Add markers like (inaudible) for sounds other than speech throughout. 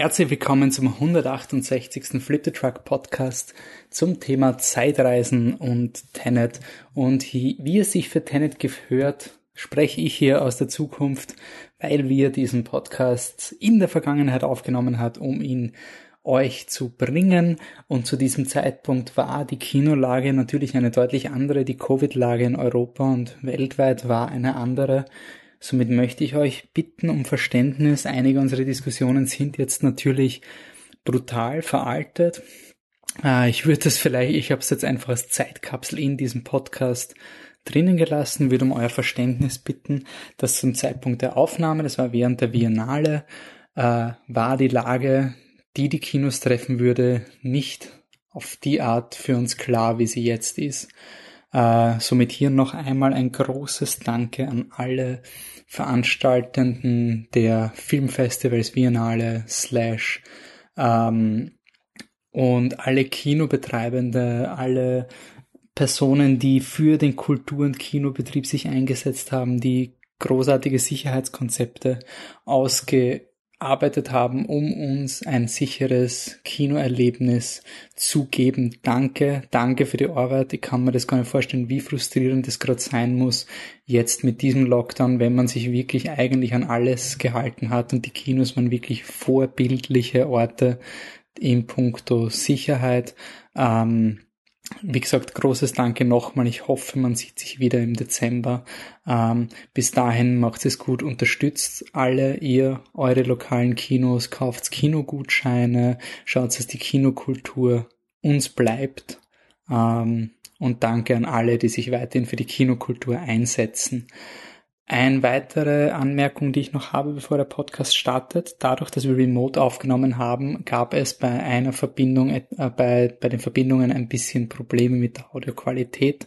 Herzlich willkommen zum 168. Flip the Truck Podcast zum Thema Zeitreisen und Tenet. Und wie es sich für Tenet gehört, spreche ich hier aus der Zukunft, weil wir diesen Podcast in der Vergangenheit aufgenommen hat, um ihn euch zu bringen. Und zu diesem Zeitpunkt war die Kinolage natürlich eine deutlich andere. Die Covid-Lage in Europa und weltweit war eine andere. Somit möchte ich euch bitten um Verständnis. Einige unserer Diskussionen sind jetzt natürlich brutal veraltet. Äh, ich würde das vielleicht, ich habe es jetzt einfach als Zeitkapsel in diesem Podcast drinnen gelassen, würde um euer Verständnis bitten, dass zum Zeitpunkt der Aufnahme, das war während der Biennale, äh, war die Lage, die die Kinos treffen würde, nicht auf die Art für uns klar, wie sie jetzt ist. Äh, somit hier noch einmal ein großes Danke an alle Veranstaltenden der Filmfestivals Biennale slash ähm, und alle Kinobetreibende, alle Personen, die für den Kultur- und Kinobetrieb sich eingesetzt haben, die großartige Sicherheitskonzepte ausge arbeitet haben, um uns ein sicheres Kinoerlebnis zu geben. Danke, danke für die Arbeit. Ich kann mir das gar nicht vorstellen, wie frustrierend das gerade sein muss, jetzt mit diesem Lockdown, wenn man sich wirklich eigentlich an alles gehalten hat und die Kinos waren wirklich vorbildliche Orte in puncto Sicherheit. Ähm, wie gesagt, großes Danke nochmal. Ich hoffe, man sieht sich wieder im Dezember. Ähm, bis dahin macht es gut, unterstützt alle ihr eure lokalen Kinos, kauft Kinogutscheine, schaut, dass die Kinokultur uns bleibt. Ähm, und danke an alle, die sich weiterhin für die Kinokultur einsetzen. Eine weitere Anmerkung, die ich noch habe, bevor der Podcast startet. Dadurch, dass wir remote aufgenommen haben, gab es bei einer Verbindung, äh, bei, bei den Verbindungen ein bisschen Probleme mit der Audioqualität.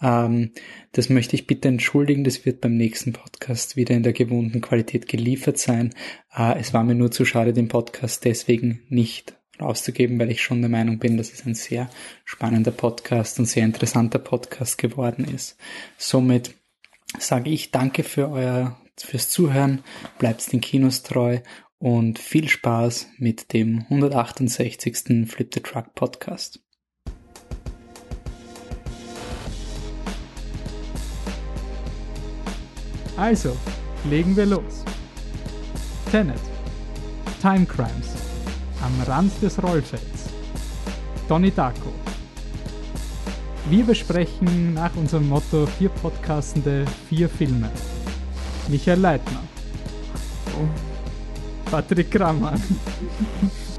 Ähm, das möchte ich bitte entschuldigen. Das wird beim nächsten Podcast wieder in der gewohnten Qualität geliefert sein. Äh, es war mir nur zu schade, den Podcast deswegen nicht rauszugeben, weil ich schon der Meinung bin, dass es ein sehr spannender Podcast und sehr interessanter Podcast geworden ist. Somit sage ich danke für euer, fürs Zuhören, bleibt den Kinos treu und viel Spaß mit dem 168. Flip the Truck Podcast. Also, legen wir los. Tenet. Time Crimes. Am Rand des Rollfelds. Donnie Darko. Wir besprechen nach unserem Motto vier Podcastende, vier Filme. Michael Leitner. Oh. Patrick Krammann.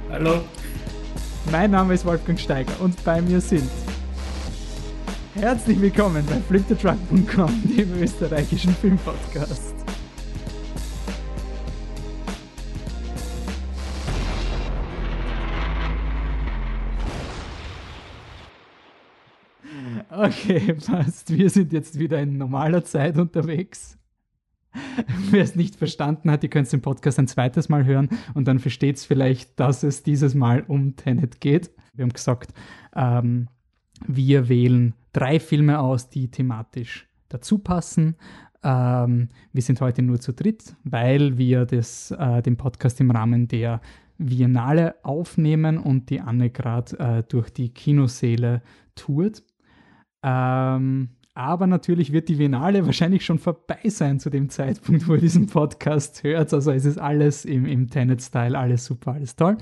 Hallo. Mein Name ist Wolfgang Steiger und bei mir sind Herzlich willkommen bei fliptetruck.com, dem österreichischen Filmpodcast. Okay, (laughs) passt. Wir sind jetzt wieder in normaler Zeit unterwegs. Wer es nicht verstanden hat, ihr könnt den Podcast ein zweites Mal hören und dann versteht es vielleicht, dass es dieses Mal um Tenet geht. Wir haben gesagt, ähm, wir wählen drei Filme aus, die thematisch dazu passen. Ähm, wir sind heute nur zu dritt, weil wir das, äh, den Podcast im Rahmen der Biennale aufnehmen und die Anne gerade äh, durch die Kinoseele tourt. Ähm, aber natürlich wird die Biennale wahrscheinlich schon vorbei sein zu dem Zeitpunkt, wo ihr diesen Podcast hört. Also es ist alles im, im Tenet-Style, alles super, alles toll.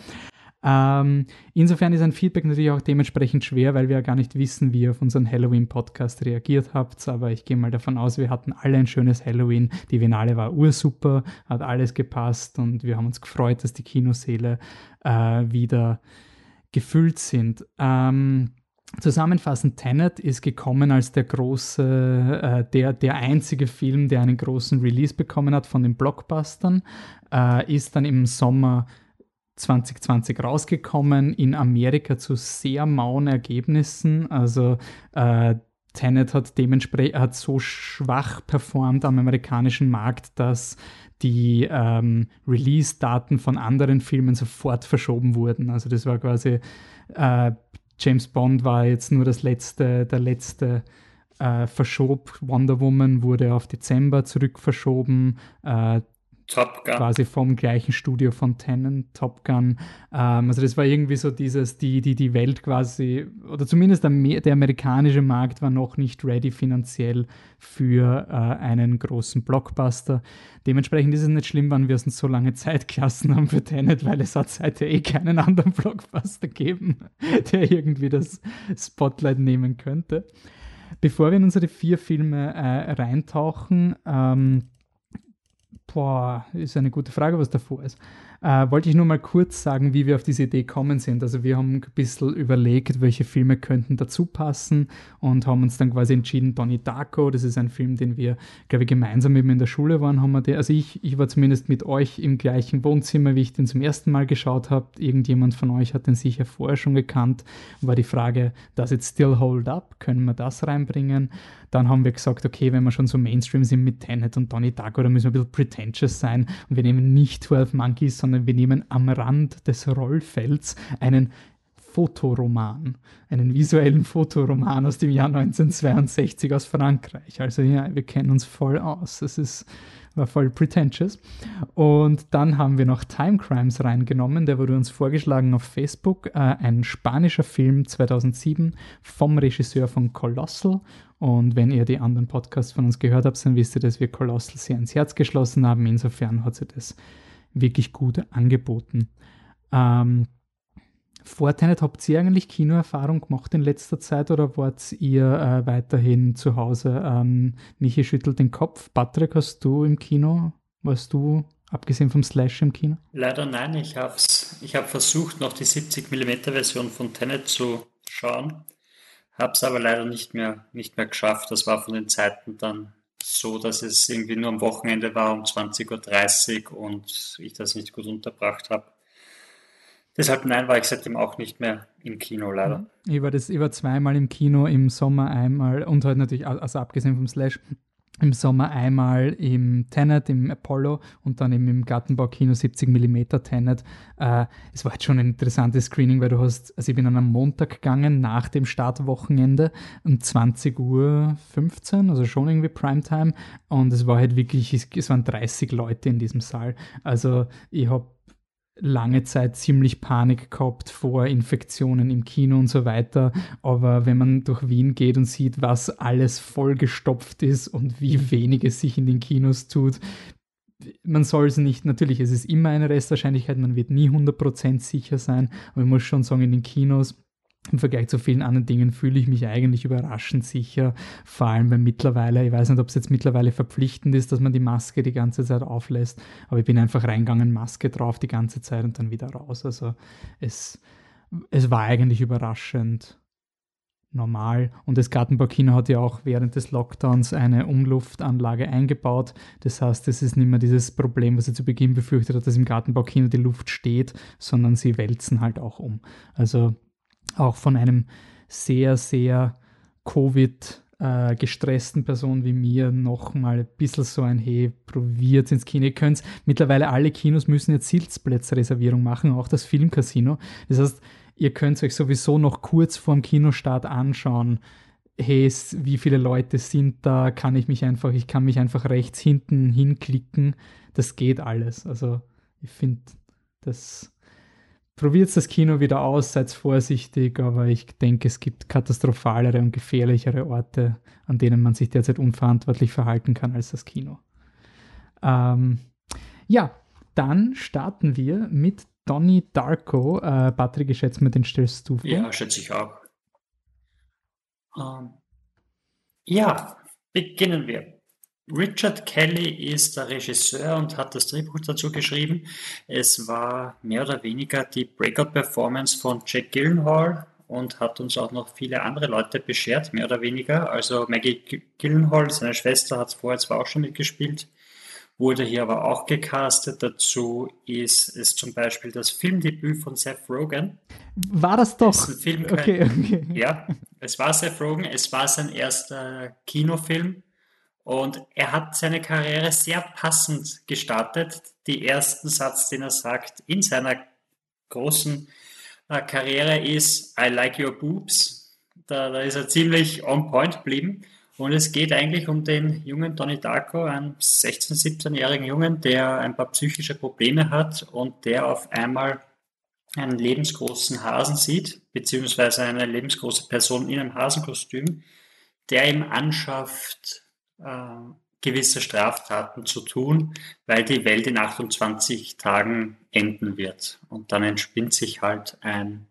Ähm, insofern ist ein Feedback natürlich auch dementsprechend schwer, weil wir ja gar nicht wissen, wie ihr auf unseren Halloween-Podcast reagiert habt. Aber ich gehe mal davon aus, wir hatten alle ein schönes Halloween. Die Biennale war ursuper, hat alles gepasst und wir haben uns gefreut, dass die Kinosäle äh, wieder gefüllt sind. Ähm, Zusammenfassend, Tenet ist gekommen als der große, äh, der, der einzige Film, der einen großen Release bekommen hat von den Blockbustern, äh, ist dann im Sommer 2020 rausgekommen, in Amerika zu sehr mauen Ergebnissen. Also äh, Tenet hat dementsprechend hat so schwach performt am amerikanischen Markt, dass die ähm, Release-Daten von anderen Filmen sofort verschoben wurden. Also das war quasi äh, James Bond war jetzt nur das letzte, der letzte äh, verschob. Wonder Woman wurde auf Dezember zurück verschoben. Äh, Top Gun. quasi vom gleichen Studio von Tenon, Top Gun. Ähm, also das war irgendwie so dieses, die, die, die Welt quasi, oder zumindest der, der amerikanische Markt war noch nicht ready finanziell für äh, einen großen Blockbuster. Dementsprechend ist es nicht schlimm, wann wir uns so lange Zeit (laughs) gelassen haben für Tenet, weil es hat seither eh keinen anderen Blockbuster gegeben, (laughs) der irgendwie das Spotlight nehmen könnte. Bevor wir in unsere vier Filme äh, reintauchen, ähm, boah, ist eine gute Frage, was davor ist. Äh, wollte ich nur mal kurz sagen, wie wir auf diese Idee gekommen sind. Also wir haben ein bisschen überlegt, welche Filme könnten dazu passen und haben uns dann quasi entschieden, Donnie Darko, das ist ein Film, den wir, glaube ich, gemeinsam eben in der Schule waren, haben wir den, also ich, ich war zumindest mit euch im gleichen Wohnzimmer, wie ich den zum ersten Mal geschaut habe. Irgendjemand von euch hat den sicher vorher schon gekannt. War die Frage, does it still hold up? Können wir das reinbringen? Dann haben wir gesagt, okay, wenn wir schon so Mainstream sind mit Tenet und Donnie Darko, dann müssen wir ein bisschen pretentious sein und wir nehmen nicht 12 Monkeys, sondern wir nehmen am Rand des Rollfelds einen Fotoroman, einen visuellen Fotoroman aus dem Jahr 1962 aus Frankreich. Also ja, wir kennen uns voll aus. Das ist war voll pretentious. Und dann haben wir noch Time Crimes reingenommen, der wurde uns vorgeschlagen auf Facebook. Äh, ein spanischer Film 2007 vom Regisseur von Colossal und wenn ihr die anderen Podcasts von uns gehört habt, dann wisst ihr, dass wir Colossal sehr ins Herz geschlossen haben. Insofern hat sie das wirklich gut angeboten. Ähm, vor Tenet habt ihr eigentlich Kinoerfahrung gemacht in letzter Zeit oder wart ihr äh, weiterhin zu Hause? Ähm, Michi schüttelt den Kopf. Patrick, hast du im Kino, warst du abgesehen vom Slash im Kino? Leider nein, ich habe ich hab versucht, noch die 70mm Version von Tenet zu schauen. Habe es aber leider nicht mehr, nicht mehr geschafft. Das war von den Zeiten dann so, dass es irgendwie nur am Wochenende war um 20.30 Uhr und ich das nicht gut unterbracht habe. Deshalb nein, war ich seitdem auch nicht mehr im Kino leider. Ich war, das, ich war zweimal im Kino, im Sommer einmal und heute natürlich, also abgesehen vom Slash, im Sommer einmal im Tenet, im Apollo und dann eben im Gartenbaukino 70 mm Tenet. Äh, es war jetzt schon ein interessantes Screening, weil du hast, also ich bin an einem Montag gegangen, nach dem Startwochenende um 20 Uhr 15, also schon irgendwie Primetime und es war halt wirklich, es waren 30 Leute in diesem Saal. Also ich habe lange Zeit ziemlich Panik gehabt vor Infektionen im Kino und so weiter. Aber wenn man durch Wien geht und sieht, was alles vollgestopft ist und wie wenig es sich in den Kinos tut, man soll es nicht, natürlich, es ist immer eine Restwahrscheinlichkeit, man wird nie 100% sicher sein, aber ich muss schon sagen, in den Kinos im Vergleich zu vielen anderen Dingen fühle ich mich eigentlich überraschend sicher, vor allem weil mittlerweile, ich weiß nicht, ob es jetzt mittlerweile verpflichtend ist, dass man die Maske die ganze Zeit auflässt, aber ich bin einfach reingegangen, Maske drauf die ganze Zeit und dann wieder raus. Also es, es war eigentlich überraschend normal. Und das Gartenbaukino hat ja auch während des Lockdowns eine Umluftanlage eingebaut. Das heißt, es ist nicht mehr dieses Problem, was ich zu Beginn befürchtet hat, dass im Gartenbaukino die Luft steht, sondern sie wälzen halt auch um. Also auch von einem sehr, sehr Covid äh, gestressten Person wie mir nochmal ein bisschen so ein Hey, probiert ins Kino. Ihr könnt mittlerweile alle Kinos müssen jetzt Sitzplätzreservierung machen, auch das Filmcasino. Das heißt, ihr könnt euch sowieso noch kurz vorm Kinostart anschauen, hey, wie viele Leute sind da, kann ich mich einfach, ich kann mich einfach rechts hinten hinklicken. Das geht alles. Also ich finde, das probiert das Kino wieder aus, seid vorsichtig, aber ich denke, es gibt katastrophalere und gefährlichere Orte, an denen man sich derzeit unverantwortlich verhalten kann als das Kino. Ähm, ja, dann starten wir mit Donnie Darko. Äh, Patrick, ich schätze mal, den stellst du vor. Ja, schätze ich auch. Ähm, ja, beginnen wir. Richard Kelly ist der Regisseur und hat das Drehbuch dazu geschrieben. Es war mehr oder weniger die Breakout-Performance von Jack Gyllenhaal und hat uns auch noch viele andere Leute beschert, mehr oder weniger. Also Maggie Gyllenhaal, seine Schwester, hat es vorher zwar auch schon mitgespielt, wurde hier aber auch gecastet. Dazu ist es zum Beispiel das Filmdebüt von Seth Rogen. War das doch? Das okay, okay. Ja, es war Seth Rogen, es war sein erster Kinofilm und er hat seine Karriere sehr passend gestartet. Die ersten Satz, den er sagt in seiner großen äh, Karriere ist I like your boobs. Da, da ist er ziemlich on point geblieben. Und es geht eigentlich um den jungen Donnie Darko, einen 16-, 17-jährigen Jungen, der ein paar psychische Probleme hat und der auf einmal einen lebensgroßen Hasen sieht, beziehungsweise eine lebensgroße Person in einem Hasenkostüm, der ihm anschafft, äh, gewisse Straftaten zu tun, weil die Welt in 28 Tagen enden wird. Und dann entspinnt sich halt ein,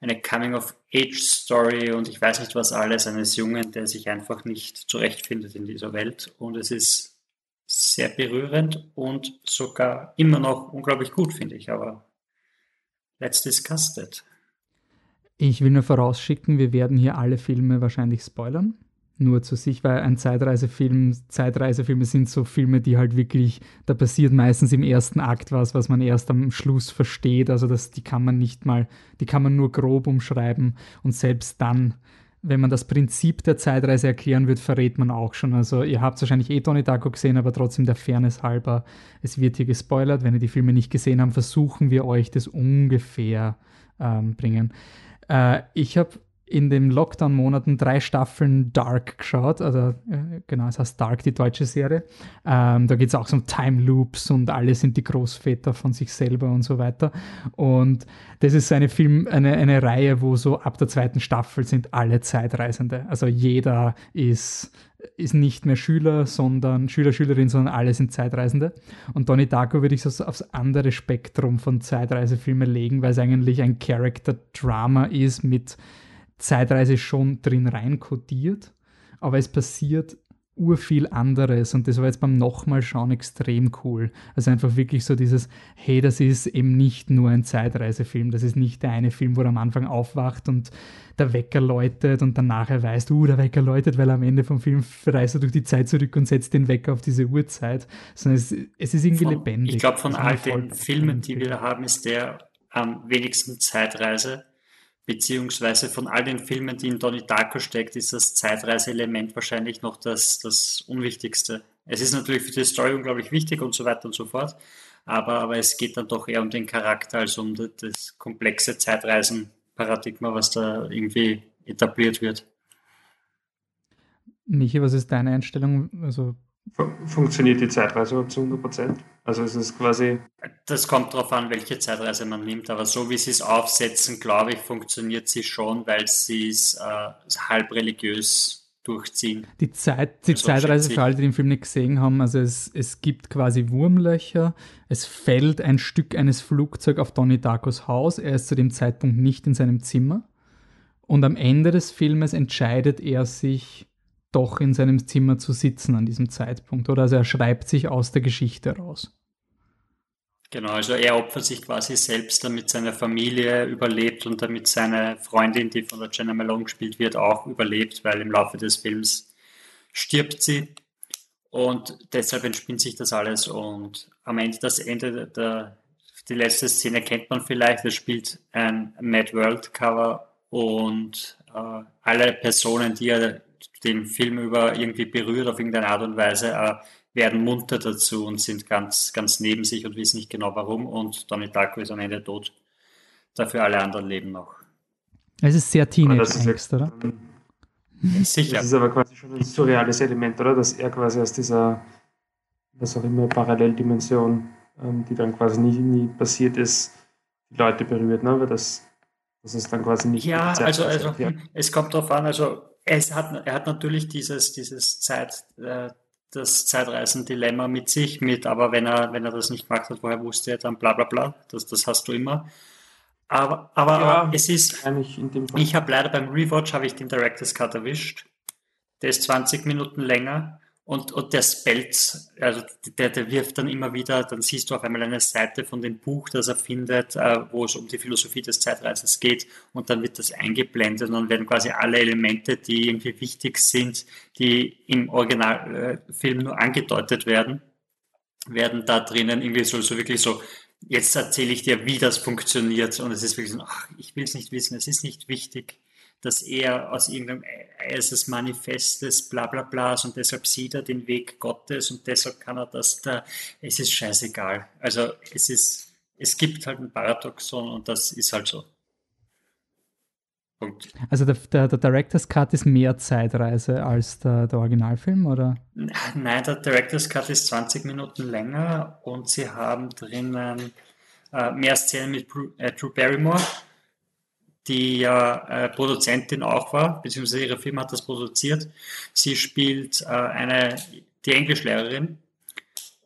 eine Coming-of-Age-Story und ich weiß nicht was alles eines Jungen, der sich einfach nicht zurechtfindet in dieser Welt. Und es ist sehr berührend und sogar immer noch unglaublich gut, finde ich. Aber let's discuss that. Ich will nur vorausschicken, wir werden hier alle Filme wahrscheinlich spoilern nur zu sich, weil ein Zeitreisefilm, Zeitreisefilme sind so Filme, die halt wirklich, da passiert meistens im ersten Akt was, was man erst am Schluss versteht. Also das, die kann man nicht mal, die kann man nur grob umschreiben und selbst dann, wenn man das Prinzip der Zeitreise erklären wird, verrät man auch schon. Also ihr habt wahrscheinlich eh Donnie Darko gesehen, aber trotzdem der Fairness halber, es wird hier gespoilert. Wenn ihr die Filme nicht gesehen habt, versuchen wir euch das ungefähr ähm, bringen. Äh, ich habe in den Lockdown-Monaten drei Staffeln Dark geschaut. Also, äh, genau, es heißt Dark, die deutsche Serie. Ähm, da geht es auch so um Time Loops und alle sind die Großväter von sich selber und so weiter. Und das ist eine Film, eine, eine Reihe, wo so ab der zweiten Staffel sind alle Zeitreisende. Also jeder ist, ist nicht mehr Schüler, sondern Schüler, Schülerin, sondern alle sind Zeitreisende. Und Donnie Darko würde ich so aufs andere Spektrum von Zeitreisefilmen legen, weil es eigentlich ein Character-Drama ist mit Zeitreise schon drin rein kodiert, aber es passiert urviel anderes und das war jetzt beim nochmal schauen extrem cool. Also einfach wirklich so dieses, hey, das ist eben nicht nur ein Zeitreisefilm, das ist nicht der eine Film, wo er am Anfang aufwacht und der Wecker läutet und dann nachher weißt, uh, der Wecker läutet, weil am Ende vom Film reist er durch die Zeit zurück und setzt den Wecker auf diese Uhrzeit, sondern es, es ist irgendwie von, lebendig. Ich glaube, von all den Filmen, die wir haben, ist der am wenigsten Zeitreise beziehungsweise von all den Filmen, die in Donnie Darko steckt, ist das Zeitreiseelement wahrscheinlich noch das, das Unwichtigste. Es ist natürlich für die Story unglaublich wichtig und so weiter und so fort, aber, aber es geht dann doch eher um den Charakter als um das, das komplexe Zeitreisen-Paradigma, was da irgendwie etabliert wird. Michi, was ist deine Einstellung? Also Funktioniert die Zeitreise überhaupt zu 100 Prozent? Also ist es quasi. Das kommt darauf an, welche Zeitreise man nimmt, aber so wie sie es aufsetzen, glaube ich, funktioniert sie schon, weil sie es äh, halb religiös durchziehen. Die, Zeit, die so Zeitreise für alle, die den Film nicht gesehen haben, also es, es gibt quasi Wurmlöcher, es fällt ein Stück eines Flugzeugs auf Donnie Darkos Haus, er ist zu dem Zeitpunkt nicht in seinem Zimmer und am Ende des Filmes entscheidet er sich doch in seinem Zimmer zu sitzen an diesem Zeitpunkt. Oder also er schreibt sich aus der Geschichte raus. Genau, also er opfert sich quasi selbst, damit seine Familie überlebt und damit seine Freundin, die von der Jenna Malone gespielt wird, auch überlebt, weil im Laufe des Films stirbt sie. Und deshalb entspinnt sich das alles. Und am Ende, das Ende der, die letzte Szene kennt man vielleicht, es spielt ein Mad World Cover und äh, alle Personen, die er den Film über irgendwie berührt auf irgendeine Art und Weise, äh, werden munter dazu und sind ganz, ganz neben sich und wissen nicht genau warum. Und Donnie Darko ist am Ende tot. Dafür alle anderen leben noch. Es ist sehr Teenage-Angst, oder? Sicher. Das ist aber quasi schon ein surreales Element, oder? Dass er quasi aus dieser, was auch immer, Paralleldimension, ähm, die dann quasi nie, nie passiert ist, die Leute berührt, ne? Weil das, das ist dann quasi nicht. Ja, also, also ja. es kommt darauf an, also es hat, er hat natürlich dieses, dieses Zeit, äh, das Zeitreisen-Dilemma mit sich mit, aber wenn er, wenn er das nicht gemacht hat, woher wusste er dann bla bla bla, das, das hast du immer. Aber, aber ja, es ist, ich habe leider beim Rewatch habe ich den Director's Cut erwischt. Der ist 20 Minuten länger und, und der Spelz, also der, der wirft dann immer wieder, dann siehst du auf einmal eine Seite von dem Buch, das er findet, äh, wo es um die Philosophie des Zeitreisens geht. Und dann wird das eingeblendet und dann werden quasi alle Elemente, die irgendwie wichtig sind, die im Originalfilm äh, nur angedeutet werden, werden da drinnen irgendwie so, so wirklich so, jetzt erzähle ich dir, wie das funktioniert. Und es ist wirklich so, ach, ich will es nicht wissen, es ist nicht wichtig dass er aus irgendeinem Eises Manifestes bla bla bla und deshalb sieht er den Weg Gottes und deshalb kann er das da. Es ist scheißegal. Also es ist, es gibt halt ein Paradoxon und das ist halt so. Punkt. Also der, der, der, Director's Cut ist mehr Zeitreise als der, der Originalfilm, oder? Nein, der Director's Cut ist 20 Minuten länger und sie haben drinnen äh, mehr Szenen mit äh, Drew Barrymore, die ja äh, Produzentin auch war, beziehungsweise ihre Firma hat das produziert. Sie spielt äh, eine, die Englischlehrerin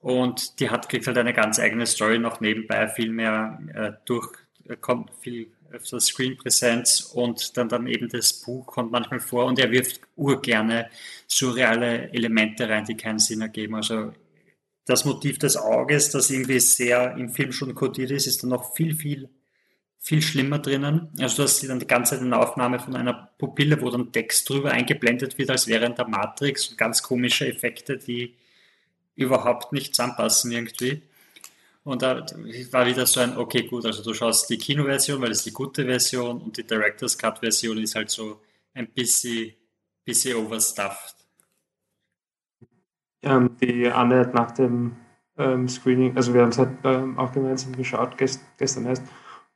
und die hat kriegt halt eine ganz eigene Story noch nebenbei, viel mehr äh, durch, äh, kommt viel öfter Screenpräsenz und dann, dann eben das Buch kommt manchmal vor und er wirft urgerne surreale Elemente rein, die keinen Sinn ergeben. Also das Motiv des Auges, das irgendwie sehr im Film schon kodiert ist, ist dann noch viel, viel, viel schlimmer drinnen. Also du hast dann die ganze Zeit eine Aufnahme von einer Pupille, wo dann Text drüber eingeblendet wird, als wäre in der Matrix und ganz komische Effekte, die überhaupt nicht zusammenpassen irgendwie. Und da war wieder so ein, okay, gut, also du schaust die Kinoversion, weil das ist die gute Version und die Director's Cut Version ist halt so ein bisschen, bisschen overstuffed. Ähm, die Anne hat nach dem ähm, Screening, also wir haben es halt ähm, auch gemeinsam geschaut, gest, gestern erst,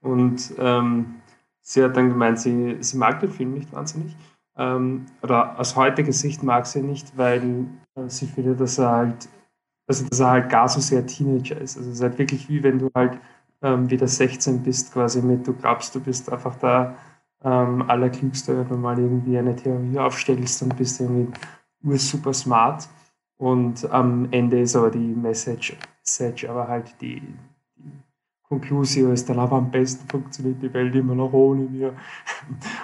und ähm, sie hat dann gemeint, sie, sie mag den Film nicht wahnsinnig. Ähm, oder aus heutiger Sicht mag sie nicht, weil äh, sie findet, dass er halt also dass er halt gar so sehr Teenager ist. Also es ist halt wirklich wie wenn du halt ähm, wieder 16 bist, quasi mit, du glaubst, du bist einfach da ähm, Allerklügste, wenn du mal irgendwie eine Theorie aufstellst und bist irgendwie super smart. Und am Ende ist aber die Message, Message aber halt die Conclusio ist dann aber am besten funktioniert die Welt immer noch ohne mir.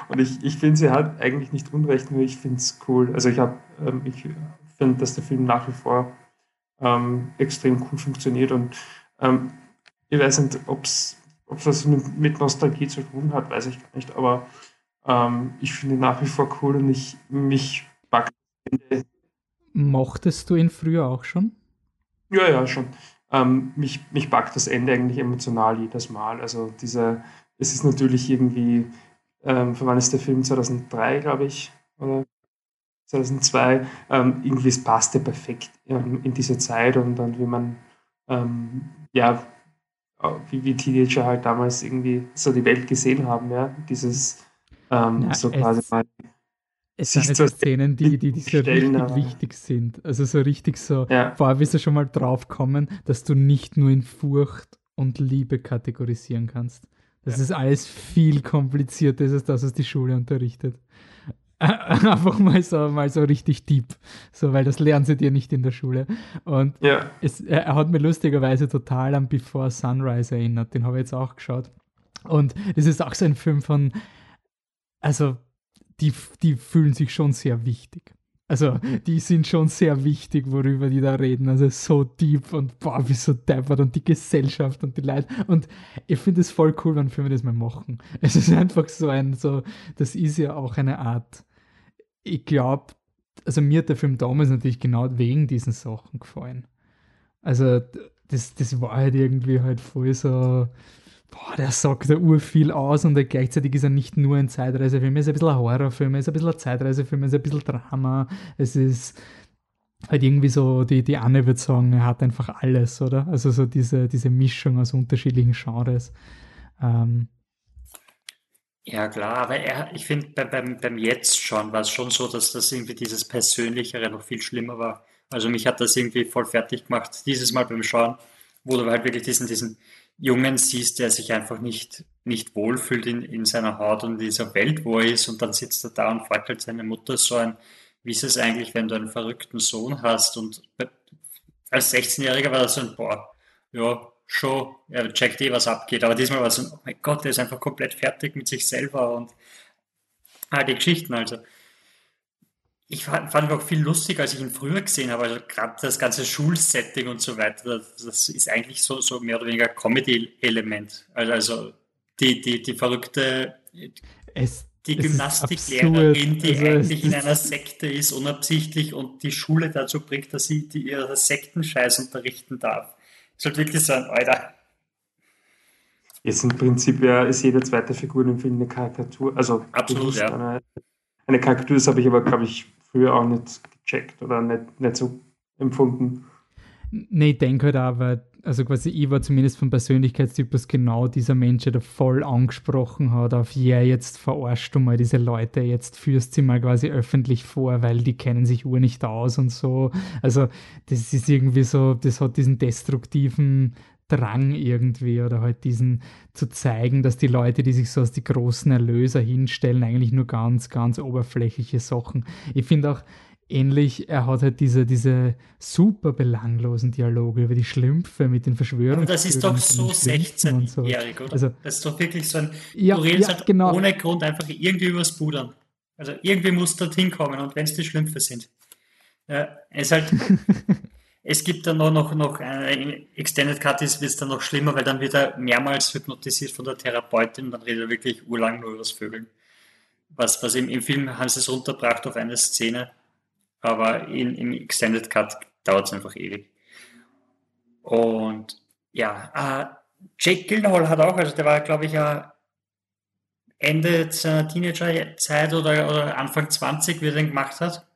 Und ich, ich finde, sie hat eigentlich nicht Unrecht, nur ich finde es cool. Also ich habe, ähm, ich finde, dass der Film nach wie vor ähm, extrem cool funktioniert. Und ähm, ich weiß nicht, ob es was mit, mit, Nostalgie zu tun hat, weiß ich nicht, aber ähm, ich finde ihn nach wie vor cool und ich, mich packt. Mochtest du ihn früher auch schon? Ja, ja, schon. Ähm, mich, mich packt das Ende eigentlich emotional jedes Mal. Also diese, es ist natürlich irgendwie, ähm, für wann ist der Film? 2003, glaube ich, oder 2002, ähm, irgendwie es passte perfekt ähm, in diese Zeit und dann, wie man, ähm, ja, wie, wie Teenager halt damals irgendwie so die Welt gesehen haben, ja, dieses ähm, ja, so quasi mal. Es sind so Szenen, die, die, die so richtig aber. wichtig sind. Also so richtig so, ja. vor allem bist du schon mal drauf kommen, dass du nicht nur in Furcht und Liebe kategorisieren kannst. Das ja. ist alles viel komplizierter, als das, was die Schule unterrichtet. (laughs) einfach mal so, mal so richtig deep. So, weil das lernen sie dir nicht in der Schule. Und ja. es, er hat mir lustigerweise total an Before Sunrise erinnert. Den habe ich jetzt auch geschaut. Und das ist auch so ein Film von, also, die, die fühlen sich schon sehr wichtig. Also, die sind schon sehr wichtig, worüber die da reden. Also, so deep und boah, wie so deppert und die Gesellschaft und die Leute. Und ich finde es voll cool, wenn Filme das mal machen. (laughs) Es ist einfach so ein, so, das ist ja auch eine Art ich glaube, also mir hat der Film damals natürlich genau wegen diesen Sachen gefallen. Also das, das war halt irgendwie halt voll so, boah, der sagt da ur viel aus und gleichzeitig ist er nicht nur ein Zeitreisefilm, er ist ein bisschen ein Horrorfilm, er ist ein bisschen ein Zeitreisefilm, er ist ein bisschen Drama, es ist halt irgendwie so, die, die Anne würde sagen, er hat einfach alles, oder? Also so diese, diese Mischung aus unterschiedlichen Genres. Ähm, ja, klar, aber er, ich finde, bei, beim, beim Jetzt schon war es schon so, dass das irgendwie dieses Persönlichere noch viel schlimmer war. Also mich hat das irgendwie voll fertig gemacht, dieses Mal beim Schauen, wo du halt wirklich diesen, diesen Jungen siehst, der sich einfach nicht, nicht wohlfühlt in, in seiner Haut und in dieser Welt, wo er ist, und dann sitzt er da und fragt halt seine Mutter so ein, wie ist es eigentlich, wenn du einen verrückten Sohn hast? Und als 16-Jähriger war das so ein, boah, ja, schon, er checkt eh, was abgeht. Aber diesmal war es so, oh mein Gott, der ist einfach komplett fertig mit sich selber und ah, die Geschichten also. Ich fand, fand ihn auch viel lustiger, als ich ihn früher gesehen habe. Also gerade das ganze Schulsetting und so weiter, das, das ist eigentlich so, so mehr oder weniger Comedy-Element. Also, also die, die, die verrückte es, die Gymnastiklehrerin, die also eigentlich in einer Sekte ist, unabsichtlich und die Schule dazu bringt, dass sie die ihre Sektenscheiß unterrichten darf ist halt wirklich so ein Alter. Jetzt im Prinzip ja, ist jede zweite Figur im Film eine Karikatur. Also absolut, ja. Eine, eine Karikatur, das habe ich aber, glaube ich, früher auch nicht gecheckt oder nicht, nicht so empfunden. Nee, ich denke halt auch, also quasi ich war zumindest vom Persönlichkeitstypus genau dieser Mensch, der voll angesprochen hat auf, ja, yeah, jetzt verarscht du mal diese Leute, jetzt führst sie mal quasi öffentlich vor, weil die kennen sich ur nicht aus und so. Also das ist irgendwie so, das hat diesen destruktiven Drang irgendwie oder halt diesen zu zeigen, dass die Leute, die sich so als die großen Erlöser hinstellen, eigentlich nur ganz, ganz oberflächliche Sachen. Ich finde auch, ähnlich, er hat halt diese, diese super belanglosen Dialoge über die Schlümpfe mit den Verschwörungen. Das ist doch so 16-jährig, so. oder? Also, das ist doch wirklich so ein, ja, du redest ja, halt genau. ohne Grund einfach irgendwie übers Pudern. Also irgendwie muss dorthin kommen und wenn es die Schlümpfe sind. Ja, es halt, (laughs) es gibt dann noch, noch, noch eine Extended Cut ist, wird es dann noch schlimmer, weil dann wird er mehrmals hypnotisiert von der Therapeutin und dann redet er wirklich urlang nur über das Vögeln. Was, was im, im Film haben sie es runtergebracht auf eine Szene, aber in, im Extended Cut dauert es einfach ewig. Und ja, äh, Jake Gyllenhaal hat auch, also der war, glaube ich, ja Ende seiner Teenagerzeit oder, oder Anfang 20, wie er den gemacht hat.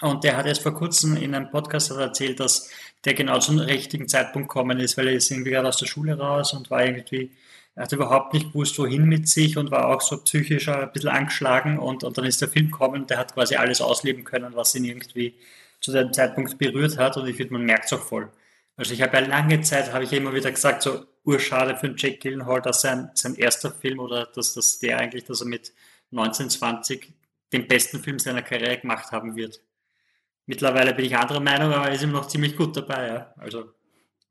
Und der hat erst vor kurzem in einem Podcast erzählt, dass der genau zum richtigen Zeitpunkt gekommen ist, weil er ist irgendwie gerade aus der Schule raus und war irgendwie er hat überhaupt nicht gewusst, wohin mit sich und war auch so psychisch ein bisschen angeschlagen und, und dann ist der Film gekommen und der hat quasi alles ausleben können, was ihn irgendwie zu dem Zeitpunkt berührt hat und ich finde, man merkt es auch voll. Also ich habe ja lange Zeit, habe ich immer wieder gesagt, so urschade für Jack Gyllenhaal, dass sein, sein erster Film oder dass, dass der eigentlich, dass er mit 1920 den besten Film seiner Karriere gemacht haben wird. Mittlerweile bin ich anderer Meinung, aber er ist ihm noch ziemlich gut dabei. Ja. Also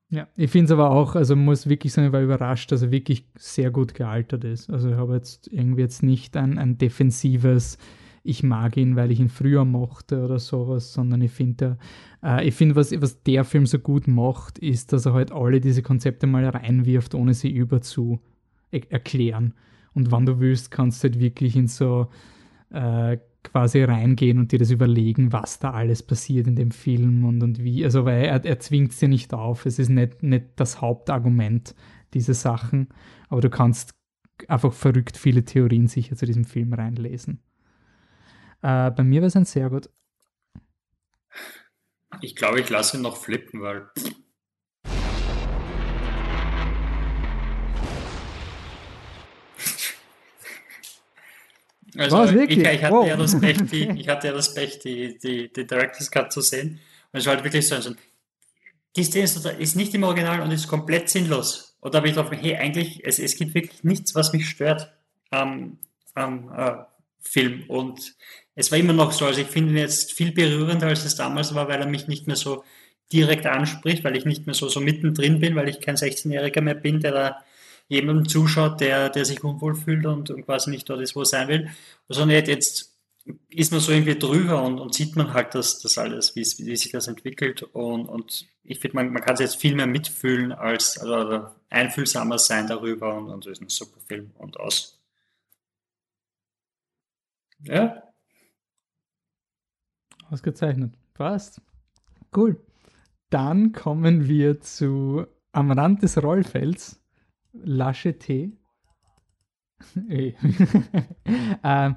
ja, ich finde es aber auch, also muss wirklich sagen, ich war überrascht, dass er wirklich sehr gut gealtert ist. Also ich habe jetzt irgendwie jetzt nicht ein, ein defensives, ich mag ihn, weil ich ihn früher mochte oder sowas, sondern ich finde, äh, ich was, was der Film so gut macht, ist, dass er halt alle diese Konzepte mal reinwirft, ohne sie über zu e erklären. Und wann du willst, kannst du halt wirklich in so äh, quasi reingehen und dir das überlegen, was da alles passiert in dem Film und, und wie. Also, weil er, er zwingt es dir nicht auf. Es ist nicht, nicht das Hauptargument, diese Sachen. Aber du kannst einfach verrückt viele Theorien sicher zu diesem Film reinlesen. Äh, bei mir war es ein sehr gut. Ich glaube, ich lasse ihn noch flippen, weil Also Was, wirklich? Ich, ich, hatte wow. ja das Pech, die, (laughs) ich hatte ja das Pech, die, die, die Director's Cut zu sehen. Und es war halt wirklich so, also, die Szene ist, nicht im Original und ist komplett sinnlos. Und da habe ich drauf, hey, eigentlich, es, es gibt wirklich nichts, was mich stört am, am äh, Film. Und es war immer noch so, also ich finde ihn jetzt viel berührender, als es damals war, weil er mich nicht mehr so direkt anspricht, weil ich nicht mehr so, so mittendrin bin, weil ich kein 16-Jähriger mehr bin, der da jemandem zuschaut, der, der sich unwohl fühlt und, und quasi nicht dort ist, wo er sein will, sondern also jetzt ist man so irgendwie drüber und, und sieht man halt das, das alles, wie, sich das entwickelt und, und ich finde, man, man kann es jetzt viel mehr mitfühlen als, also einfühlsamer sein darüber und, und das ist ein super Film und aus. Ja. Ausgezeichnet. Passt. Cool. Dann kommen wir zu Am Rand Lachete. (laughs) Eh. (laughs) ähm,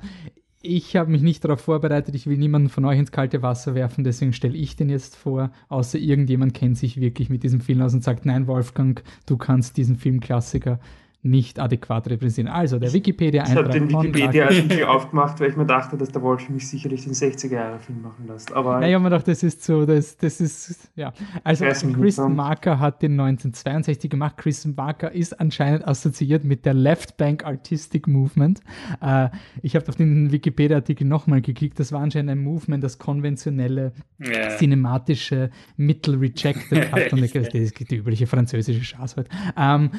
ich habe mich nicht darauf vorbereitet, ich will niemanden von euch ins kalte Wasser werfen, deswegen stelle ich den jetzt vor, außer irgendjemand kennt sich wirklich mit diesem Film aus und sagt, nein, Wolfgang, du kannst diesen Filmklassiker nicht adäquat repräsentieren. Also der Wikipedia-Eintrag. Ich habe den Wikipedia-Artikel aufgemacht, weil ich mir dachte, dass der Wolf mich sicherlich den 60er-Jahre-Film machen lässt. Aber naja, man dachte, das ist so, das, das ist, ja. Also Chris Marker hat den 1962 gemacht. Chris Marker ist anscheinend assoziiert mit der Left Bank Artistic Movement. Äh, ich habe auf den Wikipedia-Artikel nochmal geklickt. Das war anscheinend ein Movement, das konventionelle yeah. cinematische Mittel rejected hat. (laughs) Und das ist die übliche französische Schaß halt. Ähm,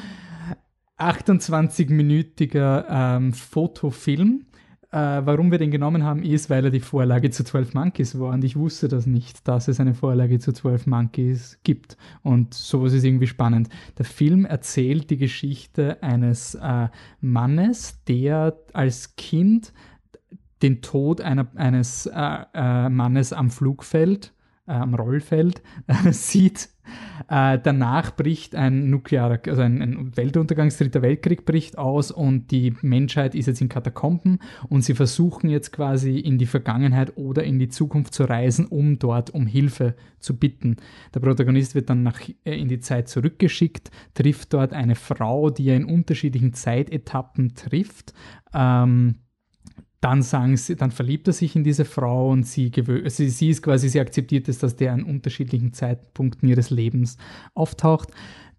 28-minütiger ähm, Fotofilm. Äh, warum wir den genommen haben, ist, weil er die Vorlage zu 12 Monkeys war. Und ich wusste das nicht, dass es eine Vorlage zu 12 Monkeys gibt. Und sowas ist irgendwie spannend. Der Film erzählt die Geschichte eines äh, Mannes, der als Kind den Tod einer, eines äh, äh Mannes am Flugfeld, äh, am Rollfeld, (laughs) sieht Äh, danach bricht ein nuklearer, also ein, ein Weltuntergangs, dritter Weltkrieg bricht aus und die Menschheit ist jetzt in Katakomben und sie versuchen jetzt quasi in die Vergangenheit oder in die Zukunft zu reisen, um dort um Hilfe zu bitten. Der Protagonist wird dann nach, äh, in die Zeit zurückgeschickt, trifft dort eine Frau, die er in unterschiedlichen Zeitetappen trifft. Ähm, dann sagen sie, dann verliebt er sich in diese Frau und sie, sie, sie ist quasi, sie akzeptiert es, dass der an unterschiedlichen Zeitpunkten ihres Lebens auftaucht.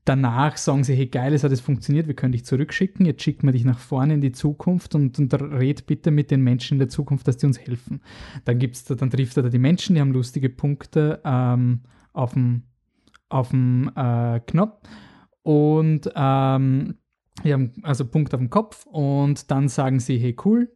Danach sagen sie, hey geil, es hat es funktioniert, wir können dich zurückschicken, jetzt schicken wir dich nach vorne in die Zukunft und, und red bitte mit den Menschen in der Zukunft, dass die uns helfen. Dann gibt's da, dann trifft er da die Menschen, die haben lustige Punkte ähm, auf dem, auf dem äh, Knopf und ähm, die haben also Punkt auf dem Kopf und dann sagen sie, hey cool,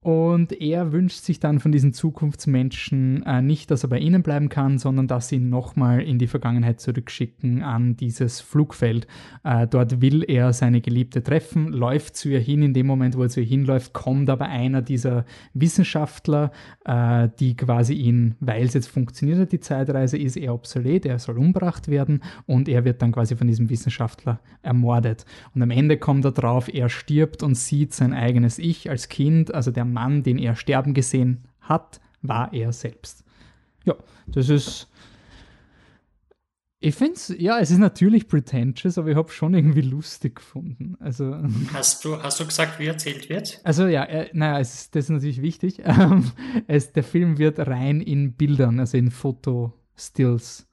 Und er wünscht sich dann von diesen Zukunftsmenschen äh, nicht, dass er bei ihnen bleiben kann, sondern dass sie ihn nochmal in die Vergangenheit zurückschicken an dieses Flugfeld. Äh, dort will er seine Geliebte treffen, läuft zu ihr hin. In dem Moment, wo er zu ihr hinläuft, kommt aber einer dieser Wissenschaftler, äh, die quasi ihn, weil es jetzt funktioniert hat, die Zeitreise, ist er obsolet, er soll umgebracht werden und er wird dann quasi von diesem Wissenschaftler ermordet. Und am Ende kommt er drauf, er stirbt und sieht sein eigenes Ich als Kind, also der Mann, den er sterben gesehen hat, war er selbst. Ja, das ist. Ich finde es, ja, es ist natürlich pretentious, aber ich habe schon irgendwie lustig gefunden. Also, (laughs) hast, du, hast du gesagt, wie erzählt wird? Also ja, äh, naja, es, das ist natürlich wichtig. (laughs) Ähm, es, der Film wird rein in Bildern, also in Fotostills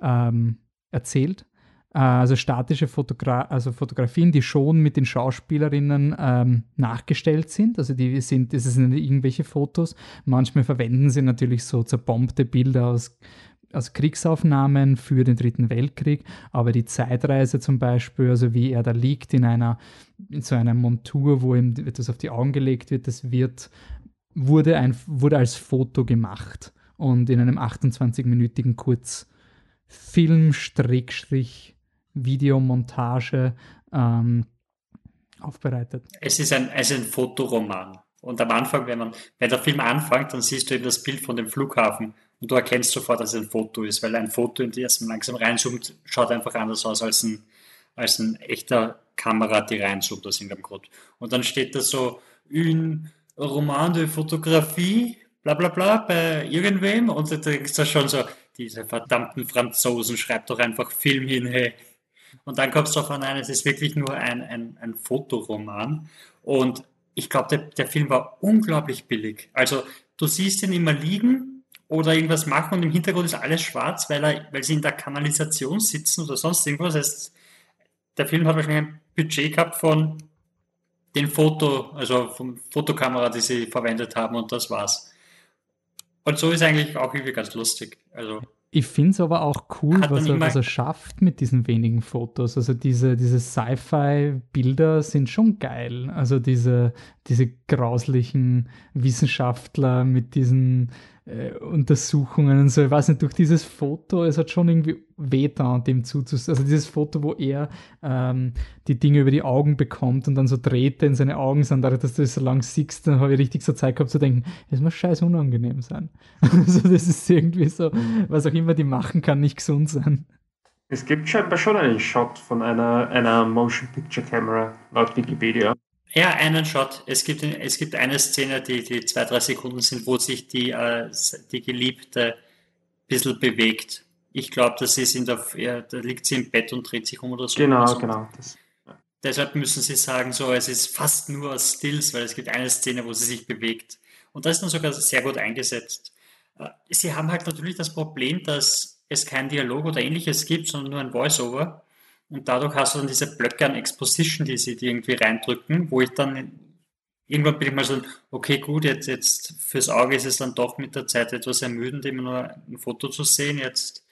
ähm, erzählt. Äh, also statische Fotogra also Fotografien, die schon mit den Schauspielerinnen ähm, nachgestellt sind. Also die sind, das sind irgendwelche Fotos. Manchmal verwenden sie natürlich so zerbombte Bilder aus aus Kriegsaufnahmen für den Dritten Weltkrieg, aber die Zeitreise zum Beispiel, also wie er da liegt in einer, in so einer Montur, wo ihm etwas auf die Augen gelegt wird, das wird, wurde, ein, wurde als Foto gemacht und in einem 28-minütigen Kurzfilm, Strickstrich, Videomontage ähm, aufbereitet. Es ist ein, es ist ein Fotoroman. Und am Anfang, wenn, man, wenn der Film anfängt, dann siehst du eben das Bild von dem Flughafen und du erkennst sofort, dass es ein Foto ist, weil ein Foto, in das man langsam reinzoomt, schaut einfach anders aus als ein, als ein echter Kamera, die reinzoomt aus irgendeinem Grund. Und dann steht da so, un Roman de Fotografie, bla bla bla, bei irgendwem und da denkst du schon so, diese verdammten Franzosen, schreibt doch einfach Film hin, hey. Und dann kommst du auf nein, es ist wirklich nur ein, ein, ein Fotoroman. Und ich glaube, der, der Film war unglaublich billig. Also du siehst ihn immer liegen oder irgendwas machen und im Hintergrund ist alles schwarz, weil, er, weil sie in der Kanalisation sitzen oder sonst irgendwas. Das heißt, der Film hat wahrscheinlich ein Budget gehabt von den Foto, also von Fotokamera, die sie verwendet haben und das war's. Und so ist eigentlich auch irgendwie ganz lustig. Also ich finde es aber auch cool, was er, was er, schafft mit diesen wenigen Fotos. Also diese, diese Sci-Fi-Bilder sind schon geil. Also diese, diese grauslichen Wissenschaftler mit diesen äh, Untersuchungen und so. Ich weiß nicht, durch dieses Foto, es hat schon irgendwie wehtan, dem zuzusehen. Also dieses Foto, wo er ähm, die Dinge über die Augen bekommt und dann so dreht in seine Augen sind, dadurch, dass du das so lang siehst, dann habe ich richtig so Zeit gehabt zu denken, es muss scheiß unangenehm sein. (laughs) also das ist irgendwie so, was auch immer die machen kann, nicht gesund sein. Es gibt scheinbar schon einen Shot von einer, einer Motion Picture Camera laut Wikipedia. Ja, einen Shot. Es gibt, es gibt eine Szene, die, die zwei, drei Sekunden sind, wo sich die, äh, die Geliebte ein bisschen bewegt. Ich glaube, das ist in der, ja, da liegt sie im Bett und dreht sich um oder so. Genau, so. genau. Das, ja. Deshalb müssen sie sagen, so, es ist fast nur Stills, weil es gibt eine Szene, wo sie sich bewegt. Und das ist dann sogar sehr gut eingesetzt. Äh, sie haben halt natürlich das Problem, dass es kein Dialog oder ähnliches gibt, sondern nur ein Voice-Over. Und dadurch hast du dann diese Blöcke an Exposition, die sie dir irgendwie reindrücken, wo ich dann irgendwann bin ich mal so, okay, gut, jetzt, jetzt fürs Auge ist es dann doch mit der Zeit etwas ermüdend, immer nur ein Foto zu sehen. Jetzt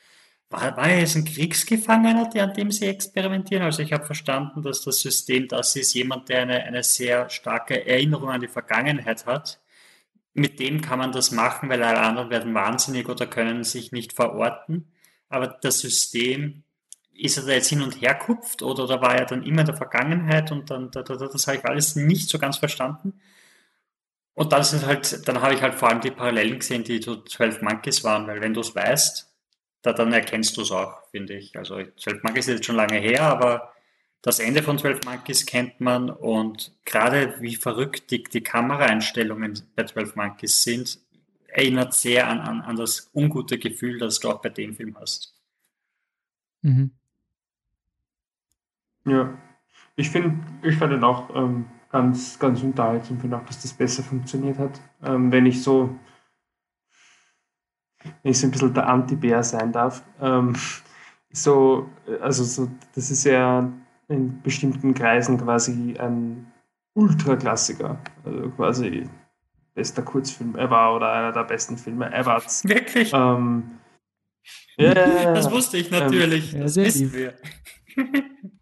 war, war er jetzt ein Kriegsgefangener, der, an dem sie experimentieren? Also ich habe verstanden, dass das System das ist, jemand, der eine, eine sehr starke Erinnerung an die Vergangenheit hat. Mit dem kann man das machen, weil alle anderen werden wahnsinnig oder können sich nicht verorten. Aber das System ist er da jetzt hin und her kupft oder, oder war er dann immer in der Vergangenheit und dann, da, da, das habe ich alles nicht so ganz verstanden. Und dann sind halt, dann habe ich halt vor allem die Parallelen gesehen, die so 12 Monkeys waren, weil wenn du es weißt, da, dann erkennst du es auch, finde ich. Also 12 Monkeys ist jetzt schon lange her, aber das Ende von 12 Monkeys kennt man und gerade wie verrückt die, die Kameraeinstellungen bei 12 Monkeys sind, erinnert sehr an, an, an das ungute Gefühl, das du auch bei dem Film hast. Mhm. Ja, ich finde, ich fand ihn auch ähm, ganz, ganz unterhaltsam. Finde auch, dass das besser funktioniert hat. Ähm, wenn ich so, wenn ich so ein bisschen der Anti-Bär sein darf. Ähm, (laughs) so, also so, das ist ja in bestimmten Kreisen quasi ein Ultraklassiker. Also quasi bester Kurzfilm ever oder einer der besten Filme ever. Wirklich? Ähm, yeah, (laughs) das wusste ich natürlich. Ähm, das wissen wir. (laughs)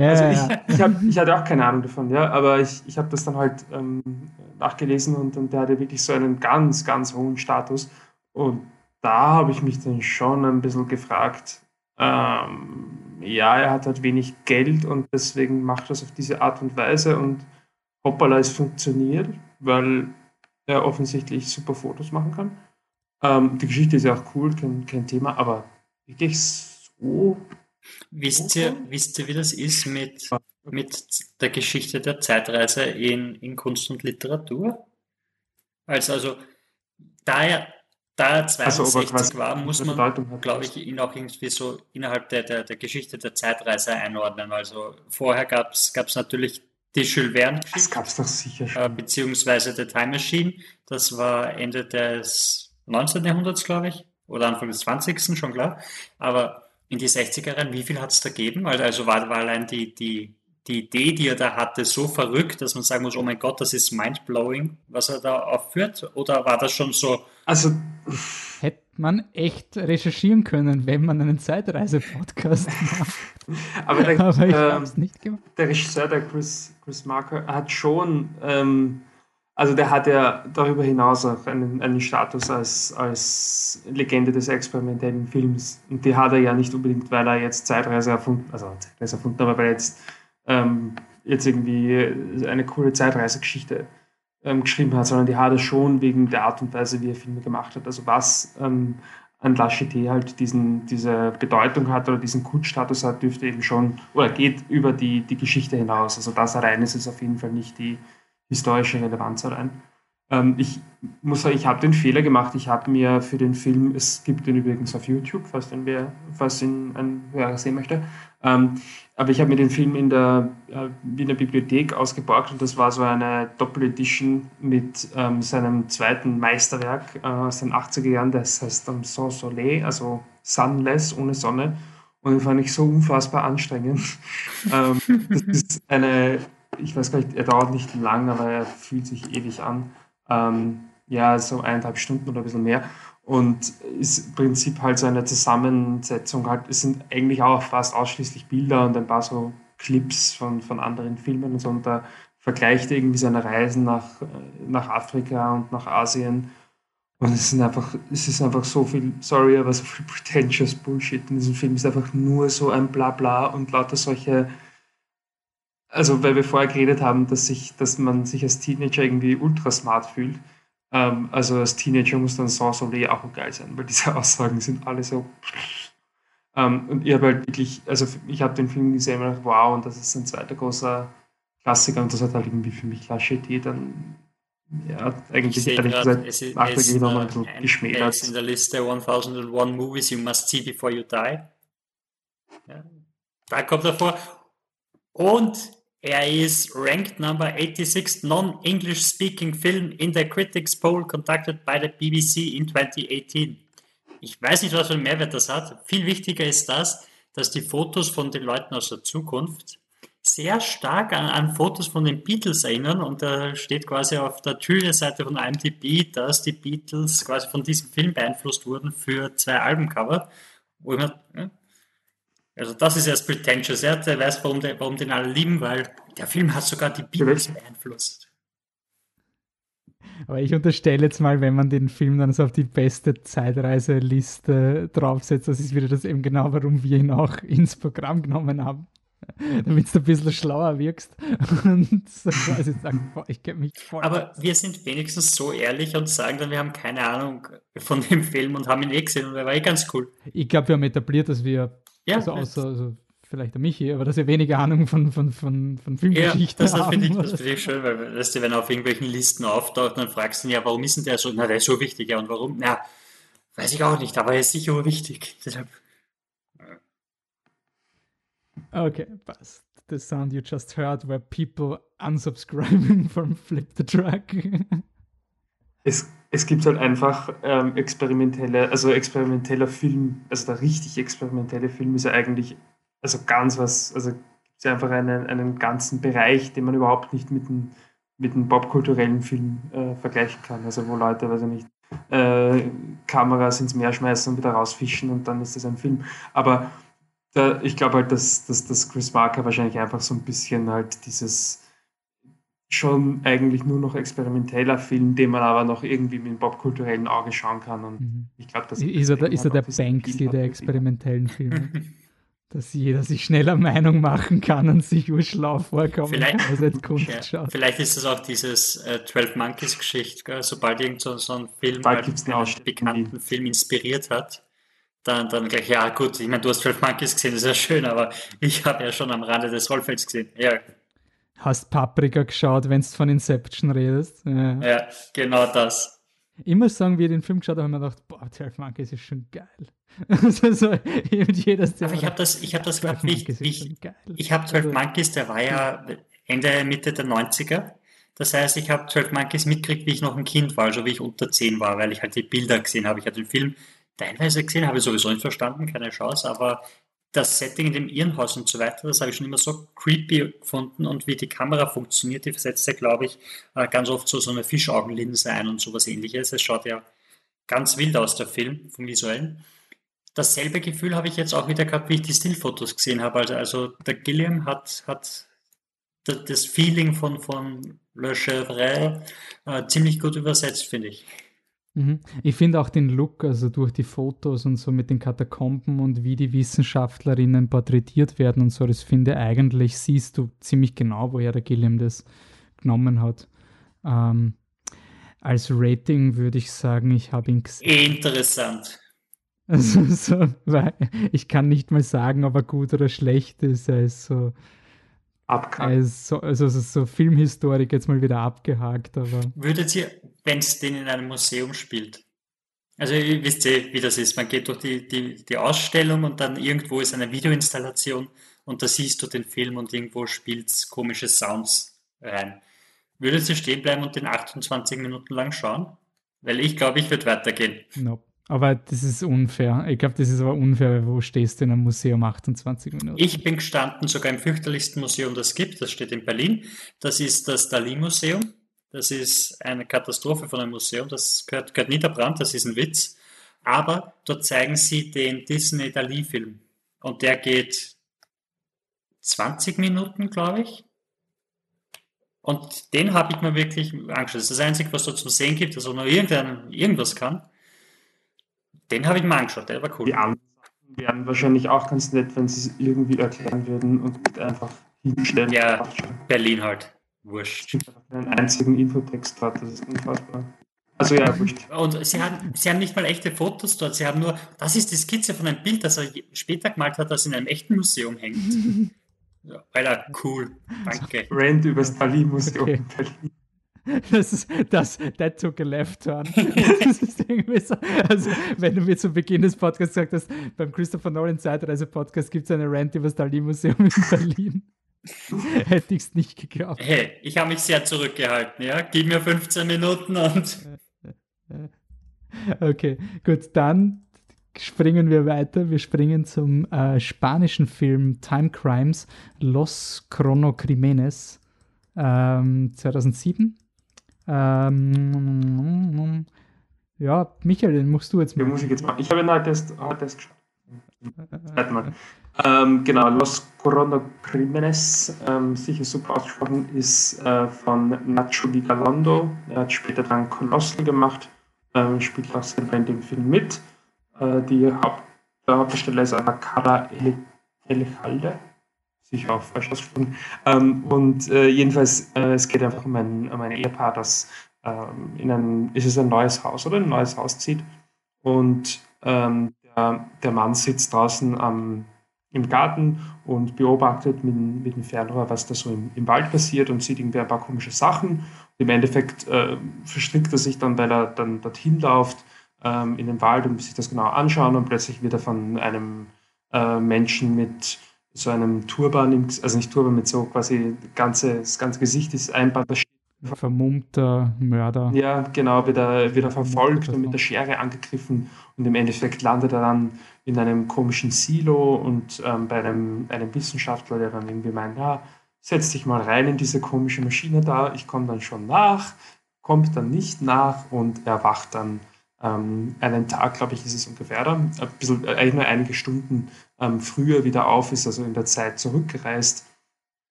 Ja, also ich, ich, hab, ich hatte auch keine Ahnung davon, ja, aber ich, ich habe das dann halt ähm, nachgelesen und, und der hatte wirklich so einen ganz, ganz hohen Status. Und da habe ich mich dann schon ein bisschen gefragt, ähm, ja, er hat halt wenig Geld und deswegen macht er es auf diese Art und Weise und hoppala, es funktioniert, weil er offensichtlich super Fotos machen kann. Ähm, die Geschichte ist ja auch cool, kein, kein Thema, aber wirklich so Wisst ihr, wisst ihr, wie das ist mit, mit der Geschichte der Zeitreise in, in Kunst und Literatur? Also, also da er, da er 62 also, war, muss man, glaube ich, ihn auch irgendwie so innerhalb der, der, der Geschichte der Zeitreise einordnen. Also vorher gab es natürlich die Jules Verne. Das gab es doch sicher schon. Äh, beziehungsweise The Time Machine. Das war Ende des 19. Jahrhunderts, glaube ich. Oder Anfang des 20. schon klar. Aber in die 60er rein, wie viel hat es da gegeben? Also, also war, war allein die, die, die Idee, die er da hatte, so verrückt, dass man sagen muss, oh mein Gott, das ist mindblowing, was er da aufführt? Oder war das schon so? Also hätte man echt recherchieren können, wenn man einen Zeitreise-Podcast (laughs) macht. Aber, der, Aber ich ähm, nicht gemacht. Der Regisseur, der Chris, Chris Marker, hat schon ähm, also der hat ja darüber hinaus auch einen, einen Status als, als Legende des experimentellen Films. Und die hat er ja nicht unbedingt, weil er jetzt Zeitreise erfunden, also Zeitreise erfunden, aber weil er jetzt, ähm, jetzt irgendwie eine coole Zeitreisegeschichte ähm, geschrieben hat, sondern die hat er schon wegen der Art und Weise, wie er Filme gemacht hat. Also was ähm, an Lachete halt diesen, diese Bedeutung hat oder diesen Kultstatus hat, dürfte eben schon, oder geht über die, die Geschichte hinaus. Also das allein ist es auf jeden Fall nicht die, historische Relevanz rein. Ähm, ich muss sagen, ich habe den Fehler gemacht. Ich habe mir für den Film, es gibt den übrigens auf YouTube, falls, den wer, falls ihn ein Hörer sehen möchte, ähm, aber ich habe mir den Film in der äh, Wiener Bibliothek ausgeborgt und das war so eine Doppel-Edition mit ähm, seinem zweiten Meisterwerk äh, aus den 80er Jahren, das heißt um, Sans Soleil, also Sunless, ohne Sonne. Und den fand ich so unfassbar anstrengend. (laughs) ähm, das ist eine ich weiß gar nicht, er dauert nicht lang, aber er fühlt sich ewig an. Ähm, ja, so eineinhalb Stunden oder ein bisschen mehr. Und ist im Prinzip halt so eine Zusammensetzung halt, es sind eigentlich auch fast ausschließlich Bilder und ein paar so Clips von, von anderen Filmen und so. Und da vergleicht er irgendwie seine Reisen nach, nach Afrika und nach Asien. Und es sind einfach, es ist einfach so viel, sorry, aber so viel (laughs) pretentious Bullshit in diesem Film. Es ist einfach nur so ein Blabla und lauter solche also weil wir vorher geredet haben, dass, sich, dass man sich als Teenager irgendwie ultra smart fühlt. Ähm, also als Teenager muss dann Sans Soleil auch geil sein, weil diese (laughs) Aussagen sind alle so. Ähm, und ich habe halt wirklich, also ich habe den Film gesehen und gedacht, wow, und das ist ein zweiter großer Klassiker und das hat halt irgendwie für mich Lachete dann ja, eigentlich ehrlich gesagt nachträglich nochmal ein bisschen geschmälert. in der Liste 1001 Movies You Must See Before You Die. Ja, da kommt er vor. Und er ist ranked number 86 non-English speaking film in the critics poll conducted by the BBC in 2018. Ich weiß nicht, was für einen Mehrwert das hat. Viel wichtiger ist das, dass die Fotos von den Leuten aus der Zukunft sehr stark an, an Fotos von den Beatles erinnern und da steht quasi auf der Tür-Seite von IMDb, dass die Beatles quasi von diesem Film beeinflusst wurden für zwei Albumcover. Wo ich mir, also das ist erst pretentious. Er weiß, warum, der, warum den alle lieben, weil der Film hat sogar die Beatles beeinflusst. Aber ich unterstelle jetzt mal, wenn man den Film dann so auf die beste Zeitreiseliste draufsetzt, das ist wieder das eben genau, warum wir ihn auch (laughs) ins Programm genommen haben. damit du ein bisschen schlauer wirkst und so quasi sagen, boah, ich kenne mich voll. Aber wir sind wenigstens so ehrlich und sagen dann, wir haben keine Ahnung von dem Film und haben ihn eh gesehen und der war eh ganz cool. Ich glaube, wir haben etabliert, dass wir ja, also außer, also vielleicht der Michi, aber dass wir weniger Ahnung von, von, von, von Filmgeschichte ja, das. Ich, das finde ich schön, weil weißt du, wenn er auf irgendwelchen Listen auftaucht, dann fragst du ihn ja, warum ist denn der so? Na, der ist so wichtig, ja, und warum? Na, weiß ich auch nicht, aber er ist sicher wichtig. (laughs) Deshalb. Okay, passt. The sound you just heard were people unsubscribing (laughs) from Flip the Truck. es, es gibt halt einfach ähm, experimentelle, also experimenteller Film, also der richtig experimentelle Film ist ja eigentlich, also ganz was, also gibt es ja einfach einen, einen ganzen Bereich, den man überhaupt nicht mit einem, mit popkulturellen Film äh, vergleichen kann. Also wo Leute, weiß ich nicht, äh, Kameras ins Meer schmeißen und wieder rausfischen und dann ist das ein Film. Aber da, ich glaube halt, dass, dass, dass Chris Marker wahrscheinlich einfach so ein bisschen halt dieses schon eigentlich nur noch experimenteller Film, den man aber noch irgendwie mit dem popkulturellen Auge schauen kann. Und mhm. ich glaube, das ist er, ist er der Banksy der experimentellen (laughs) Filme. dass jeder sich schneller Meinung machen kann und sich urschlau vorkommt. Vielleicht, ja, (laughs) vielleicht ist es auch dieses äh, 12 Monkeys Geschichte, sobald irgend so, so ein Film halt einen bekannten Film inspiriert hat, dann, dann gleich, ja gut, ich meine, du hast 12 Monkeys gesehen, das ist ja schön, aber (laughs) ich habe ja schon am Rande des Rollfelds gesehen. Ja. Hast Paprika geschaut, wenn du von Inception redest? Ja. ja, genau das. Immer sagen, wie ich den Film geschaut habe, haben wir gedacht, boah, 12 Monkeys ist schon geil. (laughs) also so, jeder Aber ich habe das, ich habe das gehabt, wie ich, ich, ich habe 12 Monkeys, der war ja Ende, Mitte der 90er. Das heißt, ich habe 12 Monkeys mitgekriegt, wie ich noch ein Kind war, also wie ich unter 10 war, weil ich halt die Bilder gesehen habe. Ich habe den Film teilweise gesehen, habe ich sowieso nicht verstanden, keine Chance, aber das Setting in dem Irrenhaus und so weiter, das habe ich schon immer so creepy gefunden und wie die Kamera funktioniert, die versetzt ja, glaube ich, äh, ganz oft so, so eine Fischaugenlinse ein und sowas ähnliches. Es schaut ja ganz wild aus, der Film, vom Visuellen. Dasselbe Gefühl habe ich jetzt auch wieder gehabt, wie ich die Stillfotos gesehen habe. Also, also der Gilliam hat, hat das Feeling von, von Le Chevre äh, ziemlich gut übersetzt, finde ich. Mhm. Ich finde auch den Look, also durch die Fotos und so mit den Katakomben und wie die Wissenschaftlerinnen porträtiert werden und so, das finde eigentlich, siehst du ziemlich genau, woher der Gilliam das genommen hat. Ähm, als Rating würde ich sagen, ich habe ihn gesehen. Interessant. Also, so, weil ich kann nicht mal sagen, ob er gut oder schlecht ist. Er ist so. Abgehakt. So, also so Filmhistorik jetzt mal wieder abgehakt. Aber Würdet ihr, wenn es den in einem Museum spielt, also ihr wisst ihr, wie das ist, man geht durch die, die, die Ausstellung und dann irgendwo ist eine Videoinstallation und da siehst du den Film und irgendwo spielt komische Sounds rein. Würdet ihr stehen bleiben und den 28 Minuten lang schauen? Weil ich glaube, ich würde weitergehen. Nope. Aber das ist unfair. Ich glaube, das ist aber unfair, wo stehst du in einem Museum 28 Minuten? Ich bin gestanden sogar im fürchterlichsten Museum, das es gibt. Das steht in Berlin. Das ist das Dali-Museum. Das ist eine Katastrophe von einem Museum. Das gehört, gehört niederbrannt. Das ist ein Witz. Aber dort zeigen sie den Disney Dali-Film. Und der geht 20 Minuten, glaube ich. Und den habe ich mir wirklich angeschaut. Das ist das Einzige, was dort zum Sehen gibt, dass also nur irgendwas kann. Den habe ich mal angeschaut, der war cool. Die anderen wären wahrscheinlich auch ganz nett, wenn sie es irgendwie erklären würden und einfach hinstellen. Ja, Berlin halt. Wurscht. Es gibt einfach keinen einzigen Infotext dort, das ist unfassbar. Also ja, wurscht. Und sie haben, sie haben nicht mal echte Fotos dort, sie haben nur, das ist die Skizze von einem Bild, das er später gemalt hat, das in einem echten Museum hängt. (laughs) ja, Alter, cool. Danke. Rand übers Dali-Museum okay. in Berlin. Das ist das, that took a left turn. so, also, wenn du mir zu Beginn des Podcasts gesagt hast, beim Christopher Nolan Zeitreise Podcast gibt es eine Rant über das Dali-Museum in Berlin. Hätte ich es nicht geglaubt. Hey, ich habe mich sehr zurückgehalten, ja. Gib mir 15 Minuten und. Okay, gut, dann springen wir weiter. Wir springen zum äh, spanischen Film Time Crimes Los Cronocrimenes ähm, 2007 ähm, ja, Michael, den musst du jetzt mal. Den muss ich jetzt machen. Ich habe ihn heute erst, heute erst geschaut. Warte mal. Ähm, genau, Los Corona Crímenes, ähm, sicher super ausgesprochen, ist äh, von Nacho Vigalondo. Er hat später dann Colossal gemacht, ähm, spielt auch selber in dem Film mit. Äh, die Haupt, der Hauptdarsteller ist Ana Cara Elejalde. Sicher auch falsch ausgesprochen. Ähm, und äh, jedenfalls, äh, es geht einfach um ein, um ein Ehepaar, das ähm, in ein, ist es ein neues Haus oder ein neues Haus zieht. Und ähm, der, der Mann sitzt draußen am, im Garten und beobachtet mit, mit dem Fernrohr, was da so im, im, Wald passiert und sieht irgendwie ein paar komische Sachen. Und Im Endeffekt äh, verstrickt er sich dann, weil er dann dorthin läuft, ähm, in den Wald und sich das genau anschauen und plötzlich wird er von einem äh, Menschen mit so einem Turban, also nicht Turban, mit so quasi ganze, das ganze Gesicht ist einbandagiert. Vermummter Mörder. Ja, genau, wird er, wird er verfolgt und mit der Schere angegriffen und im Endeffekt landet er dann in einem komischen Silo und ähm, bei einem, einem Wissenschaftler, der dann irgendwie meint, ja, setz dich mal rein in diese komische Maschine da, ich komme dann schon nach, kommt dann nicht nach und erwacht dann ähm, einen Tag, glaube ich, ist es ungefähr, dann, ein bisschen, äh, nur einige Stunden ähm, früher wieder auf ist, also in der Zeit zurückgereist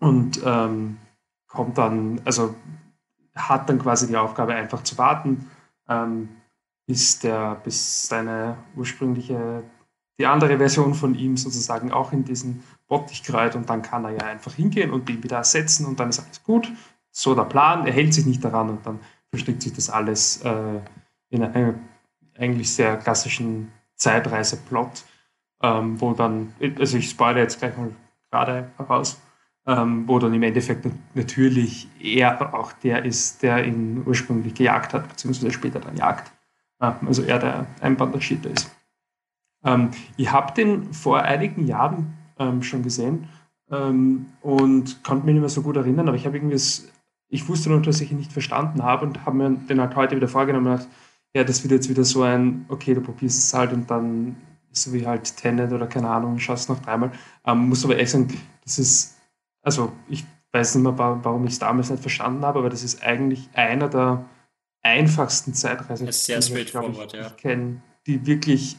und ähm, kommt dann, also hat dann quasi die Aufgabe, einfach zu warten, ähm, bis, der, bis seine ursprüngliche, die andere Version von ihm sozusagen auch in diesen Bottich kreuzt und dann kann er ja einfach hingehen und ihn wieder ersetzen und dann ist alles gut. So der Plan, er hält sich nicht daran und dann verstrickt sich das alles äh, in einem eigentlich sehr klassischen Zeitreiseplot, ähm, wo dann, also ich spoilere jetzt gleich mal gerade heraus, ähm, wo dann im Endeffekt natürlich er auch der ist, der ihn ursprünglich gejagt hat, beziehungsweise später dann jagt. Ähm, also er der Einbandagierte ist. Ähm, ich habe den vor einigen Jahren ähm, schon gesehen und konnte mich nicht mehr so gut erinnern, aber ich habe irgendwie, ich wusste noch, dass ich ihn nicht verstanden habe und habe mir den halt heute wieder vorgenommen und gedacht, ja, das wird jetzt wieder so ein, okay, du probierst es halt und dann so wie halt Tenet oder keine Ahnung, schaust noch dreimal. Ähm, muss aber ehrlich sagen, das ist, also ich weiß nicht mehr, warum ich es damals nicht verstanden habe, aber das ist eigentlich einer der einfachsten Zeitreisen, sehr straightforward, ich, ja. ich kenne, die wirklich,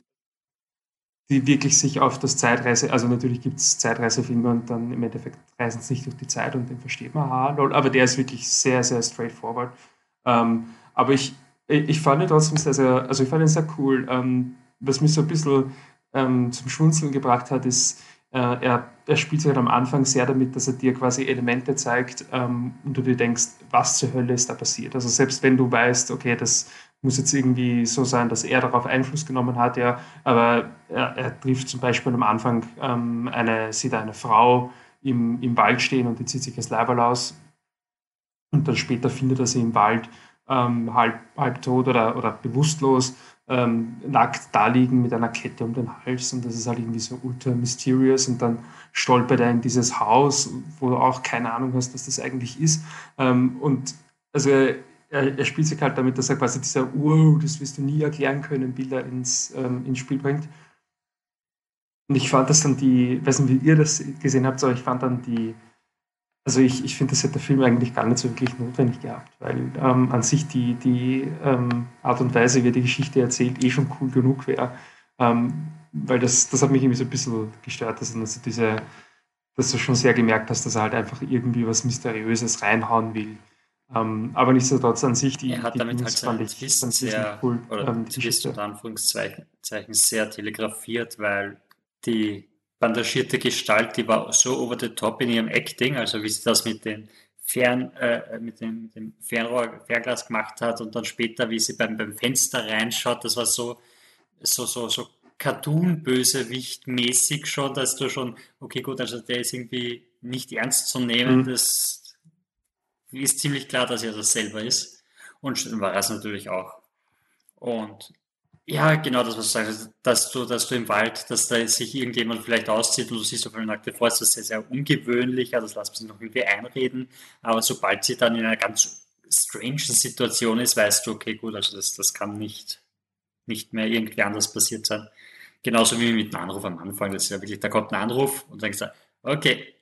die wirklich sich auf das Zeitreise, also natürlich gibt es Zeitreisefilme und dann im Endeffekt reisen sie nicht durch die Zeit und den versteht man, ha, lol, aber der ist wirklich sehr, sehr straightforward. Ähm, aber ich, ich fand ihn trotzdem sehr, sehr, also ich fand ihn sehr cool. Ähm, was mich so ein bisschen ähm, zum Schmunzeln gebracht hat, ist, äh, er, er spielt sich halt am Anfang sehr damit, dass er dir quasi Elemente zeigt ähm, und du dir denkst, was zur Hölle ist da passiert. Also selbst wenn du weißt, okay, das muss jetzt irgendwie so sein, dass er darauf Einfluss genommen hat, ja, aber er, er trifft zum Beispiel am Anfang ähm, eine, sieht eine Frau im, im Wald stehen und die zieht sich das Leiberl aus und dann später findet er sie im Wald ähm, halb, halb tot oder, oder bewusstlos ähm, nackt da liegen mit einer Kette um den Hals und das ist halt irgendwie so ultra mysterious und dann stolpert er in dieses Haus, wo du auch keine Ahnung hast, was das eigentlich ist. Ähm, und also er, er, spielt sich halt damit, dass er quasi dieser Wow, das wirst du nie erklären können, Bilder ins, ähm, ins Spiel bringt. Und ich fand das dann die, ich weiß nicht, wie ihr das gesehen habt, aber ich fand dann die, also ich, ich finde, das hätte der Film eigentlich gar nicht so wirklich notwendig gehabt, weil ähm, an sich die, die ähm, Art und Weise, wie er die Geschichte erzählt, eh schon cool genug wäre. Ähm, weil das, das hat mich irgendwie so ein bisschen gestört, dass, also diese, dass du schon sehr gemerkt hast, dass er halt einfach irgendwie was Mysteriöses reinhauen will. Ähm, aber nichtsdestotrotz an sich, die, er hat die damit halt seinen Twist sehr, cool, oder ähm, Twist unter Anführungszeichen sehr telegrafiert, weil die bandagierte Gestalt, die war so over the top in ihrem Acting, also wie sie das mit den Fern, äh, mit dem, mit dem Fernrohr, Fernglas gemacht hat und dann später, wie sie beim, beim Fenster reinschaut, das war so, so, so, so Cartoon-Bösewicht-mäßig schon, dass du schon, okay, gut, also der ist irgendwie nicht ernst zu nehmen, mhm. das ist ziemlich klar, dass er das selber ist. Und war es natürlich auch. Und ja, genau das, was du sagst, dass du, dass du im Wald, dass da sich irgendjemand vielleicht auszieht und du siehst auf eine nackte Frau, ist das sehr, sehr ungewöhnlich, ja, das lässt man sich noch irgendwie einreden, aber sobald sie dann in einer ganz strange Situation ist, weißt du, okay, gut, also das, das kann nicht, nicht mehr irgendwie anders passiert sein. Genauso wie mit einem Anruf am Anfang, das ist ja wirklich, da kommt ein Anruf und dann du, okay,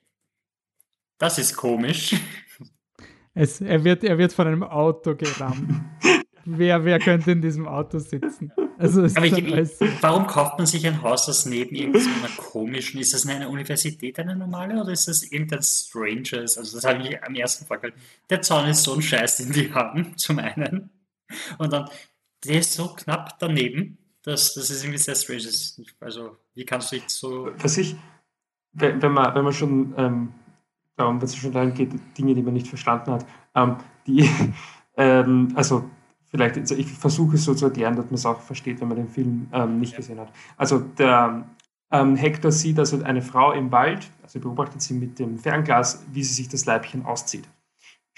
das ist komisch. Es, er, wird, er wird von einem Auto gerammt. (laughs) wer, wer könnte in diesem Auto sitzen? Also Aber ich, warum kauft man sich ein Haus, das neben irgendeiner komischen, ist das eine Universität, eine normale, oder ist das irgendein Stranges? Also das habe ich am ersten Fall Der Zaun ist so ein Scheiß, den die haben, (laughs) zum einen. Und dann, der ist so knapp daneben, dass das ist irgendwie sehr strange. Also, wie kannst du dich so... Was ich, wenn, wenn, man, wenn man schon, ähm, was es schon darum geht, Dinge, die man nicht verstanden hat, ähm, die, (laughs) ähm, also vielleicht, also ich versuche es so zu erklären, dass man es auch versteht, wenn man den Film ähm, nicht gesehen hat. Also der ähm, Hector sieht also eine Frau im Wald, also beobachtet sie mit dem Fernglas, wie sie sich das Leibchen auszieht.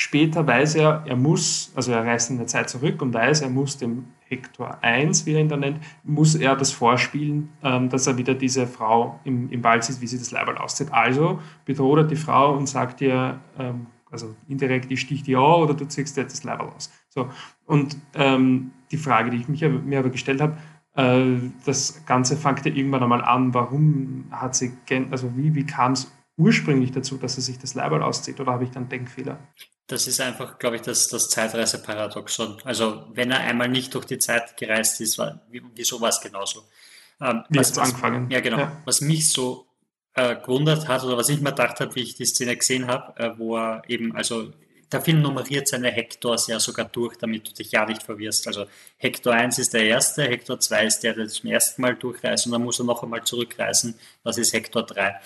Später weiß er, er muss, also er reist in der Zeit zurück und weiß, er muss dem Hector 1, wie er ihn da nennt, muss er das vorspielen, ähm, dass er wieder diese Frau im, im Wald sieht, wie sie das Leiberl auszieht. Also bedroht er die Frau und sagt ihr, ähm, also indirekt, ich stich die an oder du ziehst dir das Leiberl aus. So. Und ähm, die Frage, die ich mich, mir aber gestellt habe, äh, das Ganze fängt ja irgendwann einmal an, warum hat sie, also wie, wie kam es ursprünglich dazu, dass er sich das Leiberl auszieht oder habe ich dann Denkfehler? Das ist einfach, glaube ich, das, das Zeitreiseparadoxon. Also wenn er einmal nicht durch die Zeit gereist ist, war, wieso war es genauso? Ähm, Wie was, angefangen? Ja, genau. Ja. Was mich so äh, gewundert hat oder was ich mir gedacht habe, wie ich die Szene gesehen habe, äh, wo er eben, also der Film nummeriert seine Hektors ja sogar durch, damit du dich ja nicht verwirrst. Also Hektor 1 ist der erste, Hektor 2 ist der, der zum ersten Mal durchreist und dann muss er noch einmal zurückreisen. Das ist Hektor 3.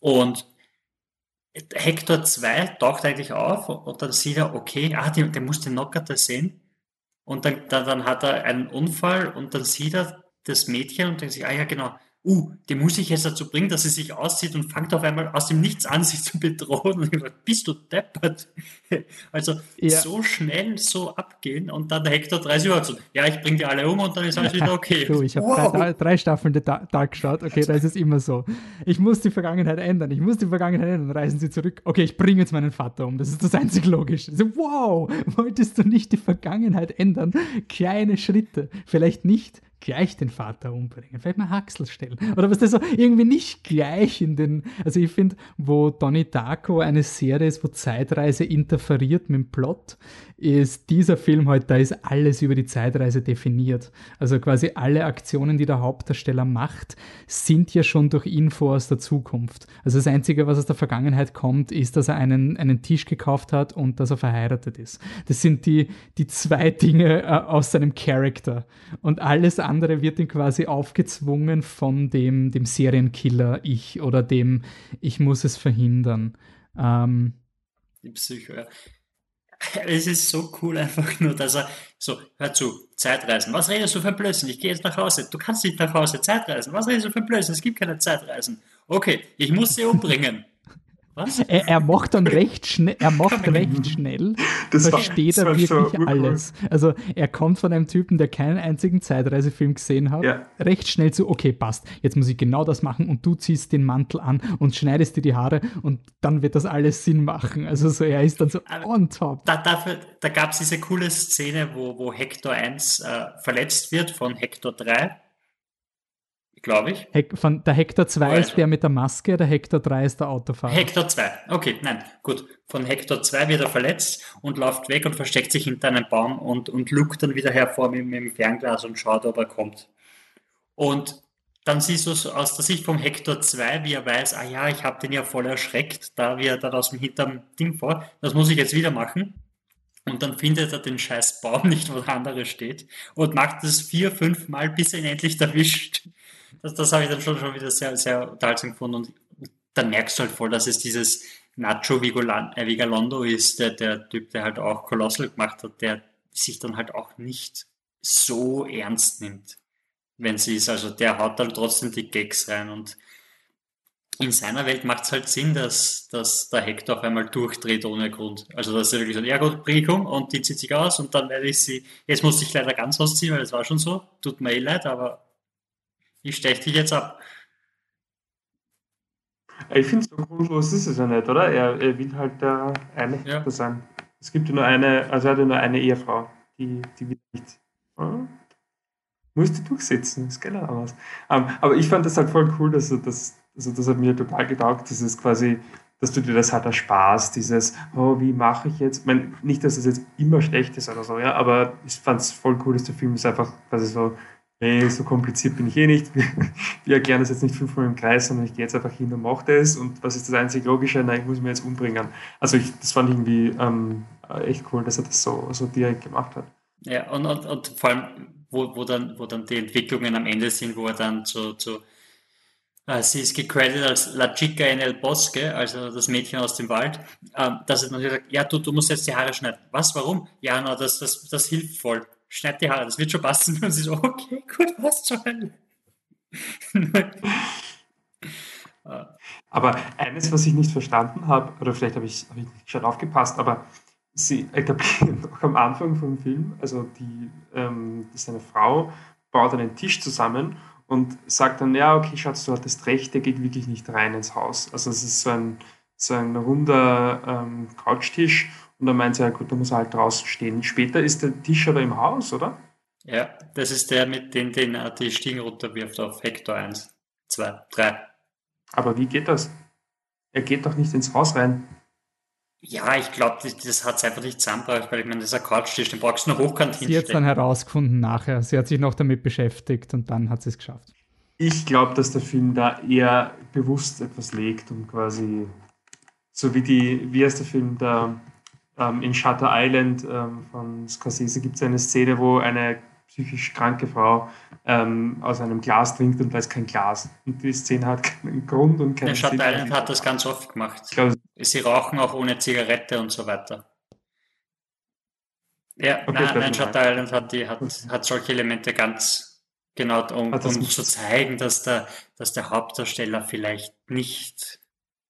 Und Hector 2 taucht eigentlich auf und dann sieht er, okay, ah, die, der muss den Knockout sehen. Und dann, dann, dann hat er einen Unfall und dann sieht er das Mädchen und denkt sich, ah ja, genau, uh, die muss ich jetzt dazu bringen, dass sie sich auszieht und fängt auf einmal aus dem Nichts an, (laughs) sich zu bedrohen. Und ich dachte, bist du deppert? (laughs) Also ja. so schnell so abgehen und dann der Hector 30 Uhr so, ja, ich bringe die alle um und dann ist alles wieder okay. (laughs) Du, ich habe wow. drei, drei, Staffeln Dark geschaut, okay, da ist es immer so. Ich muss die Vergangenheit ändern, ich muss die Vergangenheit ändern, reisen sie zurück. Okay, ich bringe jetzt meinen Vater um, das ist das einzig Logische. So, wow, wolltest du nicht die Vergangenheit ändern? Kleine Schritte, vielleicht nicht gleich den Vater umbringen, vielleicht mal Haxel stellen. (laughs) Oder was das so irgendwie nicht gleich in den. Also ich finde, wo Donnie Darko eine Serie ist, wo Zeitreise interferiert mit dem Plot, ist dieser Film halt, da ist alles über die Zeitreise definiert. Also quasi alle Aktionen, die der Hauptdarsteller macht, sind ja schon durch Info aus der Zukunft. Also das Einzige, was aus der Vergangenheit kommt, ist, dass er einen, einen Tisch gekauft hat und dass er verheiratet ist. Das sind die, die zwei Dinge äh, aus seinem Charakter. Und alles andere wird ihm quasi aufgezwungen von dem, dem Serienkiller-Ich oder dem Ich muss es verhindern. Ähm, die Psycho, ja. Es ist so cool einfach nur, dass er so, hör zu, Zeitreisen. Was redest du für Blödsinn? Ich gehe jetzt nach Hause. Du kannst nicht nach Hause Zeitreisen. Was redest du für Blödsinn? Es gibt keine Zeitreisen. Okay, ich muss sie umbringen. Was? (laughs) Er, er macht dann recht schnell, er macht recht schnell, das versteht war, er wirklich so alles. Also er kommt von einem Typen, der keinen einzigen Zeitreisefilm gesehen hat, ja. recht schnell zu, okay, passt, jetzt muss ich genau das machen und du ziehst den Mantel an und schneidest dir die Haare und dann wird das alles Sinn machen. Also so, er ist dann so Aber on top. Da, dafür, da gab es diese coole Szene, wo, wo Hector 1 äh, verletzt wird von Hector 3 glaube ich. Hek von der Hector 2 also. ist der mit der Maske, der Hector 3 ist der Autofahrer. Hector 2, okay, nein, gut. Von Hector 2 wird er verletzt und läuft weg und versteckt sich hinter einem Baum und, und lugt dann wieder hervor mit, mit dem Fernglas und schaut, ob er kommt. Und dann siehst du so aus der Sicht vom Hector 2, wie er weiß, ah ja, ich habe den ja voll erschreckt, da wie er dann aus dem hinterm Ding vor, das muss ich jetzt wieder machen. Und dann findet er den scheiß Baum nicht, wo der andere steht und macht das vier, fünf Mal, bis er ihn endlich erwischt das, das habe ich dann schon, schon wieder sehr, sehr unterhaltsam gefunden. Und dann merkst du halt voll, dass es dieses Nacho äh, Vigalondo ist, der, der Typ, der halt auch Colossal gemacht hat, der sich dann halt auch nicht so ernst nimmt, wenn sie ist. Also der haut dann trotzdem die Gags rein und in seiner Welt macht es halt Sinn, dass, dass der Hector auf einmal durchdreht ohne Grund. Also dass er wirklich sagt, ja gut, bring ich um und die zieht sich aus und dann werde ich sie, jetzt muss ich leider ganz ausziehen, weil das war schon so, tut mir eh leid, aber ich steche dich jetzt ab. Ich finde, so grundlos ist es ja nicht, oder? Er, er will halt der eine ja. sein. Es gibt ja nur eine, also er hat ja nur eine Ehefrau, die, die will nicht. Hm? Musste durchsetzen, das geht ja anders. Um, ähm, aber ich fand das halt voll cool, dass er das, also das hat mir total getaugt, dieses quasi, dass du dir das halt Spaß, dieses, oh, wie mache ich jetzt? Ich meine, nicht, dass es jetzt immer schlecht ist oder so, ja, aber ich fand es voll cool, dass der Film ist einfach quasi so hey, so kompliziert bin ich eh nicht. Wir erklären das jetzt nicht fünfmal im Kreis, sondern ich gehe jetzt einfach hin und mache das. Und was ist das einzig Logische? Nein, ich muss mich jetzt umbringen. Also ich, das fand ich irgendwie ähm, echt cool, dass er das so, so direkt gemacht hat. Ja, und, und, und vor allem, wo, wo, dann, wo dann die Entwicklungen am Ende sind, wo er dann zu, zu äh, sie ist gecredited als La Chica en el Bosque, also das Mädchen aus dem Wald, ähm, dass sie natürlich sagt, ja, du, du musst jetzt die Haare schneiden. Was, warum? Ja, na, das, das, das hilft voll. Schneid die Haare, das wird schon passen. (laughs) Und sie so, okay, gut, passt schon. (laughs) aber eines, was ich nicht verstanden habe, oder vielleicht habe ich, hab ich nicht schon aufgepasst, aber sie etablieren (laughs) doch am Anfang vom Film, also die, ähm, seine Frau baut einen Tisch zusammen und sagt dann, ja, okay, Schatz, du hattest recht, der geht wirklich nicht rein ins Haus. Also es ist so ein, so ein runder ähm, Couchtisch und dann meint sie, ja gut, da muss er halt draußen stehen. Später ist der Tisch aber im Haus, oder? Ja, das ist der, mit dem den er die Stiegen runterwirft auf Hector 1, 2, 3. Aber wie geht das? Er geht doch nicht ins Haus rein. Ja, ich glaube, das, das hat es einfach nicht zusammengebracht, weil ich meine, das ist ein Couchtisch, den brauchst du noch hochkant hinstellen. Sie hat es dann herausgefunden nachher. Sie hat sich noch damit beschäftigt und dann hat sie es geschafft. Ich glaube, dass der Film da eher bewusst etwas legt und quasi so wie die, wie heißt der Film, da ähm, in Shutter Island ähm, von Scorsese gibt es eine Szene, wo eine psychisch kranke Frau ähm, aus einem Glas trinkt und weiß kein Glas. Und die Szene hat keinen Grund und keinen Der Shutter Island hat das ganz oft gemacht. Glaub, Sie rauchen auch ohne Zigarette und so weiter. Ja, okay, nein, nein Shutter Island hat, die, hat, hat solche Elemente ganz genau, um, um zu zeigen, dass der, dass der Hauptdarsteller vielleicht nicht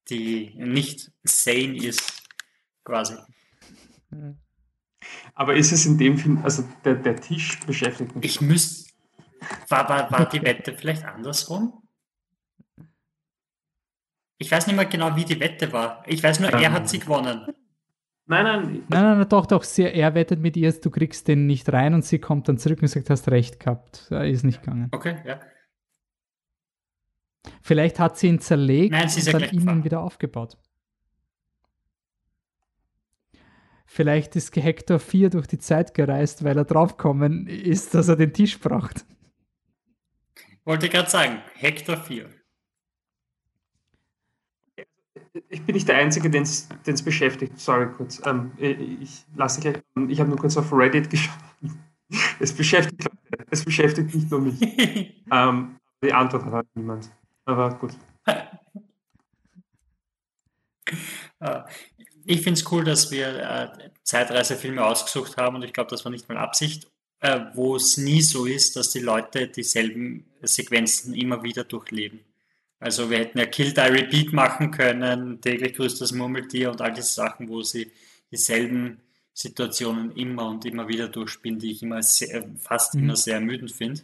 die nicht sane ist, quasi. Aber ist es in dem Film, also der, der Tisch beschäftigt mich. Ich müsste. War, war, war die Wette vielleicht andersrum? Ich weiß nicht mehr genau, wie die Wette war. Ich weiß nur, er hat sie gewonnen. Nein, nein. Nein, nein, nein doch, doch. Sie, er wettet mit ihr, du kriegst den nicht rein und sie kommt dann zurück und sagt, hast recht gehabt. Er ist nicht gegangen. Okay, ja. Vielleicht hat sie ihn zerlegt nein, und dann ihn wieder aufgebaut. Vielleicht ist Hector 4 durch die Zeit gereist, weil er draufgekommen ist, dass er den Tisch braucht. Wollte gerade sagen, Hector 4. Ich bin nicht der Einzige, den es beschäftigt. Sorry, kurz. Ähm, ich lasse gleich. Ich habe nur kurz auf Reddit (laughs) geschaut. Es beschäftigt, es beschäftigt nicht nur mich. (laughs) ähm, die Antwort hat halt niemand. Aber gut. (laughs) Ich finde es cool, dass wir äh, Zeitreisefilme ausgesucht haben und ich glaube, das war nicht mal Absicht, äh, wo es nie so ist, dass die Leute dieselben Sequenzen immer wieder durchleben. Also wir hätten ja Kill Die Repeat machen können, täglich grüßt das Murmeltier und all diese Sachen, wo sie dieselben Situationen immer und immer wieder durchspielen, die ich immer sehr, fast mhm. immer sehr ermüdend finde.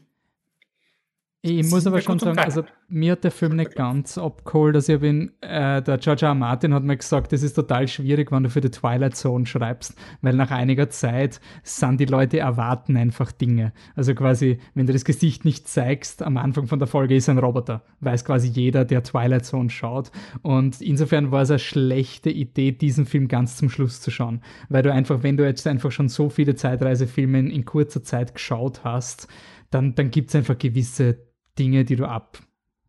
Ich muss aber schon sagen, also mir hat der Film nicht ganz abgeholt. Also ich bin, äh, der George R. Martin hat mir gesagt, es ist total schwierig, wenn du für die Twilight Zone schreibst, weil nach einiger Zeit sind die Leute erwarten einfach Dinge. Also quasi, wenn du das Gesicht nicht zeigst, am Anfang von der Folge ist ein Roboter, weiß quasi jeder, der Twilight Zone schaut. Und insofern war es eine schlechte Idee, diesen Film ganz zum Schluss zu schauen, weil du einfach, wenn du jetzt einfach schon so viele Zeitreisefilme in, in kurzer Zeit geschaut hast, dann, dann gibt es einfach gewisse Dinge, die du ab,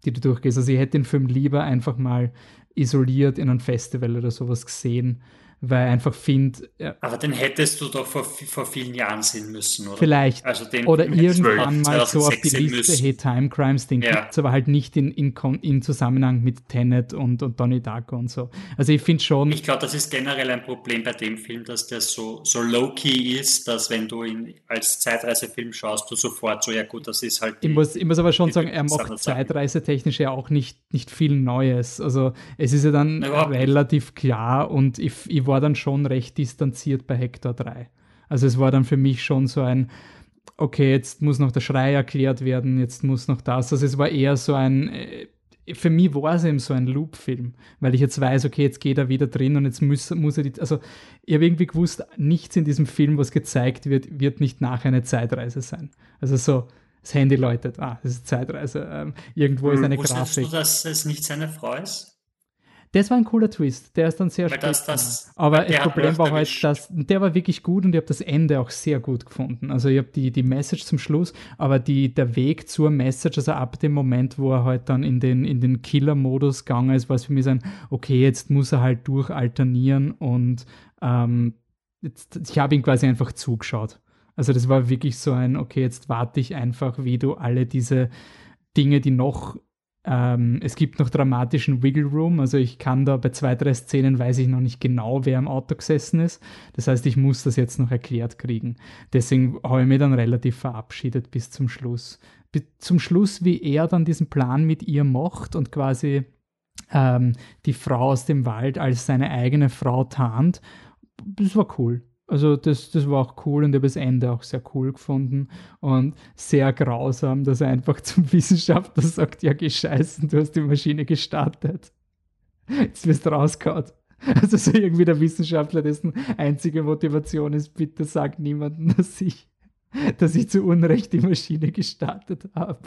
die du durchgehst. Also ich hätte den Film lieber einfach mal isoliert in einem Festival oder sowas gesehen, weil einfach finde. Ja, Aber den hättest du doch vor, vor vielen Jahren sehen müssen, oder? Vielleicht. Also den oder irgendwann mal so auf die Liste, hey, Time Crimes, den ja. gibt es aber halt nicht in, in, in Zusammenhang mit Tenet und, und Donnie Darko und so. Also ich finde schon. Ich glaube, das ist generell ein Problem bei dem Film, dass der so, so low-key ist, dass wenn du ihn als Zeitreisefilm schaust, du sofort so, ja gut, das ist halt. Die, ich, muss, ich muss aber schon sagen, er macht zeitreisetechnisch ja auch nicht, nicht viel Neues. Also es ist ja dann relativ klar und ich, ich war war dann schon recht distanziert bei Hector 3. Also es war dann für mich schon so ein, okay, jetzt muss noch der Schrei erklärt werden, jetzt muss noch das. Also es war eher so ein, äh, für mich war es eben so ein Loop-Film, weil ich jetzt weiß, okay, jetzt geht er wieder drin und jetzt muss, muss er die, also ich habe irgendwie gewusst, nichts in diesem Film, was gezeigt wird, wird nicht nachher eine Zeitreise sein. Also so, das Handy läutet, ah, das ist Zeitreise, ähm, irgendwo hm, ist eine Grafik. du, dass es nicht seine Frau ist? Das war ein cooler Twist. Der ist dann sehr das, Aber das Problem war halt, dass der war wirklich gut und ich habe das Ende auch sehr gut gefunden. Also ich habe die, die Message zum Schluss, aber die, der Weg zur Message, also ab dem Moment, wo er halt dann in den, in den Killer-Modus gegangen ist, war es für mich so ein, okay, jetzt muss er halt durchalternieren und ähm, jetzt, ich habe ihn quasi einfach zugeschaut. Also das war wirklich so ein, okay, jetzt warte ich einfach, wie du alle diese Dinge, die noch ähm, es gibt noch dramatischen Wiggle Room, also ich kann da bei zwei, drei Szenen weiß ich noch nicht genau, wer im Auto gesessen ist. Das heißt, ich muss das jetzt noch erklärt kriegen. Deswegen habe ich mich dann relativ verabschiedet bis zum Schluss. Bis zum Schluss, wie er dann diesen Plan mit ihr macht und quasi ähm, die Frau aus dem Wald als seine eigene Frau tarnt, das war cool. Also das, das war auch cool und ich habe das Ende auch sehr cool gefunden und sehr grausam, dass er einfach (laughs) zum Wissenschaftler sagt, ja, geh scheißen, du hast die Maschine gestartet. Jetzt wirst du rausgehauen. Also so irgendwie der Wissenschaftler, dessen einzige Motivation ist, bitte sag niemandem, (laughs) dass ich, dass ich zu Unrecht die Maschine gestartet habe.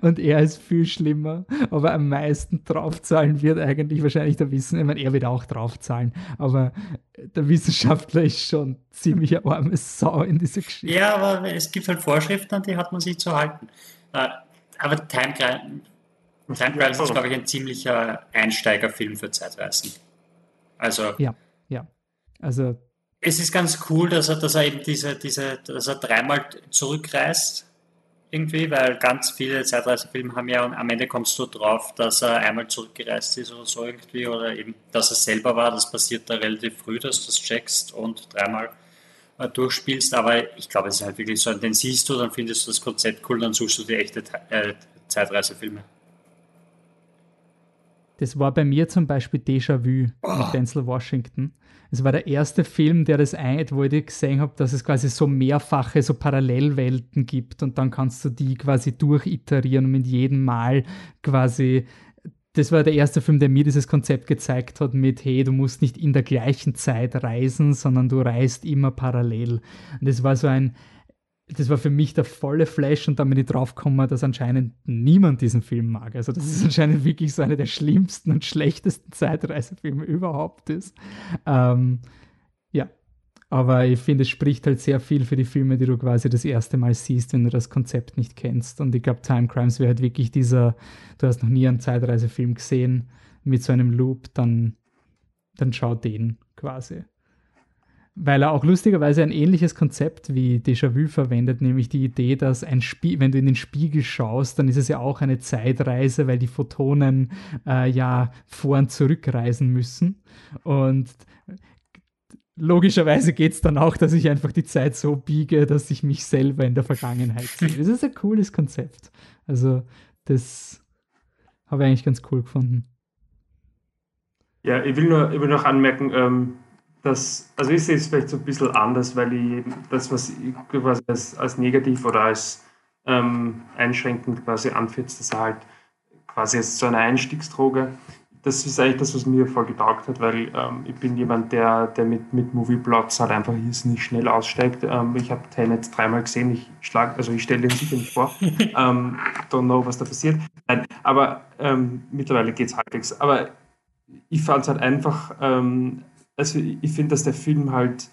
Und er ist viel schlimmer, aber am meisten draufzahlen wird eigentlich wahrscheinlich der Wissen. Ich meine, er wird auch draufzahlen, aber der Wissenschaftler ist schon ziemlich eine arme Sau in dieser Geschichte. Ja, aber es gibt halt Vorschriften, an die hat man sich zu halten. Äh, aber Time Crimes ist, glaube ich, ein ziemlicher Einsteigerfilm für Zeitreisen. Also. Ja, ja. Also. Es ist ganz cool, dass er, dass er eben diese, diese, dass er dreimal zurückreist irgendwie, weil ganz viele Zeitreisefilme haben ja und am Ende kommst du drauf, dass er einmal zurückgereist ist oder so irgendwie oder eben, dass er selber war. Das passiert da relativ früh, dass du das checkst und dreimal äh, durchspielst. Aber ich glaube, es ist halt wirklich so, den siehst du, dann findest du das Konzept cool, dann suchst du die echte äh, Zeitreisefilme. Das war bei mir zum Beispiel Déjà-vu oh. mit Denzel Washington. Es war der erste Film, der das ein, wo ich gesehen habe, dass es quasi so mehrfache, so Parallelwelten gibt und dann kannst du die quasi durchiterieren und mit jedem Mal quasi das war der erste Film, der mir dieses Konzept gezeigt hat mit, hey, du musst nicht in der gleichen Zeit reisen, sondern du reist immer parallel. Und das war so ein, das war für mich der volle Flash und dann bin ich draufgekommen, dass anscheinend niemand diesen Film mag. Also das ist anscheinend wirklich so einer der schlimmsten und schlechtesten Zeitreisefilme überhaupt ist. Ähm, ja, aber ich finde, es spricht halt sehr viel für die Filme, die du quasi das erste Mal siehst, wenn du das Konzept nicht kennst. Und ich glaube, Time Crimes wäre halt wirklich dieser, du hast noch nie einen Zeitreisefilm gesehen mit so einem Loop, dann, dann schau den quasi weil er auch lustigerweise ein ähnliches Konzept wie Déjà-vu verwendet, nämlich die Idee, dass ein Spie wenn du in den Spiegel schaust, dann ist es ja auch eine Zeitreise, weil die Photonen äh, ja vor und zurückreisen müssen. Und logischerweise geht es dann auch, dass ich einfach die Zeit so biege, dass ich mich selber in der Vergangenheit sehe. Das ist ein cooles Konzept. Also das habe ich eigentlich ganz cool gefunden. Ja, ich will nur, ich will noch anmerken, ähm das, also ich sehe es vielleicht so ein bisschen anders, weil ich das, was ich quasi als, als negativ oder als ähm, einschränkend quasi anführt, dass er halt quasi jetzt so eine Einstiegsdroge, das ist eigentlich das, was mir voll getaugt hat, weil ähm, ich bin jemand, der, der mit, mit Movieplots halt einfach hier nicht schnell aussteigt. Ähm, ich habe Tenet dreimal gesehen, ich schlag, also ich stelle den sicher nicht vor. (laughs) ähm, don't know, was da passiert. Nein, aber ähm, mittlerweile geht es halbwegs. Aber ich fand es halt einfach ähm, also ich finde, dass der Film halt,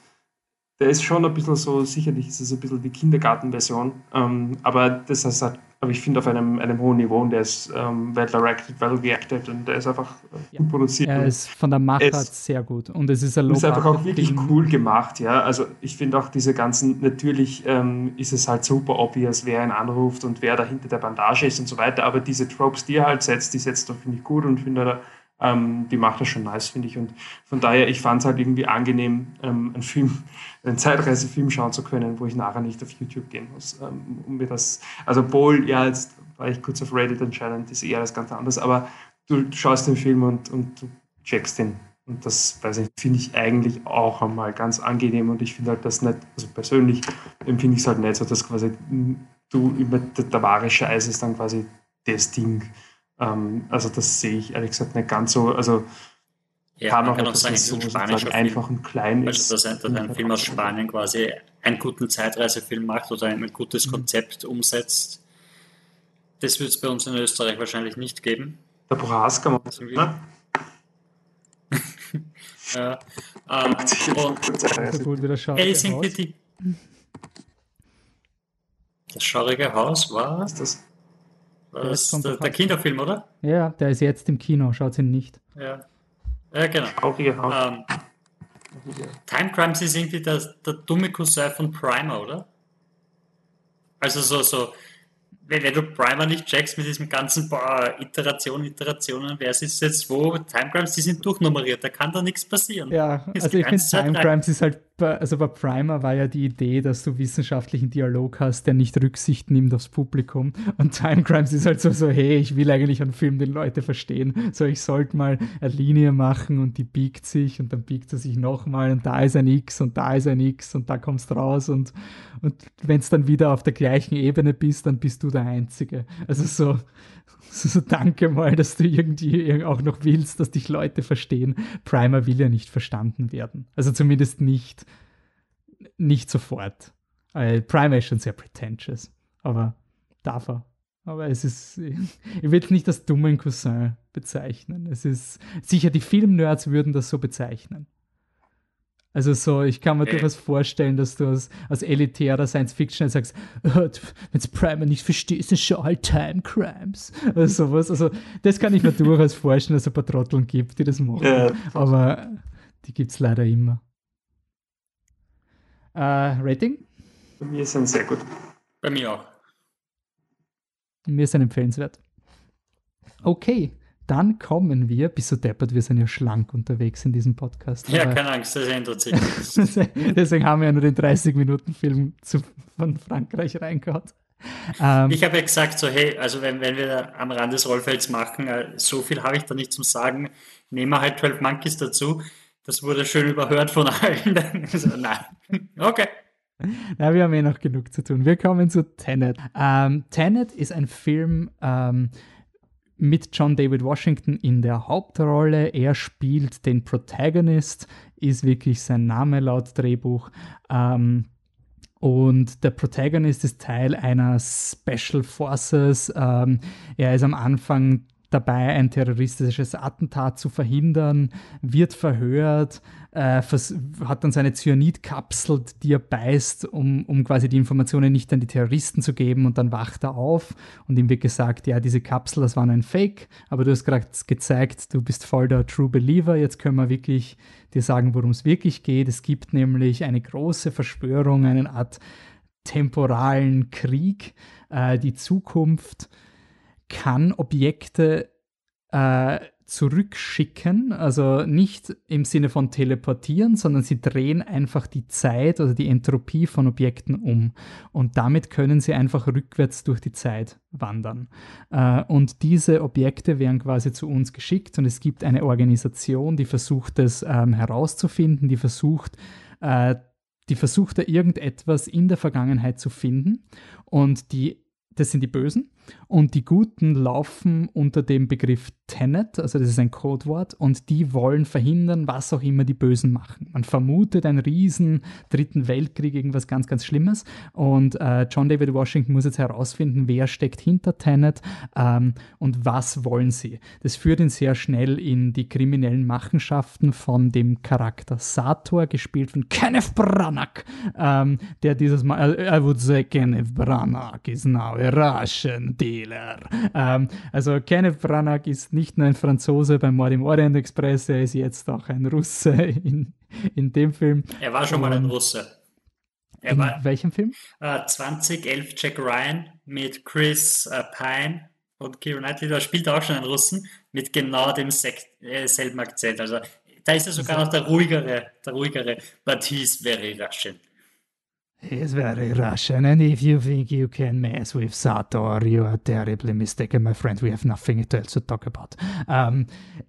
der ist schon ein bisschen so, sicherlich ist es ein bisschen die Kindergartenversion, ähm, aber das ist halt, aber ich finde auf einem, einem hohen Niveau und der ist ähm, well directed, well reacted und der ist einfach ja. gut produziert. Er ist von der Machart sehr gut und es ist ein ist einfach auch wirklich Film. cool gemacht, ja. Also ich finde auch diese ganzen, natürlich ähm, ist es halt super obvious, wer ihn anruft und wer da hinter der Bandage ist und so weiter, aber diese Tropes, die er halt setzt, die setzt er, finde ich gut und finde ähm, die macht das schon nice, finde ich. Und von daher, ich fand es halt irgendwie angenehm, ähm, einen Film, (laughs) einen Zeitreisefilm schauen zu können, wo ich nachher nicht auf YouTube gehen muss. Ähm, um mir das, also Paul, ja, jetzt war ich kurz auf Reddit anscheinend, ist eher das ganz anders, aber du schaust den Film und, und du checkst den. Und das, weiß ich, finde ich eigentlich auch einmal ganz angenehm und ich finde halt das nicht, also persönlich empfinde ich es halt nicht so, dass quasi du über der, der wahre Scheiß ist dann quasi das Ding. Ähm, also das sehe ich ehrlich gesagt nicht ganz so. Also ja, kann man kann auch sagen, so ein einfach und klein also, ist. Also dass ein, dass ein Film aus Spanien quasi einen guten Zeitreisefilm macht oder ein gutes mhm. Konzept umsetzt. Das wird es bei uns in Österreich wahrscheinlich nicht geben. Der Prohaska macht das ne? (laughs) ja, ähm, und Helsinki, das schaurige Haus war. Was ist das? Das ist der, der Kinderfilm, oder? Ja, der ist jetzt im Kino, schaut ihn nicht. Ja, ja genau. Ähm, Time Crimes ist irgendwie der, der dumme Cousin von Primer, oder? Also so, so wenn, wenn du Primer nicht checkst mit diesem ganzen boah, Iterationen, Iterationen, wer ist jetzt wo, Timecrimes, die sind durchnummeriert, da kann da nichts passieren. Ja, also ich finde Timecrimes ist halt, also bei Primer war ja die Idee, dass du wissenschaftlichen Dialog hast, der nicht Rücksicht nimmt aufs Publikum und Timecrimes ist halt so, so, hey, ich will eigentlich einen Film, den Leute verstehen, so ich sollte mal eine Linie machen und die biegt sich und dann biegt sie sich nochmal und da ist ein X und da ist ein X und da kommst raus und, und wenn es dann wieder auf der gleichen Ebene bist, dann bist du der Einzige. Also so, so (laughs) danke mal, dass du irgendwie auch noch willst, dass dich Leute verstehen. Primer will ja nicht verstanden werden. Also zumindest nicht, nicht sofort. Weil Primer ist schon sehr pretentious. Aber darf er. Aber es ist, (laughs) ich will nicht als dummen Cousin bezeichnen. Es ist sicher, die Filmnerds würden das so bezeichnen. Also so, ich kann mir okay. durchaus vorstellen, dass du als, als elitärer Science-Fiction sagst, oh, wenn du Primer nicht verstehst, ist schon All-Time-Crimes. Oder sowas. Also das kann ich mir durchaus (laughs) vorstellen, dass es ein paar Trotteln gibt, die das machen. Ja. Aber die gibt es leider immer. Äh, Rating? Bei mir sind sehr gut. Bei mir auch. Mir sind empfehlenswert. Okay. Dann kommen wir, bist du deppert, wir sind ja schlank unterwegs in diesem Podcast. Ja, keine Angst, das ändert sich. (laughs) Deswegen haben wir ja nur den 30-Minuten-Film von Frankreich reingehauen. Ähm, ich habe ja gesagt, so hey, also wenn, wenn wir am Rand des Rollfelds machen, äh, so viel habe ich da nicht zum Sagen, nehmen wir halt 12 Monkeys dazu. Das wurde schön überhört von allen. (laughs) also, nein, okay. Na, wir haben eh noch genug zu tun. Wir kommen zu Tenet. Ähm, Tenet ist ein Film, ähm, mit John David Washington in der Hauptrolle. Er spielt den Protagonist, ist wirklich sein Name laut Drehbuch. Ähm, und der Protagonist ist Teil einer Special Forces. Ähm, er ist am Anfang dabei, ein terroristisches Attentat zu verhindern, wird verhört, äh, hat dann seine Cyanidkapsel, die er beißt, um, um quasi die Informationen nicht an die Terroristen zu geben. Und dann wacht er auf und ihm wird gesagt, ja, diese Kapsel, das war ein Fake, aber du hast gerade gezeigt, du bist voll der True Believer, jetzt können wir wirklich dir sagen, worum es wirklich geht. Es gibt nämlich eine große Verschwörung, eine Art temporalen Krieg, äh, die Zukunft kann Objekte äh, zurückschicken, also nicht im Sinne von teleportieren, sondern sie drehen einfach die Zeit oder die Entropie von Objekten um und damit können sie einfach rückwärts durch die Zeit wandern. Äh, und diese Objekte werden quasi zu uns geschickt und es gibt eine Organisation, die versucht es ähm, herauszufinden, die versucht, äh, die versucht da irgendetwas in der Vergangenheit zu finden und die das sind die Bösen. Und die Guten laufen unter dem Begriff Tenet, also das ist ein Codewort, und die wollen verhindern, was auch immer die Bösen machen. Man vermutet einen riesen dritten Weltkrieg, irgendwas ganz, ganz Schlimmes. Und äh, John David Washington muss jetzt herausfinden, wer steckt hinter Tenet ähm, und was wollen sie. Das führt ihn sehr schnell in die kriminellen Machenschaften von dem Charakter Sator, gespielt von Kenneth Branagh, ähm, der dieses Mal, I would say Kenneth Branagh is now a Russian Dealer. Ähm, also Kenneth Branagh ist nicht nur ein Franzose beim Mord im Orient Express, er ist jetzt auch ein Russe (laughs) in, in dem Film. Er war schon mal ein Russe. Er in war, welchem Film? Äh, 2011 Jack Ryan mit Chris äh, Pine und Keira Knightley, da spielt auch schon einen Russen mit genau dem äh, selben Akzent. Also da ist er sogar noch der ruhigere, der ruhigere, but he's very Russian. He's very Russian, and if you think you can mess with Sator, you are terribly mistaken, my friend. We have nothing else to talk about. Um,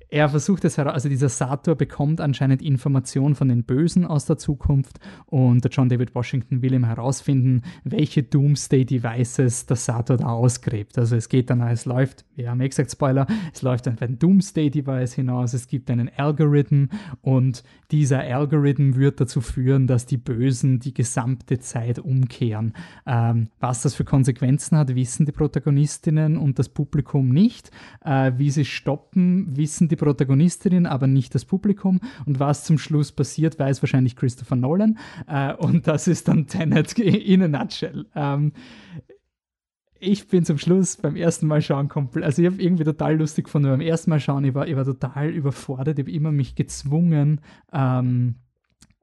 er versucht es heraus, also dieser Sator bekommt anscheinend Informationen von den Bösen aus der Zukunft und der John David Washington will ihm herausfinden, welche Doomsday Devices der Sator da ausgräbt. Also es geht dann, es läuft, wir haben eh gesagt Spoiler, es läuft auf ein Doomsday Device hinaus, es gibt einen Algorithm und dieser Algorithm wird dazu führen, dass die Bösen die gesamte Zeit umkehren. Ähm, was das für Konsequenzen hat, wissen die Protagonistinnen und das Publikum nicht. Äh, wie sie stoppen, wissen die Protagonistinnen, aber nicht das Publikum. Und was zum Schluss passiert, weiß wahrscheinlich Christopher Nolan. Äh, und das ist dann Tenet (laughs) in a nutshell. Ähm, ich bin zum Schluss beim ersten Mal schauen komplett, also ich habe irgendwie total lustig gefunden beim ersten Mal schauen, ich war, ich war total überfordert, ich habe immer mich gezwungen, ähm,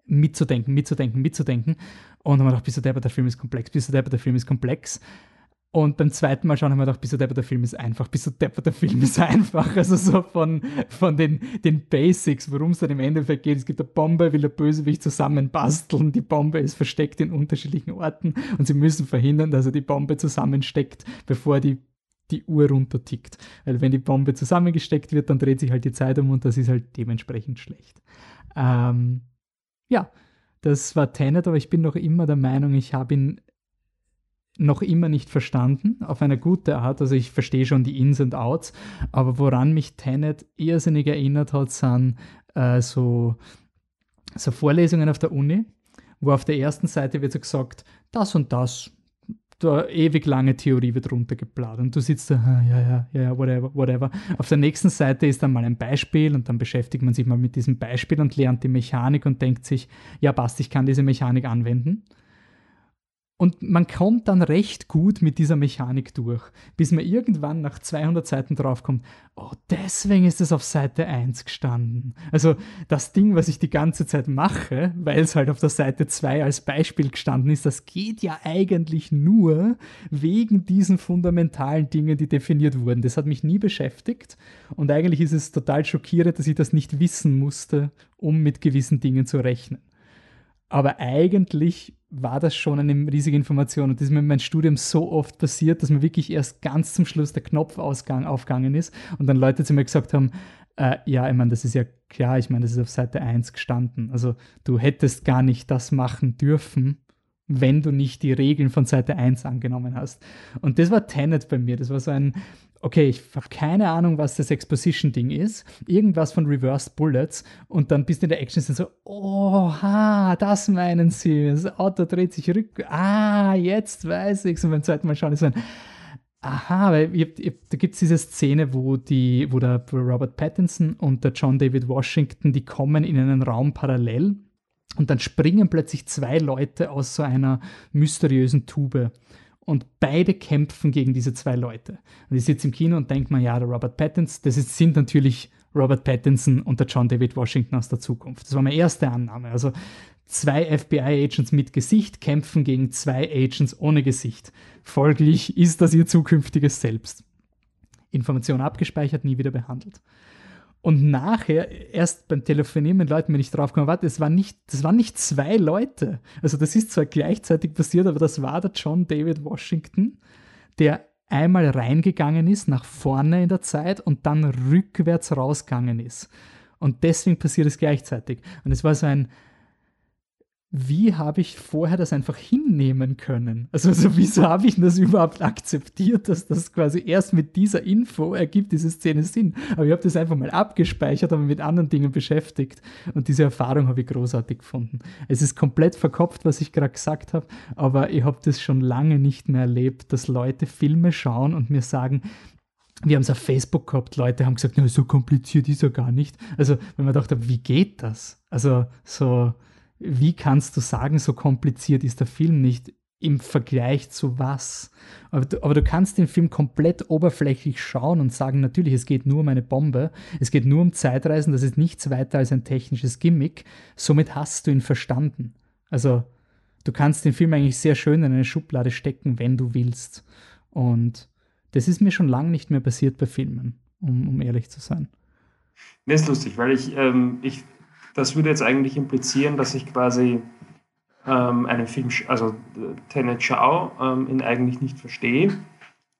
mitzudenken, mitzudenken, mitzudenken. Und dann habe ich gedacht, bist du der, der Film ist komplex, bist du der, der Film ist komplex. Und beim zweiten Mal schauen haben wir gedacht, du Depper, der Film ist einfach, bist du Depper, der Film ist einfach. (laughs) Also so von, von den, den Basics, worum es dann im Endeffekt geht. Es gibt eine Bombe, will der Bösewicht zusammenbasteln. Die Bombe ist versteckt in unterschiedlichen Orten und sie müssen verhindern, dass er die Bombe zusammensteckt, bevor die die Uhr runtertickt. Weil wenn die Bombe zusammengesteckt wird, dann dreht sich halt die Zeit um und das ist halt dementsprechend schlecht. Ähm, ja, das war Tenet, aber ich bin noch immer der Meinung, ich habe ihn noch immer nicht verstanden, auf eine gute Art. Also ich verstehe schon die Ins und Outs, aber woran mich Tenet irrsinnig erinnert hat, sind äh, so, so Vorlesungen auf der Uni, wo auf der ersten Seite wird so gesagt, das und das, da ewig lange Theorie wird runtergeblatt und du sitzt da, ah, ja, ja, ja, whatever, whatever. Auf der nächsten Seite ist dann mal ein Beispiel und dann beschäftigt man sich mal mit diesem Beispiel und lernt die Mechanik und denkt sich, ja, passt, ich kann diese Mechanik anwenden. Und man kommt dann recht gut mit dieser Mechanik durch, bis man irgendwann nach 200 Seiten draufkommt, oh, deswegen ist es auf Seite 1 gestanden. Also das Ding, was ich die ganze Zeit mache, weil es halt auf der Seite 2 als Beispiel gestanden ist, das geht ja eigentlich nur wegen diesen fundamentalen Dingen, die definiert wurden. Das hat mich nie beschäftigt und eigentlich ist es total schockierend, dass ich das nicht wissen musste, um mit gewissen Dingen zu rechnen. Aber eigentlich war das schon eine riesige Information. Und das ist mir in meinem Studium so oft passiert, dass mir wirklich erst ganz zum Schluss der Knopf aufgegangen ist und dann Leute zu mir gesagt haben, äh, ja, ich meine, das ist ja klar, ich meine, das ist auf Seite 1 gestanden. Also du hättest gar nicht das machen dürfen, wenn du nicht die Regeln von Seite 1 angenommen hast. Und das war Tenet bei mir. Das war so ein, okay, ich habe keine Ahnung, was das Exposition-Ding ist. Irgendwas von Reversed Bullets. Und dann bist du in der Action so, oha, das meinen sie. Das Auto dreht sich rück. Ah, jetzt weiß ich es. Und beim zweiten Mal schauen ist so ein, aha, weil ich, ich, da gibt es diese Szene, wo, die, wo der Robert Pattinson und der John David Washington, die kommen in einen Raum parallel. Und dann springen plötzlich zwei Leute aus so einer mysteriösen Tube und beide kämpfen gegen diese zwei Leute. Und ich sitze im Kino und denke mir, ja, der Robert Pattinson, das ist, sind natürlich Robert Pattinson und der John David Washington aus der Zukunft. Das war meine erste Annahme. Also zwei FBI-Agents mit Gesicht kämpfen gegen zwei Agents ohne Gesicht. Folglich ist das ihr zukünftiges Selbst. Information abgespeichert, nie wieder behandelt. Und nachher, erst beim Telefonieren mit Leuten, wenn ich drauf komme, warte, das, war nicht, das waren nicht zwei Leute. Also das ist zwar gleichzeitig passiert, aber das war der John David Washington, der einmal reingegangen ist, nach vorne in der Zeit und dann rückwärts rausgegangen ist. Und deswegen passiert es gleichzeitig. Und es war so ein, wie habe ich vorher das einfach hinnehmen können? Also, also wieso habe ich das überhaupt akzeptiert, dass das quasi erst mit dieser Info ergibt diese Szene Sinn? Aber ich habe das einfach mal abgespeichert, aber mit anderen Dingen beschäftigt und diese Erfahrung habe ich großartig gefunden. Es ist komplett verkopft, was ich gerade gesagt habe, aber ich habe das schon lange nicht mehr erlebt, dass Leute Filme schauen und mir sagen, wir haben es auf Facebook gehabt, Leute haben gesagt, na, so kompliziert ist er gar nicht. Also, wenn man dachte, wie geht das? Also, so, wie kannst du sagen, so kompliziert ist der Film nicht im Vergleich zu was? Aber du, aber du, kannst den Film komplett oberflächlich schauen und sagen, natürlich, es geht nur um eine Bombe, es geht nur um Zeitreisen, das ist nichts weiter als ein technisches Gimmick, somit hast du ihn verstanden. Also du kannst den Film eigentlich sehr schön in eine Schublade stecken, wenn du willst. Und das ist mir schon lange nicht mehr passiert bei Filmen, um, um ehrlich zu sein. Das ist lustig, weil ich, ähm, ich das würde jetzt eigentlich implizieren, dass ich quasi ähm, einen Film, also äh, Tenet schaue, ähm, ihn eigentlich nicht verstehe.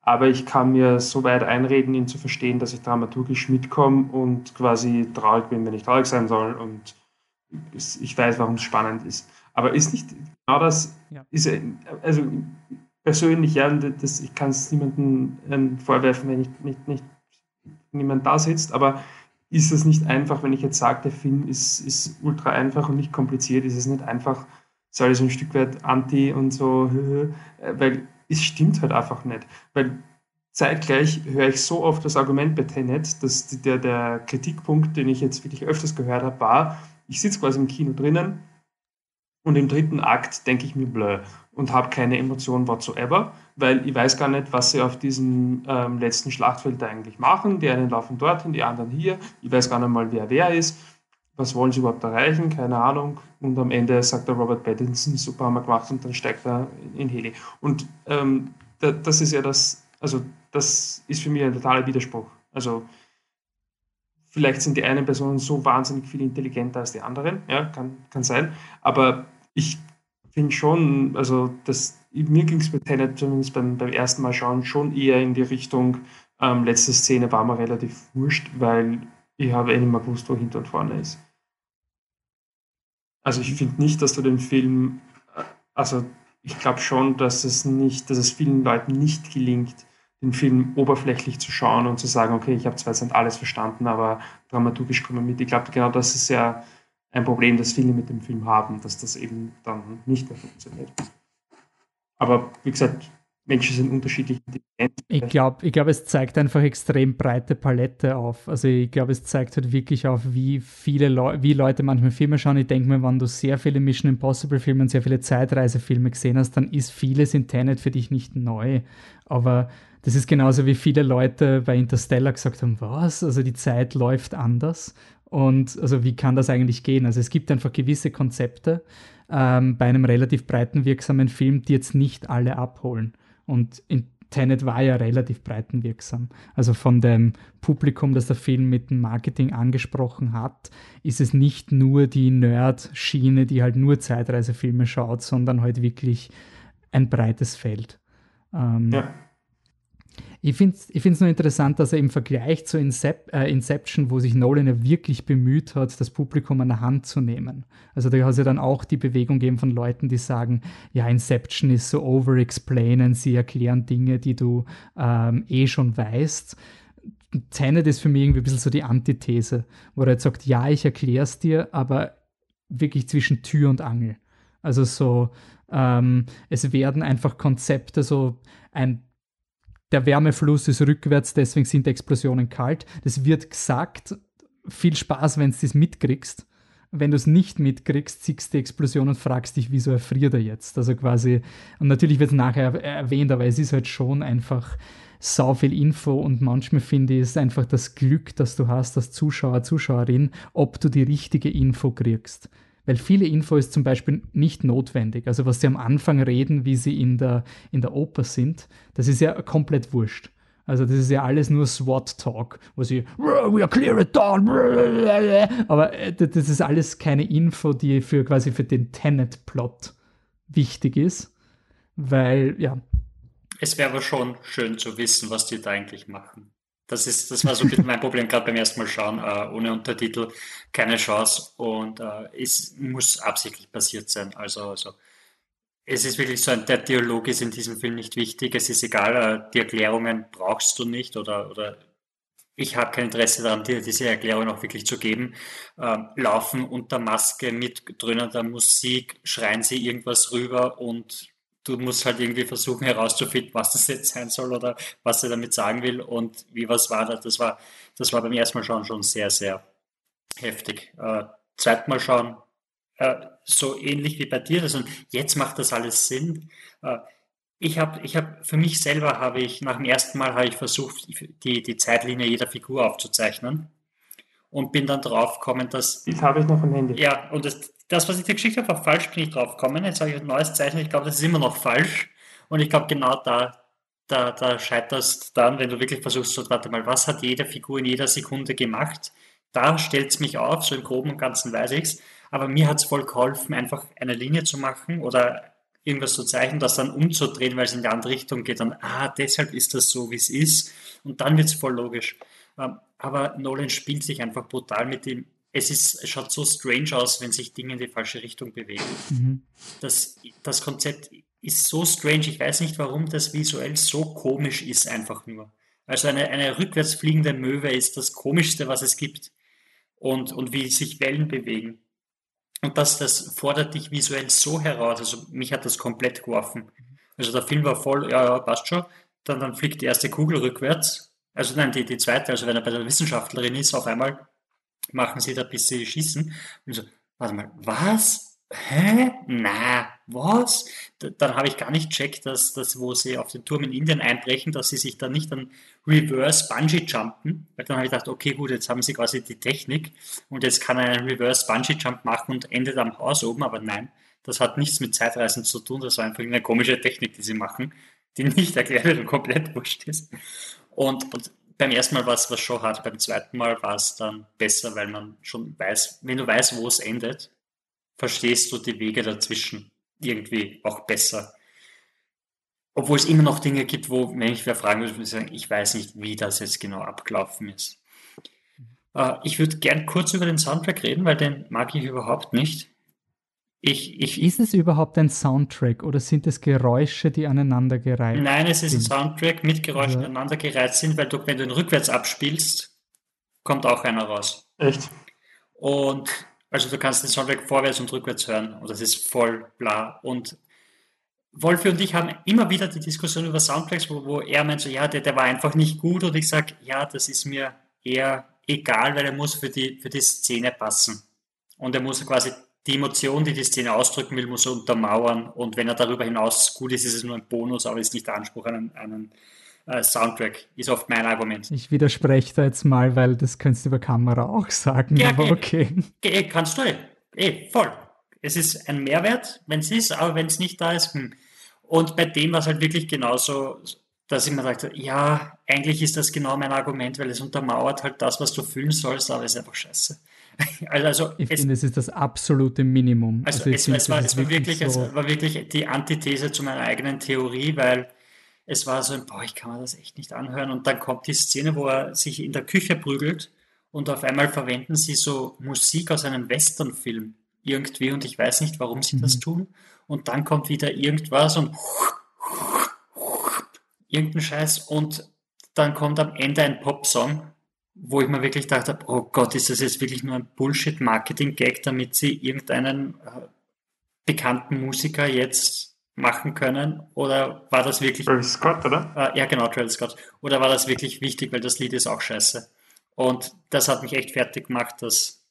Aber ich kann mir so weit einreden, ihn zu verstehen, dass ich dramaturgisch mitkomme und quasi traurig bin, wenn ich traurig sein soll. Und ich weiß, warum es spannend ist. Aber ist nicht genau das, ja. ist, also persönlich, ja, das, ich kann es niemandem ähm, vorwerfen, wenn ich nicht, nicht niemand da sitzt, aber ist es nicht einfach, wenn ich jetzt sage, der Film ist, ist ultra einfach und nicht kompliziert, ist es nicht einfach, so alles ein Stück weit anti und so, weil es stimmt halt einfach nicht. Weil zeitgleich höre ich so oft das Argument bei Tenet, dass der, der Kritikpunkt, den ich jetzt wirklich öfters gehört habe, war, ich sitze quasi im Kino drinnen und im dritten Akt denke ich mir blö und habe keine Emotionen whatsoever, weil ich weiß gar nicht, was sie auf diesem ähm, letzten Schlachtfeld da eigentlich machen. Die einen laufen dorthin, die anderen hier. Ich weiß gar nicht mal, wer wer ist. Was wollen sie überhaupt erreichen? Keine Ahnung. Und am Ende sagt der Robert Pattinson, super haben wir gemacht und dann steigt er in Heli. Und ähm, das ist ja das, also das ist für mich ein totaler Widerspruch. Also vielleicht sind die einen Personen so wahnsinnig viel intelligenter als die anderen, ja, kann, kann sein, aber ich finde schon, also das, mir ging es mit Tenet zumindest beim, beim ersten Mal schauen schon eher in die Richtung, ähm, letzte Szene war mir relativ wurscht, weil ich habe eh nicht mehr gewusst, wo hinter und vorne ist. Also ich finde nicht, dass du den Film, äh, also ich glaube schon, dass es nicht, dass es vielen Leuten nicht gelingt, den Film oberflächlich zu schauen und zu sagen, okay, ich habe zwar jetzt nicht alles verstanden, aber dramaturgisch kommen mit. Ich glaube, genau das ist ja ein Problem, das viele mit dem Film haben, dass das eben dann nicht mehr funktioniert. Aber wie gesagt, Menschen sind unterschiedlich Ich glaube, ich glaub, es zeigt einfach extrem breite Palette auf. Also ich glaube, es zeigt halt wirklich auf, wie viele Leu wie Leute manchmal Filme schauen. Ich denke mir, wenn du sehr viele Mission Impossible Filme und sehr viele Zeitreisefilme gesehen hast, dann ist vieles in Tenet für dich nicht neu. Aber das ist genauso wie viele Leute bei Interstellar gesagt haben, was? Also die Zeit läuft anders. Und also wie kann das eigentlich gehen? Also es gibt einfach gewisse Konzepte ähm, bei einem relativ breiten wirksamen Film, die jetzt nicht alle abholen. Und in Tenet war ja relativ breitenwirksam. Also von dem Publikum, das der Film mit dem Marketing angesprochen hat, ist es nicht nur die Nerd-Schiene, die halt nur Zeitreisefilme schaut, sondern halt wirklich ein breites Feld. Ähm, ja. Ich finde es ich nur interessant, dass er im Vergleich zu Incep äh, Inception, wo sich Nolan ja wirklich bemüht hat, das Publikum an der Hand zu nehmen. Also da hat es ja dann auch die Bewegung gegeben von Leuten, die sagen, ja, Inception ist so overexplainen, sie erklären Dinge, die du ähm, eh schon weißt. Tenet ist für mich irgendwie ein bisschen so die Antithese, wo er jetzt sagt, ja, ich erkläre es dir, aber wirklich zwischen Tür und Angel. Also so, ähm, es werden einfach Konzepte, so ein der Wärmefluss ist rückwärts, deswegen sind Explosionen kalt. Das wird gesagt. Viel Spaß, wenn du das mitkriegst. Wenn du es nicht mitkriegst, siehst du die Explosion und fragst dich, wieso erfriert er jetzt? Also quasi, und natürlich wird es nachher erwähnt, aber es ist halt schon einfach sau viel Info und manchmal finde ich es einfach das Glück, das du hast als Zuschauer, Zuschauerin, ob du die richtige Info kriegst weil viele Info ist zum Beispiel nicht notwendig. Also was sie am Anfang reden, wie sie in der, in der Oper sind, das ist ja komplett wurscht. Also das ist ja alles nur SWAT-Talk, wo sie We are clear it down. Aber äh, das ist alles keine Info, die für quasi für den Tenet-Plot wichtig ist. Weil, ja. Es wäre aber schon schön zu wissen, was die da eigentlich machen. Das, ist, das war so ein bisschen mein Problem, gerade beim ersten Mal schauen, äh, ohne Untertitel, keine Chance. Und äh, es muss absichtlich passiert sein. Also, also es ist wirklich so, ein, der Dialog ist in diesem Film nicht wichtig. Es ist egal, äh, die Erklärungen brauchst du nicht oder, oder ich habe kein Interesse daran, dir diese Erklärung auch wirklich zu geben. Ähm, laufen unter Maske mit dröhnender Musik, schreien sie irgendwas rüber und du musst halt irgendwie versuchen herauszufinden, was das jetzt sein soll oder was er damit sagen will und wie was war das. Das war, das war beim ersten Mal schauen schon sehr, sehr heftig. Äh, Mal schauen, äh, so ähnlich wie bei dir. Also jetzt macht das alles Sinn. Äh, ich habe, ich habe, für mich selber habe ich, nach dem ersten Mal habe ich versucht, die, die Zeitlinie jeder Figur aufzuzeichnen und bin dann drauf gekommen, dass. Das habe ich noch im Handy. Ja, und das, das, was ich dir geschickt habe, war falsch, bin ich drauf gekommen. Jetzt habe ich ein neues Zeichen, ich glaube, das ist immer noch falsch. Und ich glaube, genau da, da, da scheiterst dann, wenn du wirklich versuchst, so, warte mal, was hat jede Figur in jeder Sekunde gemacht? Da stellt es mich auf, so im Groben und Ganzen weiß ich es. Aber mir hat es voll geholfen, einfach eine Linie zu machen oder irgendwas zu zeichnen, das dann umzudrehen, weil es in die andere Richtung geht. Dann, ah, deshalb ist das so, wie es ist. Und dann wird es voll logisch. Ähm, aber Nolan spielt sich einfach brutal mit dem es ist, schaut so strange aus, wenn sich Dinge in die falsche Richtung bewegen. Mhm. Das, das Konzept ist so strange. Ich weiß nicht, warum das visuell so komisch ist, einfach nur. Also eine, eine rückwärts fliegende Möwe ist das Komischste, was es gibt. Und, und wie sich Wellen bewegen. Und das, das fordert dich visuell so heraus. Also mich hat das komplett geworfen. Also der Film war voll, ja, ja, passt schon. Dann, dann fliegt die erste Kugel rückwärts. Also nein, die, die zweite, also wenn er bei der Wissenschaftlerin ist, auf einmal machen sie da, bis sie schießen. Und so, warte mal, was? Hä? Na, was? Da, dann habe ich gar nicht checkt, dass das, wo sie auf den Turm in Indien einbrechen, dass sie sich dann nicht an Reverse Bungee jumpen. Weil dann habe ich gedacht, okay, gut, jetzt haben sie quasi die Technik und jetzt kann er einen Reverse Bungee Jump machen und endet am Haus oben, aber nein, das hat nichts mit Zeitreisen zu tun, das war einfach eine komische Technik, die sie machen. die nicht erklärt und komplett wurscht ist. Und, und beim ersten Mal war es schon hart, beim zweiten Mal war es dann besser, weil man schon weiß, wenn du weißt, wo es endet, verstehst du die Wege dazwischen irgendwie auch besser. Obwohl es immer noch Dinge gibt, wo, wenn ich wer fragen würde, würde ich sagen, ich weiß nicht, wie das jetzt genau abgelaufen ist. Äh, ich würde gern kurz über den Soundtrack reden, weil den mag ich überhaupt nicht. Ich, ich, ist es überhaupt ein Soundtrack oder sind es Geräusche, die aneinandergereiht sind? Nein, es ist ein Soundtrack mit Geräuschen ja. aneinandergereiht sind, weil du, wenn du ihn rückwärts abspielst, kommt auch einer raus. Echt? Und also du kannst den Soundtrack vorwärts und rückwärts hören und das ist voll bla. Und Wolfi und ich haben immer wieder die Diskussion über Soundtracks, wo, wo er meint so, ja, der, der war einfach nicht gut und ich sage, ja, das ist mir eher egal, weil er muss für die, für die Szene passen. Und er muss quasi die Emotion, die die Szene ausdrücken will, muss er untermauern. Und wenn er darüber hinaus gut ist, ist es nur ein Bonus, aber ist nicht der Anspruch an einen, einen äh, Soundtrack, ist oft mein Argument. Ich widerspreche da jetzt mal, weil das könntest du über Kamera auch sagen, ja, aber okay. Eh, kannst du eh. eh, voll. Es ist ein Mehrwert, wenn es ist, aber wenn es nicht da ist, hm. Und bei dem war es halt wirklich genauso, dass ich mir dachte, ja, eigentlich ist das genau mein Argument, weil es untermauert halt das, was du fühlen sollst, aber es ist einfach scheiße. (laughs) Also, also ich es, finde, es ist das absolute Minimum. Also, also es, es, war, es, war wirklich, so es war wirklich die Antithese zu meiner eigenen Theorie, weil es war so, boah, ich kann mir das echt nicht anhören. Und dann kommt die Szene, wo er sich in der Küche prügelt und auf einmal verwenden sie so Musik aus einem Westernfilm irgendwie und ich weiß nicht, warum sie mhm. das tun. Und dann kommt wieder irgendwas und irgendein Scheiß und dann kommt am Ende ein Popsong, wo ich mir wirklich dachte, oh Gott, ist das jetzt wirklich nur ein Bullshit-Marketing-Gag, damit sie irgendeinen äh, bekannten Musiker jetzt machen können? Oder war das wirklich... Travis Scott, oder? Äh, ja, genau, Travis Scott. Oder war das wirklich wichtig, weil das Lied ist auch scheiße? Und das hat mich echt fertig gemacht, dass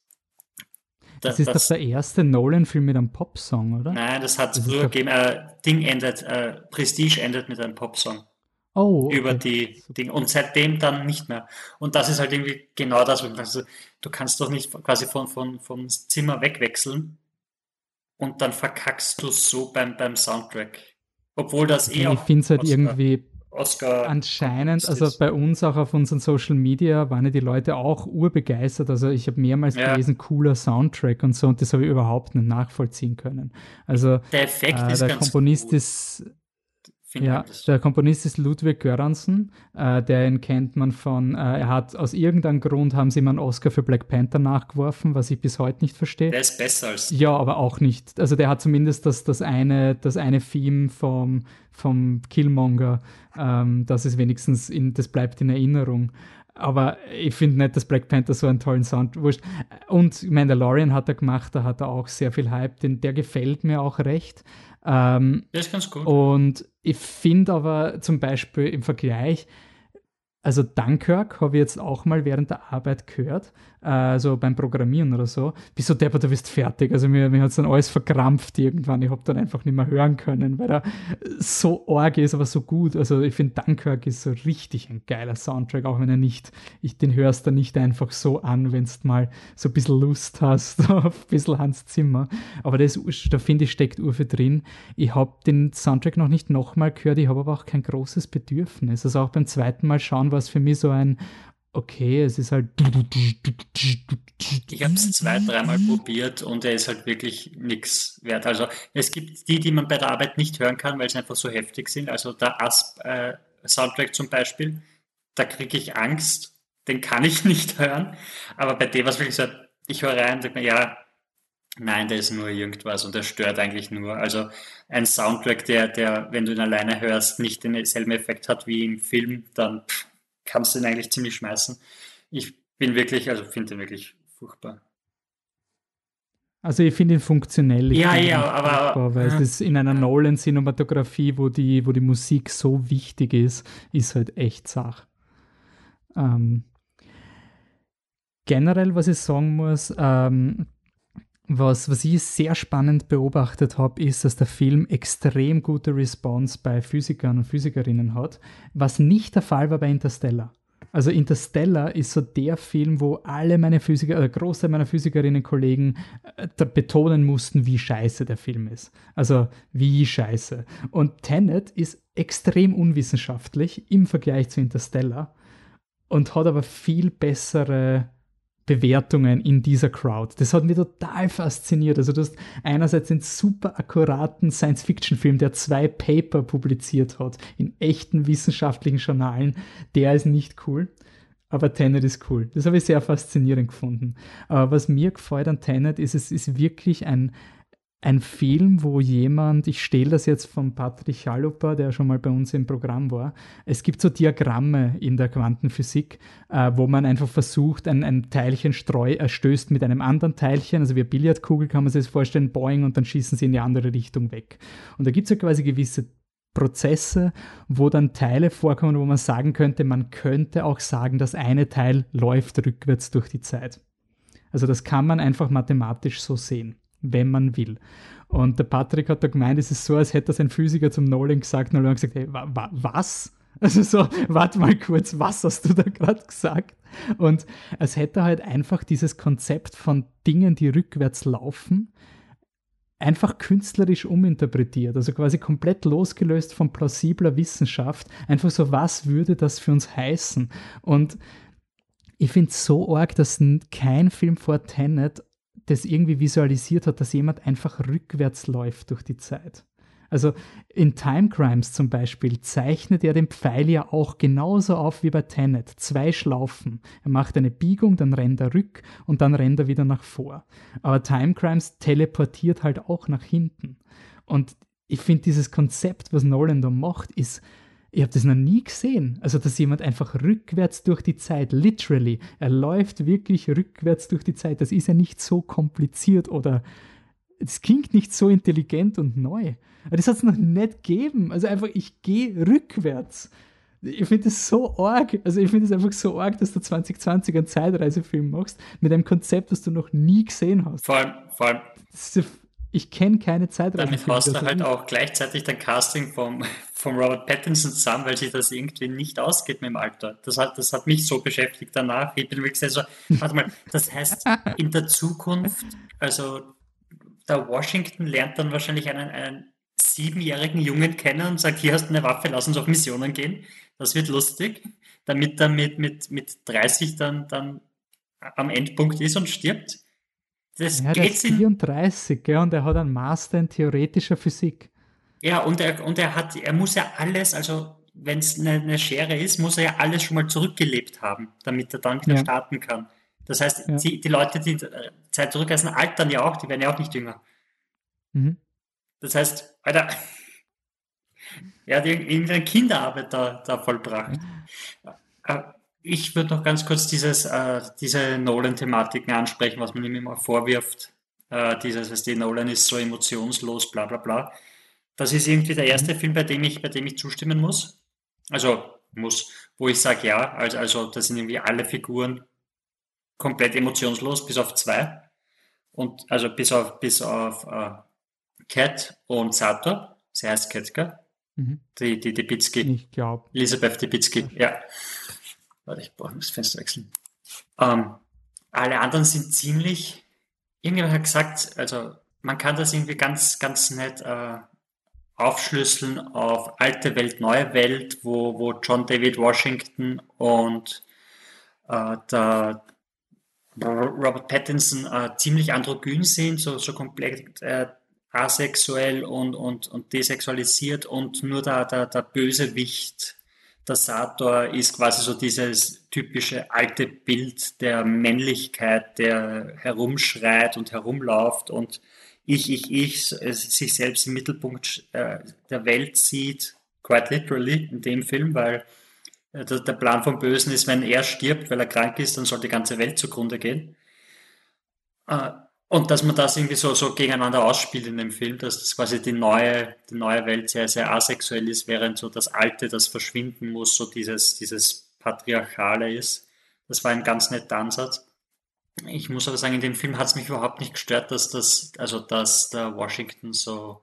das, das ist das, doch der erste Nolan-Film mit einem Popsong, oder? Nein, das hat es früher gegeben. Äh, Ding endet, äh, Prestige endet mit einem Popsong. Oh. Okay. Über die Dinge. Und seitdem dann nicht mehr. Und das ist halt irgendwie genau das, also, du kannst doch nicht quasi von, von, vom Zimmer wegwechseln und dann verkackst du so beim, beim Soundtrack. Obwohl das eh Ich finde es halt irgendwie Oscar. Anscheinend, also bei uns auch auf unseren Social Media waren ja die Leute auch urbegeistert. Also ich habe mehrmals ja. gelesen, cooler Soundtrack und so, und das habe ich überhaupt nicht nachvollziehen können. Also der Effekt äh, ist der Komponist gut. ist ja, der Komponist ist Ludwig Göransson, äh, der ihn kennt man von, äh, er hat aus irgendeinem Grund haben sie ihm einen Oscar für Black Panther nachgeworfen, was ich bis heute nicht verstehe. Der ist besser als. Ja, aber auch nicht. Also der hat zumindest das, das eine, das eine Theme vom, vom Killmonger, ähm, das ist wenigstens in, das bleibt in Erinnerung. Aber ich finde nicht, dass Black Panther so einen tollen Sound wurscht. Und Mandalorian hat er gemacht, da hat er auch sehr viel Hype, den, der gefällt mir auch recht. Ähm, der ist ganz gut. Und ich finde aber zum Beispiel im Vergleich, also Dunkirk habe ich jetzt auch mal während der Arbeit gehört, also beim Programmieren oder so. Bist du deppert, du bist fertig. Also mir, mir hat es dann alles verkrampft irgendwann. Ich habe dann einfach nicht mehr hören können, weil er so arg ist, aber so gut. Also ich finde Dunkirk ist so richtig ein geiler Soundtrack, auch wenn er nicht, ich den hörst dann nicht einfach so an, wenn du mal so ein bisschen Lust hast (laughs) auf ein bisschen Hans Zimmer. Aber das, da finde ich, steckt Urfe drin. Ich habe den Soundtrack noch nicht nochmal gehört, ich habe aber auch kein großes Bedürfnis. Also auch beim zweiten Mal schauen war es für mich so ein, okay, es ist halt. Ich habe es zwei, dreimal probiert und er ist halt wirklich nichts wert. Also es gibt die, die man bei der Arbeit nicht hören kann, weil sie einfach so heftig sind. Also der Asp-Soundtrack äh, zum Beispiel, da kriege ich Angst, den kann ich (laughs) nicht hören. Aber bei dem, was wirklich so, ich höre rein und denke mir, ja, nein, der ist nur irgendwas und der stört eigentlich nur. Also ein Soundtrack, der, der, wenn du ihn alleine hörst, nicht denselben Effekt hat wie im Film, dann pff, kannst du ihn eigentlich ziemlich schmeißen. Ich bin wirklich, also finde den wirklich furchtbar. Also ich finde ihn funktionell. Ich ja, ja, aber, furchtbar, weil ja. es in einer Nolan-Cinematografie, wo die, wo die Musik so wichtig ist, ist halt echt Sach. Ähm, generell, was ich sagen muss, ähm, was, was ich sehr spannend beobachtet habe, ist, dass der Film extrem gute Response bei Physikern und Physikerinnen hat, was nicht der Fall war bei Interstellar. Also Interstellar ist so der Film, wo alle meine Physiker, oder Großteil meiner Physikerinnen-Kollegen äh, betonen mussten, wie scheiße der Film ist. Also wie scheiße. Und Tenet ist extrem unwissenschaftlich im Vergleich zu Interstellar und hat aber viel bessere Bewertungen in dieser Crowd. Das hat mich total fasziniert. Also du hast einerseits einen super akkuraten Science-Fiction-Film, der zwei Paper publiziert hat in echten wissenschaftlichen Journalen. Der ist nicht cool, aber Tenet ist cool. Das habe ich sehr faszinierend gefunden. Aber was mir gefällt an Tenet ist, es ist wirklich ein, ein Film, wo jemand, ich stehle das jetzt von Patrick Chalupa, der schon mal bei uns im Programm war, es gibt so Diagramme in der Quantenphysik, äh, wo man einfach versucht, ein, ein Teilchen streu, erstößt mit einem anderen Teilchen, also wie eine Billardkugel kann man sich das vorstellen, boing und dann schießen sie in die andere Richtung weg. Und da gibt es ja quasi gewisse Prozesse, wo dann Teile vorkommen, wo man sagen könnte, man könnte auch sagen, das eine Teil läuft rückwärts durch die Zeit. Also das kann man einfach mathematisch so sehen wenn man will. Und der Patrick hat da gemeint, es ist so, als hätte das ein Physiker zum Nolan gesagt. Nolan hat gesagt, hey, wa, wa, was? (laughs) Also so, warte mal kurz, was hast du da gerade gesagt? Und es hätte halt einfach dieses Konzept von Dingen, die rückwärts laufen, einfach künstlerisch uminterpretiert, also quasi komplett losgelöst von plausibler Wissenschaft. Einfach so, was würde das für uns heißen? Und ich finde es so arg, dass kein Film vor Tenet das irgendwie visualisiert hat, dass jemand einfach rückwärts läuft durch die Zeit. Also in Time Crimes zum Beispiel zeichnet er den Pfeil ja auch genauso auf wie bei Tenet. Zwei Schlaufen. Er macht eine Biegung, dann rennt er rück und dann rennt er wieder nach vor. Aber Time Crimes teleportiert halt auch nach hinten. Und ich finde dieses Konzept, was Nolan da macht, ist ich habe das noch nie gesehen. Also, dass jemand einfach rückwärts durch die Zeit, literally, er läuft wirklich rückwärts durch die Zeit. Das ist ja nicht so kompliziert oder es klingt nicht so intelligent und neu. Aber das hat es noch nicht gegeben. Also einfach, ich gehe rückwärts. Ich finde das so arg. Also ich finde es einfach so arg, dass du 2020 einen Zeitreisefilm machst mit einem Konzept, das du noch nie gesehen hast. Vor allem, vor allem ich kenne keine Zeitreisefilme. Damit haust du halt auch gleichzeitig dein Casting vom, vom Robert Pattinson zusammen, weil sich das irgendwie nicht ausgeht mit dem Alter. Das hat, das hat mich so beschäftigt danach. Ich bin wirklich so, warte mal, das heißt, in der Zukunft, also der Washington lernt dann wahrscheinlich einen, einen siebenjährigen Jungen kennen und sagt, hier hast du eine Waffe, lass uns auf Missionen gehen. Das wird lustig, damit er mit, mit, mit 30 dann, dann am Endpunkt ist und stirbt. Das ja, der ist 34, gell, und er hat einen Master in theoretischer Physik. Ja, und er, und er hat, er muss ja alles, also wenn es eine, eine, Schere ist, muss er ja alles schon mal zurückgelebt haben, damit er dann wieder ja. starten kann. Das heißt, ja. die, die, Leute, die Zeit zurückreisen, altern ja auch, die werden ja auch nicht jünger. Mhm. Das heißt, Alter, (laughs) er hat irgendeine Kinderarbeit da, da vollbracht. Ja ich würde noch ganz kurz dieses, äh, diese Nolan-Thematiken ansprechen, was man ihm immer vorwirft. Äh, dieses, was die Nolan ist so emotionslos, bla bla bla. Das ist irgendwie der erste mhm. Film, bei dem ich, bei dem ich zustimmen muss. Also muss, wo ich sage ja, also, also das sind irgendwie alle Figuren komplett emotionslos, bis auf zwei. Und also bis auf bis auf äh, Cat und Sato. Sie heißt Cat, Mhm. Die, die Debitzky. Ich glaube. Elisabeth Debitzky, ja. Warte, ich brauche das Fenster wechseln. Ähm, alle anderen sind ziemlich, irgendjemand hat gesagt, also man kann das irgendwie ganz, ganz nett äh, aufschlüsseln auf alte Welt, neue Welt, wo, wo John David Washington und äh, der Robert Pattinson äh, ziemlich androgyn sind, so, so komplett äh, asexuell und, und, und desexualisiert und nur der, der, der Bösewicht der Sator ist quasi so dieses typische alte Bild der Männlichkeit, der herumschreit und herumläuft und ich, ich, ich sich selbst im Mittelpunkt äh, der Welt sieht, quite literally in dem Film, weil äh, der Plan vom Bösen ist, wenn er stirbt, weil er krank ist, dann soll die ganze Welt zugrunde gehen. Äh, und dass man das irgendwie so, so gegeneinander ausspielt in dem Film, dass das quasi die neue, die neue Welt sehr, sehr asexuell ist, während so das Alte, das verschwinden muss, so dieses, dieses Patriarchale ist. Das war ein ganz netter Ansatz. Ich muss aber sagen, in dem Film hat es mich überhaupt nicht gestört, dass das, also dass der Washington so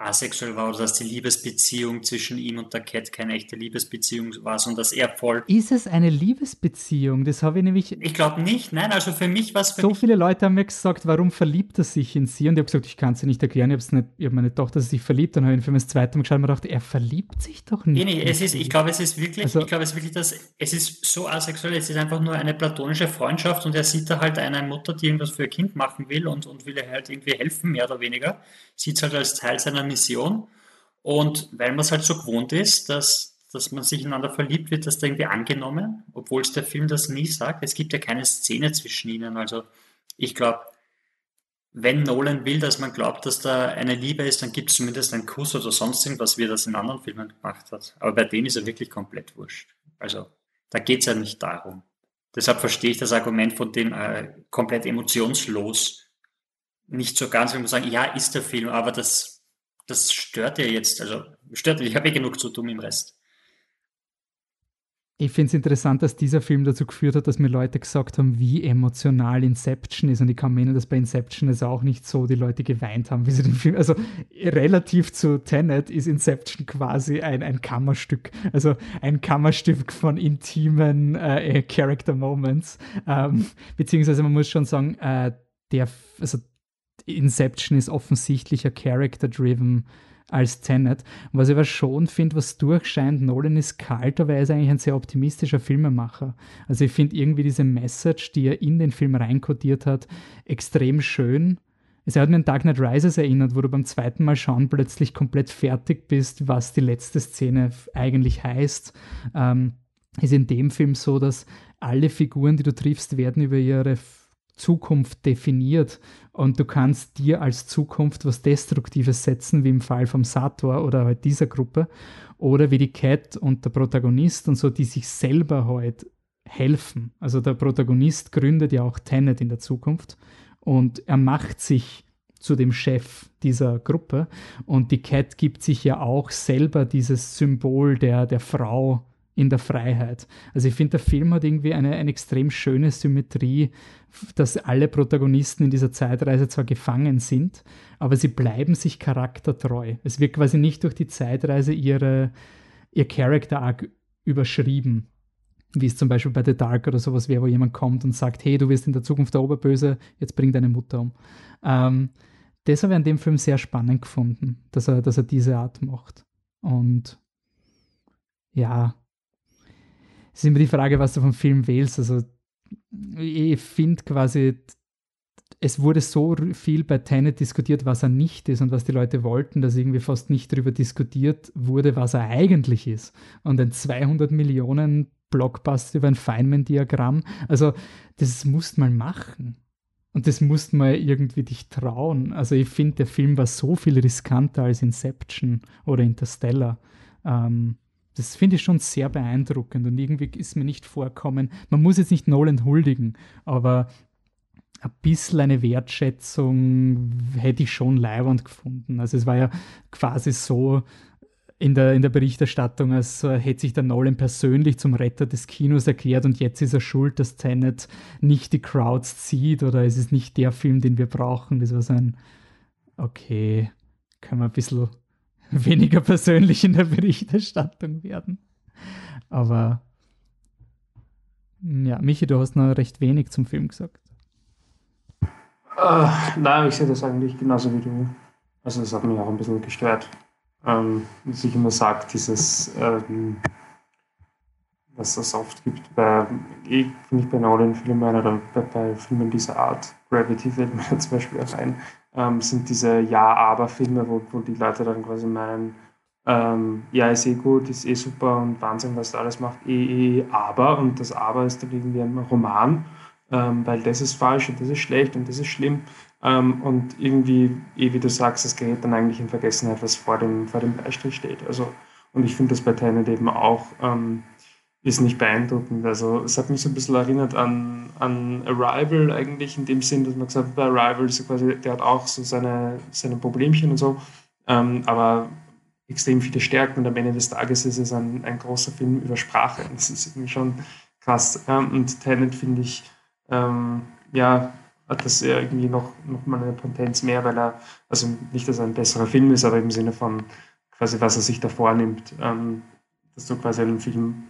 asexuell war oder dass die Liebesbeziehung zwischen ihm und der Cat keine echte Liebesbeziehung war, sondern dass er voll. Ist es eine Liebesbeziehung? Das habe ich nämlich. Ich glaube nicht, nein, also für mich war es. So viele Leute haben mir gesagt, warum verliebt er sich in sie? Und ich habe gesagt, ich kann es nicht erklären. Ich habe hab meine Tochter sich verliebt, dann habe ich ihn für das zweite Mal geschaut und mir gedacht, er verliebt sich doch nicht. Nee, nee, es ist, ich glaube, es ist wirklich, also, ich glaube, es ist wirklich das, es ist so asexuell, es ist einfach nur eine platonische Freundschaft und er sieht da halt eine Mutter, die irgendwas für ihr Kind machen will und, und will ihr halt irgendwie helfen, mehr oder weniger. Sieht es halt als Teil seiner Mission. Und weil man es halt so gewohnt ist, dass, dass man sich ineinander verliebt, wird das da irgendwie angenommen, obwohl es der Film das nie sagt. Es gibt ja keine Szene zwischen ihnen. Also ich glaube, wenn Nolan will, dass man glaubt, dass da eine Liebe ist, dann gibt es zumindest einen Kuss oder sonst irgendwas, wie er das in anderen Filmen gemacht hat. Aber bei denen ist er wirklich komplett wurscht. Also da geht es ja nicht darum. Deshalb verstehe ich das Argument von dem äh, komplett emotionslos nicht so ganz, wenn man sagen, ja, ist der Film, aber das das stört ja jetzt. Also stört, ich habe eh genug zu tun im Rest. Ich finde es interessant, dass dieser Film dazu geführt hat, dass mir Leute gesagt haben, wie emotional Inception ist. Und ich kann mir erinnern, dass bei Inception es auch nicht so die Leute geweint haben, wie sie den Film. Also relativ zu Tenet ist Inception quasi ein, ein Kammerstück. Also ein Kammerstück von intimen äh, Character Moments. Ähm, beziehungsweise man muss schon sagen, äh, der, also Inception ist offensichtlicher Character-driven als Tenet. was ich aber schon finde, was durchscheint, Nolan ist kalt, aber er ist eigentlich ein sehr optimistischer Filmemacher. Also ich finde irgendwie diese Message, die er in den Film reinkodiert hat, extrem schön. Also er hat mir an Dark Knight Rises erinnert, wo du beim zweiten Mal schauen plötzlich komplett fertig bist, was die letzte Szene eigentlich heißt. Ähm, ist in dem Film so, dass alle Figuren, die du triffst, werden über ihre Zukunft definiert und du kannst dir als Zukunft was Destruktives setzen, wie im Fall vom Sator oder halt dieser Gruppe oder wie die Cat und der Protagonist und so, die sich selber halt helfen. Also der Protagonist gründet ja auch Tenet in der Zukunft und er macht sich zu dem Chef dieser Gruppe und die Cat gibt sich ja auch selber dieses Symbol der, der Frau in der Freiheit. Also ich finde, der Film hat irgendwie eine, eine extrem schöne Symmetrie, dass alle Protagonisten in dieser Zeitreise zwar gefangen sind, aber sie bleiben sich charaktertreu. Es wird quasi nicht durch die Zeitreise ihre, ihr Character Arc überschrieben, wie es zum Beispiel bei The Dark oder sowas wäre, wo jemand kommt und sagt, hey, du wirst in der Zukunft der Oberböse, jetzt bring deine Mutter um. Ähm, das habe ich an dem Film sehr spannend gefunden, dass er, dass er diese Art macht. Und ja, ist immer die Frage, was du vom Film wählst. Also ich finde quasi, es wurde so viel bei Tenet diskutiert, was er nicht ist und was die Leute wollten, dass irgendwie fast nicht darüber diskutiert wurde, was er eigentlich ist. Und ein 200 Millionen Blockbuster über ein Feynman-Diagramm, also das musst man machen. Und das musst man irgendwie dich trauen. Also ich finde, der Film war so viel riskanter als Inception oder Interstellar. Ähm, das finde ich schon sehr beeindruckend und irgendwie ist mir nicht vorkommen, man muss jetzt nicht Nolan huldigen, aber ein bisschen eine Wertschätzung hätte ich schon leiwand gefunden. Also es war ja quasi so in der, in der Berichterstattung, als hätte sich der Nolan persönlich zum Retter des Kinos erklärt und jetzt ist er schuld, dass Tenet nicht die Crowds zieht oder es ist nicht der Film, den wir brauchen. Das war so ein, okay, kann man ein bisschen (laughs) weniger persönlich in der Berichterstattung werden. Aber ja, Michi, du hast noch recht wenig zum Film gesagt. Uh, nein, ich sehe das eigentlich genauso wie du. Also das hat mich auch ein bisschen gestört. Ähm, wie sich immer sagt, dieses, ähm, was es oft gibt bei, ich finde ich bei Nolan-Filmen oder bei, bei Filmen dieser Art, Gravity fällt mir (laughs) zum Beispiel auch ein, ähm, sind diese Ja-Aber-Filme, wo, wo die Leute dann quasi meinen, ähm, ja, ist eh gut, ist eh super und Wahnsinn, was da alles macht, eh, eh, aber, und das Aber ist dann irgendwie ein Roman, ähm, weil das ist falsch und das ist schlecht und das ist schlimm ähm, und irgendwie, eh wie du sagst, das gerät dann eigentlich in Vergessenheit, was vor dem, vor dem Beistrich steht. Also, und ich finde das bei Tenet eben auch, ähm, ist nicht beeindruckend. Also es hat mich so ein bisschen erinnert an, an Arrival eigentlich, in dem Sinn, dass man gesagt hat, bei Arrival so quasi, der hat auch so seine, seine Problemchen und so, ähm, aber extrem viele Stärken und am Ende des Tages ist es ein, ein großer Film über Sprache. Das ist irgendwie schon krass. Ähm, und Tenet finde ich, ähm, ja, hat das irgendwie noch, noch mal eine Potenz mehr, weil er, also nicht, dass er ein besserer Film ist, aber im Sinne von quasi, was er sich da vornimmt, ähm, dass du quasi einen Film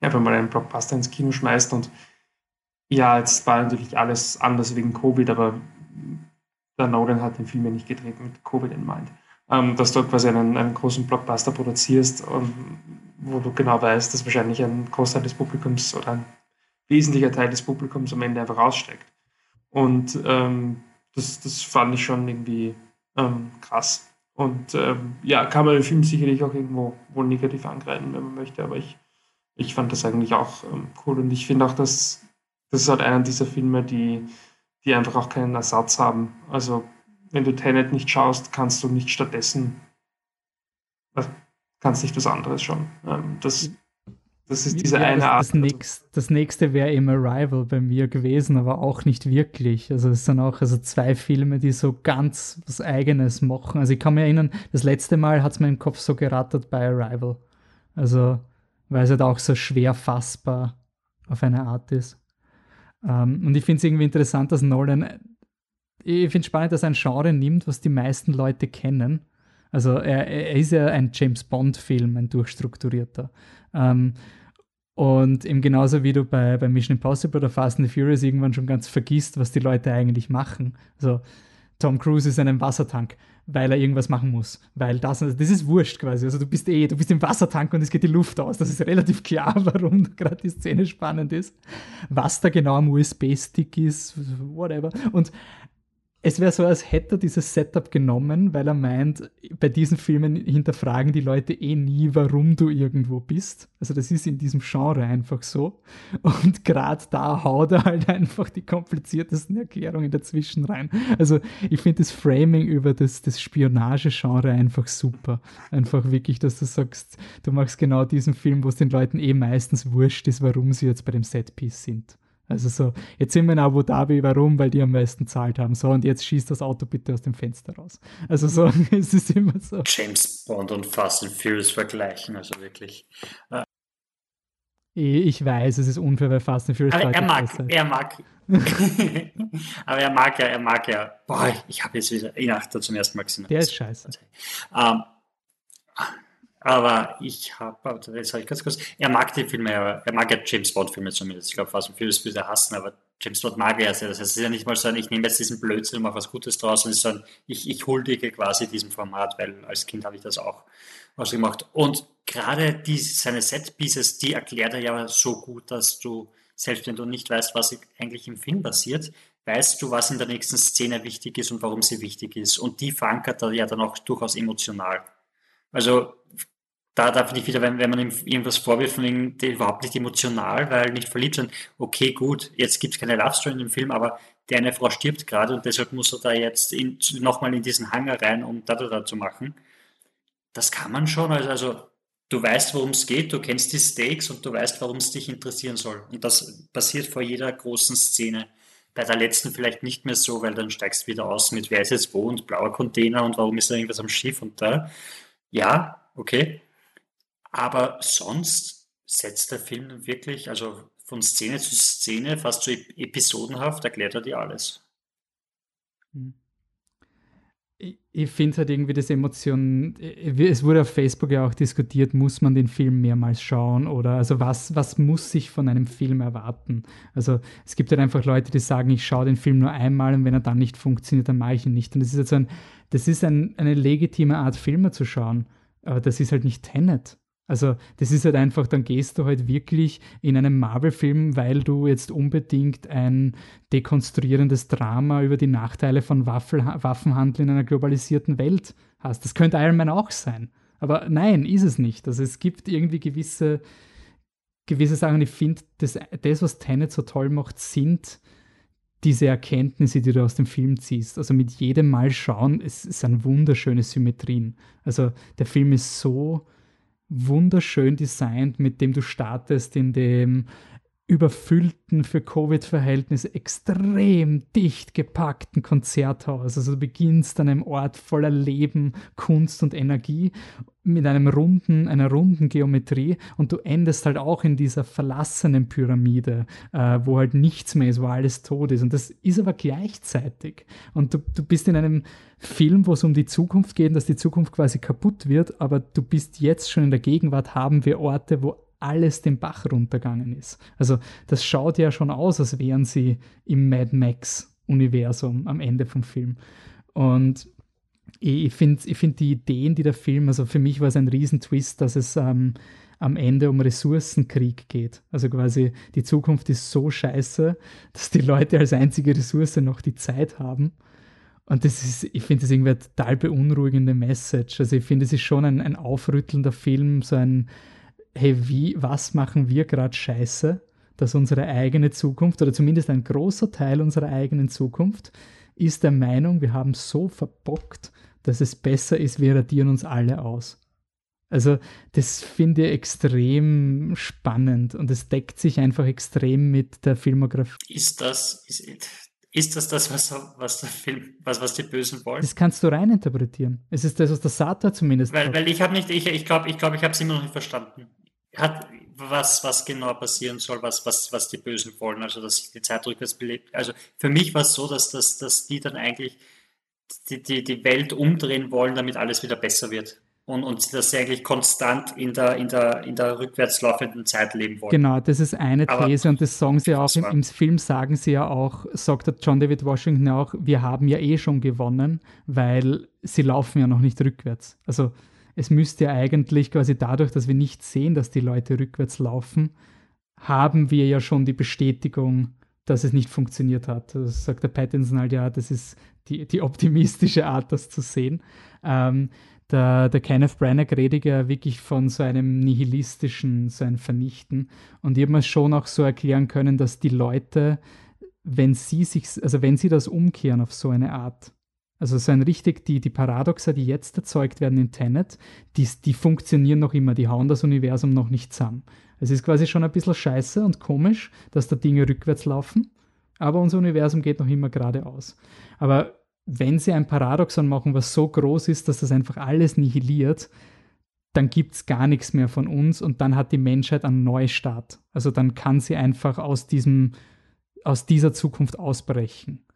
einfach mal einen Blockbuster ins Kino schmeißt und ja, jetzt war natürlich alles anders wegen Covid, aber der Nolan hat den Film ja nicht gedreht mit Covid in mind. Ähm, dass du quasi einen, einen großen Blockbuster produzierst, um, wo du genau weißt, dass wahrscheinlich ein Großteil des Publikums oder ein wesentlicher Teil des Publikums am Ende einfach raussteckt. Und ähm, das, das fand ich schon irgendwie ähm, krass. Und ähm, ja, kann man den Film sicherlich auch irgendwo wohl negativ angreifen, wenn man möchte, aber ich, ich fand das eigentlich auch ähm, cool und ich finde auch, dass das ist halt einer dieser Filme, die, die einfach auch keinen Ersatz haben. Also wenn du Tenet nicht schaust, kannst du nicht stattdessen, äh, kannst nicht was anderes schauen. Ähm, das, das ist diese ja, eine Art. Das, nächst, das nächste wäre eben Arrival bei mir gewesen, aber auch nicht wirklich. Also es sind auch also zwei Filme, die so ganz was Eigenes machen. Also ich kann mich erinnern, das letzte Mal hat es mir im Kopf so gerattert bei Arrival. Also weil es halt auch so schwer fassbar auf eine Art ist. Ähm, und ich finde es irgendwie interessant, dass Nolan, ich finde es spannend, dass er ein Genre nimmt, was die meisten Leute kennen. Also er, er ist ja ein James Bond-Film, ein durchstrukturierter. Ähm, und eben genauso wie du bei, bei Mission Impossible oder Fast and the Furious irgendwann schon ganz vergisst, was die Leute eigentlich machen. Also Tom Cruise ist in einem Wassertank weil er irgendwas machen muss. Weil das, das ist wurscht quasi. Also du bist eh, du bist im Wassertank und es geht die Luft aus. Das ist relativ klar, (laughs) warum gerade die Szene spannend ist. Was da genau am USB-Stick ist, whatever. Und es wäre so, als hätte er dieses Setup genommen, weil er meint, bei diesen Filmen hinterfragen die Leute eh nie, warum du irgendwo bist. Also das ist in diesem Genre einfach so. Und gerade da haut er halt einfach die kompliziertesten Erklärungen dazwischen rein. Also ich finde das Framing über das, das Spionage-Genre einfach super. Einfach wirklich, dass du sagst, du machst genau diesen Film, wo es den Leuten eh meistens wurscht ist, warum sie jetzt bei dem Setpiece sind. Also so, jetzt sind wir in Abu Dhabi, warum? Weil die am meisten zahlt haben. So, und jetzt schießt das Auto bitte aus dem Fenster raus. Also so, (laughs) es ist immer so. James Bond und Fast and Furious vergleichen, also wirklich. Äh. Ich weiß, es ist unfair, weil Fast and Furious Aber er mag, er mag. (laughs) Aber er mag ja, er mag ja. Boah, ich habe jetzt wieder ihn zum ersten Mal gesehen. Der ist scheiße. Ähm, aber ich habe, jetzt habe ich ganz kurz, er mag die Filme, er, mag ja James Bond-Filme zumindest. Ich glaube, fast und vieles würde er hassen, aber James Bond mag er sehr. Das heißt, es ist ja nicht mal so ein, ich nehme jetzt diesen Blödsinn und mache was Gutes draus, sondern es ist so ich, ich huldige quasi diesem Format, weil als Kind habe ich das auch ausgemacht. Und gerade die, seine Set-Pieces, die erklärt er ja so gut, dass du, selbst wenn du nicht weißt, was eigentlich im Film passiert, weißt du, was in der nächsten Szene wichtig ist und warum sie wichtig ist. Und die verankert er ja dann auch durchaus emotional. Also da, da finde ich wieder, wenn, wenn man ihm irgendwas vorwirft von überhaupt nicht emotional, weil nicht verliebt sind, okay, gut, jetzt gibt es keine Love Story in dem Film, aber der eine Frau stirbt gerade und deshalb muss er da jetzt nochmal in diesen Hanger rein, um da, da, da zu machen. Das kann man schon, also, also du weißt, worum es geht, du kennst die Stakes und du weißt, warum es dich interessieren soll. Und das passiert vor jeder großen Szene. Bei der letzten vielleicht nicht mehr so, weil dann steigst du wieder aus mit wer ist jetzt wo und blauer Container und warum ist da irgendwas am Schiff und da. Ja, okay. Aber sonst setzt der Film wirklich, also von Szene zu Szene, fast so episodenhaft, erklärt er dir alles. Hm. Ich, ich finde halt irgendwie das Emotion, es wurde auf Facebook ja auch diskutiert, muss man den Film mehrmals schauen oder also was, was muss sich von einem Film erwarten? Also es gibt halt einfach Leute, die sagen, ich schaue den Film nur einmal und wenn er dann nicht funktioniert, dann mache ich ihn nicht. Und das ist halt so ein, das ist ein, eine legitime Art, Filme zu schauen. Aber das ist halt nicht Tenet. Also das ist halt einfach, dann gehst du halt wirklich in einen Marvel-Film, weil du jetzt unbedingt ein dekonstruierendes Drama über die Nachteile von Waffel Waffenhandel in einer globalisierten Welt hast. Das könnte Iron Man auch sein. Aber nein, ist es nicht. Also es gibt irgendwie gewisse, gewisse Sachen, ich finde, das, das, was Tenet so toll macht, sind diese Erkenntnisse, die du aus dem Film ziehst. Also mit jedem Mal schauen, es, sind wunderschöne Symmetrien. Also der Film ist so wunderschön designt, mit dem du startest in dem überfüllten für Covid-Verhältnisse extrem dicht gepackten Konzerthaus. Also du beginnst an einem Ort voller Leben, Kunst und Energie mit einem runden, einer runden Geometrie und du endest halt auch in dieser verlassenen Pyramide, äh, wo halt nichts mehr ist, wo alles tot ist. Und das ist aber gleichzeitig. Und du, du bist in einem Film, wo es um die Zukunft geht, dass die Zukunft quasi kaputt wird, aber du bist jetzt schon in der Gegenwart, haben wir Orte, wo alles den Bach runtergegangen ist. Also das schaut ja schon aus, als wären sie im Mad Max-Universum am Ende vom Film. Und ich finde ich find die Ideen, die der Film, also für mich war es ein Riesentwist, dass es ähm, am Ende um Ressourcenkrieg geht. Also quasi die Zukunft ist so scheiße, dass die Leute als einzige Ressource noch die Zeit haben. Und das ist, ich finde das irgendwie eine total beunruhigende Message. Also ich finde, es ist schon ein, ein aufrüttelnder Film, so ein, hey, wie, was machen wir gerade scheiße, dass unsere eigene Zukunft oder zumindest ein großer Teil unserer eigenen Zukunft ist der Meinung, wir haben so verbockt, dass es besser ist, wir radieren uns alle aus. Also das finde ich extrem spannend und es deckt sich einfach extrem mit der Filmografie. Ist das, ist, ist das das, was, was der Film, was, was die Bösen wollen? Das kannst du reininterpretieren. Es ist das, was der Sata zumindest Weil, weil ich habe nicht, ich glaube, ich glaube, ich, glaub, ich habe es immer noch nicht verstanden. Hat, was, was genau passieren soll, was, was, was die Bösen wollen, also dass sich die Zeit rückwärts belebt. Also für mich war es so, dass, dass, dass die dann eigentlich die, die, die Welt umdrehen wollen, damit alles wieder besser wird. Und, und dass sie eigentlich konstant in der, in, der, in der rückwärts laufenden Zeit leben wollen. Genau, das ist eine These Aber und das sagen sie auch, im, im, Film sagen sie ja auch, sagt John David Washington auch, wir haben ja eh schon gewonnen, weil sie laufen ja noch nicht rückwärts. Also es müsste ja eigentlich quasi dadurch, dass wir nicht sehen, dass die Leute rückwärts laufen, haben wir ja schon die Bestätigung, dass es nicht funktioniert hat. Das sagt der Pattinson halt, ja, das ist die, die optimistische Art, das zu sehen. Ähm, der, der Kenneth Branagh redet ja wirklich von so einem nihilistischen, so ein Vernichten. Und ich habe mir schon auch so erklären können, dass die Leute, wenn sie sich, also wenn sie das umkehren auf so eine Art, also so ein richtig, die, die Paradoxa, die jetzt erzeugt werden in Tenet, die, die funktionieren noch immer, die hauen das Universum noch nicht zusammen. Es ist quasi schon ein bisschen scheiße und komisch, dass da Dinge rückwärts laufen, aber unser Universum geht noch immer geradeaus. Aber wenn sie ein Paradoxon machen, was so groß ist, dass das einfach alles nihiliert, dann gibt es gar nichts mehr von uns und dann hat die Menschheit einen Neustart. Also dann kann sie einfach aus, diesem, aus dieser Zukunft ausbrechen.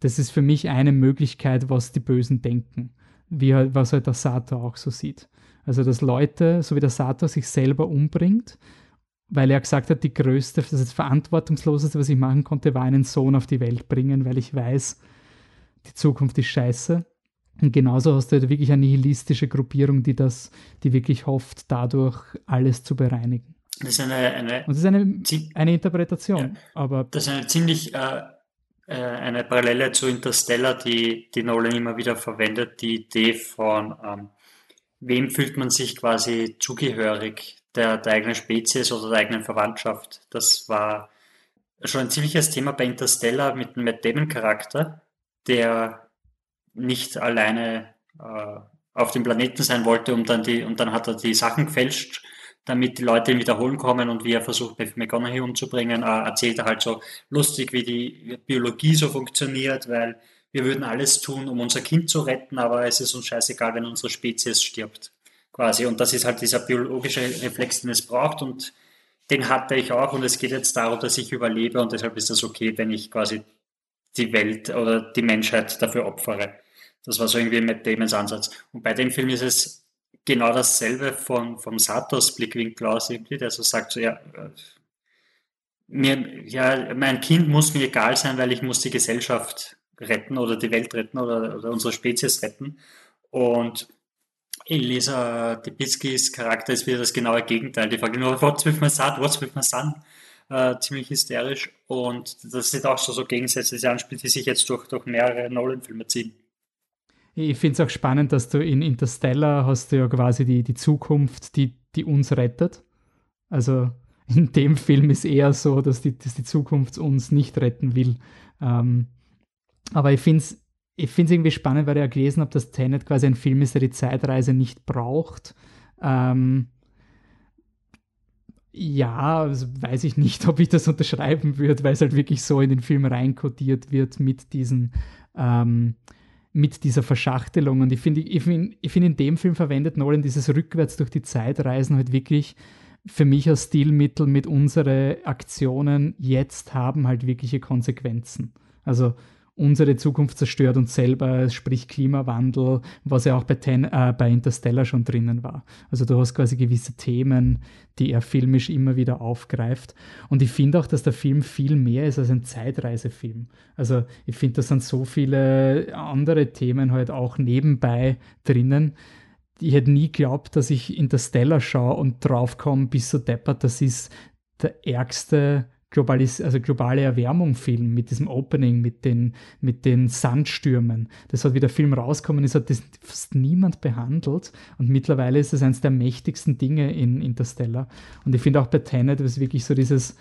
Das ist für mich eine Möglichkeit, was die Bösen denken, wie, was halt der Sator auch so sieht. Also, dass Leute, so wie der Sator, sich selber umbringt, weil er gesagt hat, die größte, das, verantwortungsloseste, was ich machen konnte, war einen Sohn auf die Welt bringen, weil ich weiß, die Zukunft ist scheiße. Und genauso hast du halt wirklich eine nihilistische Gruppierung, die das, die wirklich hofft, dadurch alles zu bereinigen. Das ist eine, eine, Und das ist eine, eine Interpretation. Ja, aber das ist eine ziemlich äh, eine Parallele zu Interstellar, die, die Nolan immer wieder verwendet, die Idee von ähm, wem fühlt man sich quasi zugehörig, der, der eigenen Spezies oder der eigenen Verwandtschaft. Das war schon ein ziemliches Thema bei Interstellar mit dem Matt Damon Charakter, der nicht alleine äh, auf dem Planeten sein wollte und dann die, und dann hat er die Sachen gefälscht, damit die Leute ihn wiederholen kommen und wie er versucht, McConaughey umzubringen, äh, erzählt er halt so lustig, wie die Biologie so funktioniert, weil wir würden alles tun, um unser Kind zu retten, aber es ist uns scheißegal, wenn unsere Spezies stirbt. Quasi. Und das ist halt dieser biologische Reflex, den es braucht und den hatte ich auch und es geht jetzt darum, dass ich überlebe und deshalb ist das okay, wenn ich quasi die Welt oder die Menschheit dafür opfere. Das war so irgendwie Matt Damons Ansatz. Und bei dem Film ist es genau dasselbe von, vom Satos Blickwinkel aus irgendwie, der so sagt, so, ja, äh, mir, ja, mein Kind muss mir egal sein, weil ich muss die Gesellschaft retten oder die Welt retten oder, oder unsere Spezies retten. Und Elisa Depitzkis Charakter ist wieder das genaue Gegenteil. Die fragt nur, what's with my son, what's with my son? Äh, ziemlich hysterisch. Und das sind auch so, so gegensätzliche Anspiele, die sich jetzt durch, durch mehrere Nolan-Filme ziehen. Ich finde es auch spannend, dass du in Interstellar hast du ja quasi die, die Zukunft, die, die uns rettet. Also in dem Film ist eher so, dass die, dass die Zukunft uns nicht retten will. Ähm, aber ich finde es ich find's irgendwie spannend, weil ich ja gelesen habe, dass Tenet quasi ein Film ist, der die Zeitreise nicht braucht. Ähm, ja, also weiß ich nicht, (laughs) ob ich das unterschreiben würde, weil es halt wirklich so in den Film reinkodiert wird mit diesen, ähm, mit dieser Verschachtelung. Und ich finde, ich finde, ich find, in dem Film verwendet Nolan dieses Rückwärts durch die Zeitreisen halt wirklich für mich als Stilmittel mit unsere Aktionen jetzt haben halt wirkliche Konsequenzen. Also unsere Zukunft zerstört uns selber, sprich Klimawandel, was ja auch bei, Ten, äh, bei Interstellar schon drinnen war. Also du hast quasi gewisse Themen, die er filmisch immer wieder aufgreift. Und ich finde auch, dass der Film viel mehr ist als ein Zeitreisefilm. Also ich finde, da sind so viele andere Themen halt auch nebenbei drinnen. Ich hätte nie geglaubt, dass ich Interstellar schaue und draufkomme, bis so deppert, das ist der ärgste Globalis also globale Erwärmung Film mit diesem Opening, mit den, mit den Sandstürmen. Das hat, wie der Film rauskommen ist, hat das fast niemand behandelt und mittlerweile ist es eines der mächtigsten Dinge in Interstellar. Und ich finde auch bei Tenet ist wirklich so dieses,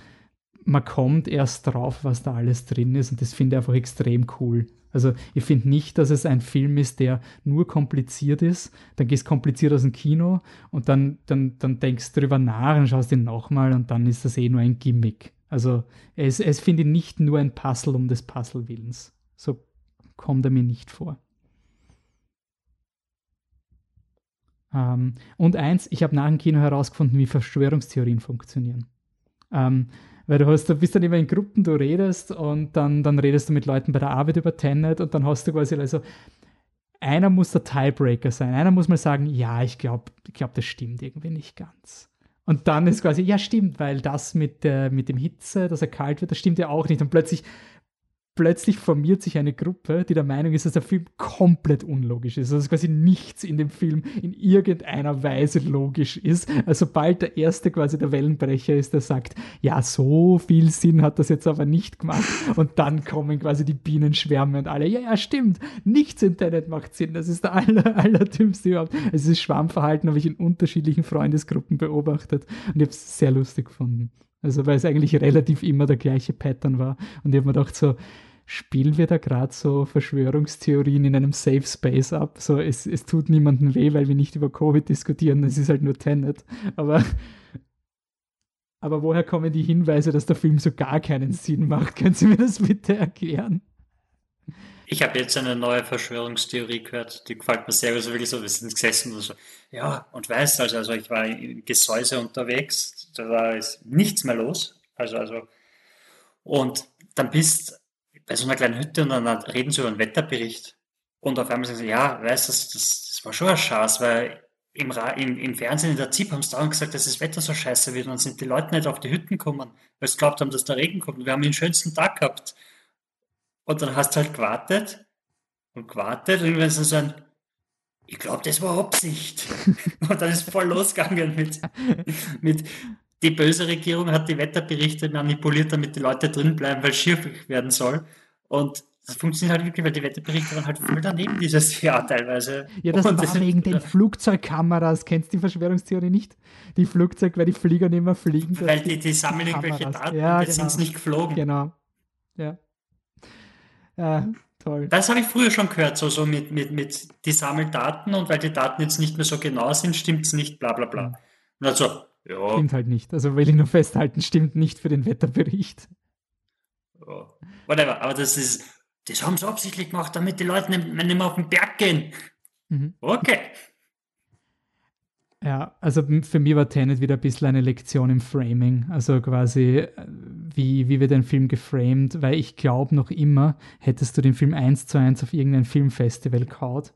man kommt erst drauf, was da alles drin ist und das finde ich einfach extrem cool. Also ich finde nicht, dass es ein Film ist, der nur kompliziert ist. Dann gehst kompliziert aus dem Kino und dann, dann, dann denkst du drüber nach und schaust ihn nochmal und dann ist das eh nur ein Gimmick. Also es, es finde ich nicht nur ein Puzzle um des Puzzle-Willens. So kommt er mir nicht vor. Ähm, und eins, ich habe nach dem Kino herausgefunden, wie Verschwörungstheorien funktionieren. Ähm, weil du hast, du bist dann immer in Gruppen, du redest und dann, dann redest du mit Leuten bei der Arbeit über Tenet und dann hast du quasi also einer muss der Tiebreaker sein. Einer muss mal sagen, ja, ich glaube, ich glaub, das stimmt irgendwie nicht ganz. Und dann ist quasi, ja, stimmt, weil das mit, der, mit dem Hitze, dass er kalt wird, das stimmt ja auch nicht. Und plötzlich plötzlich formiert sich eine Gruppe, die der Meinung ist, dass der Film komplett unlogisch ist. Also quasi nichts in dem Film in irgendeiner Weise logisch ist. Also sobald der erste quasi der Wellenbrecher ist, der sagt, ja, so viel Sinn hat das jetzt aber nicht gemacht. Und dann kommen quasi die Bienenschwärme und alle, ja, ja, stimmt, nichts im Internet macht Sinn. Das ist der aller, allerdümmste überhaupt. Also das Schwammverhalten habe ich in unterschiedlichen Freundesgruppen beobachtet und ich habe es sehr lustig gefunden. Also weil es eigentlich relativ immer der gleiche Pattern war. Und ich habe mir gedacht, so, spielen wir da gerade so Verschwörungstheorien in einem Safe Space ab? So, es, es tut niemandem weh, weil wir nicht über Covid diskutieren, es ist halt nur Tenet. Aber, aber woher kommen die Hinweise, dass der Film so gar keinen Sinn macht? (laughs) Können Sie mir das bitte erklären? Ich habe jetzt eine neue Verschwörungstheorie gehört, die gefällt mir sehr. Also wirklich so, wir sind gesessen und so, ja, und weißt also, also ich war im Gesäuse unterwegs, da ist nichts mehr los. Also, also, und dann bist bei so einer kleinen Hütte und dann reden sie über einen Wetterbericht. Und auf einmal sagen sie, ja, weißt du, das, das, das war schon ein Schatz, weil im, im, im Fernsehen in der ZIP haben sie dauernd gesagt, dass das Wetter so scheiße wird und dann sind die Leute nicht auf die Hütten gekommen, weil sie glaubt haben, dass der Regen kommt. Wir haben den schönsten Tag gehabt. Und dann hast du halt gewartet und gewartet und irgendwann ist so ein, ich glaube, das war Absicht. (laughs) und dann ist voll losgegangen mit, mit, die böse Regierung hat die Wetterberichte manipuliert, damit die Leute drin bleiben, weil schier werden soll. Und das funktioniert halt wirklich, weil die Wetterberichte waren halt voll daneben dieses Jahr teilweise. Ja, das und war das wegen den Flugzeugkameras. Kennst du die Verschwörungstheorie nicht? Die Flugzeug, weil die Flieger nicht mehr fliegen. Weil die, die sammeln irgendwelche Daten ja, genau. sind nicht geflogen. Genau. Ja. Ja, toll. Das habe ich früher schon gehört, so, so mit, mit, mit die sammeln Daten und weil die Daten jetzt nicht mehr so genau sind, stimmt es nicht, bla bla bla. Mhm. Und also, ja. Stimmt halt nicht. Also will ich nur festhalten, stimmt nicht für den Wetterbericht. Ja. Whatever, aber das ist, das haben sie absichtlich gemacht, damit die Leute nicht, nicht mehr auf den Berg gehen. Mhm. Okay. Ja, also für mich war Tenet wieder ein bisschen eine Lektion im Framing. Also quasi, wie, wie wird ein Film geframed, weil ich glaube noch immer, hättest du den Film eins zu eins auf irgendein Filmfestival kaut,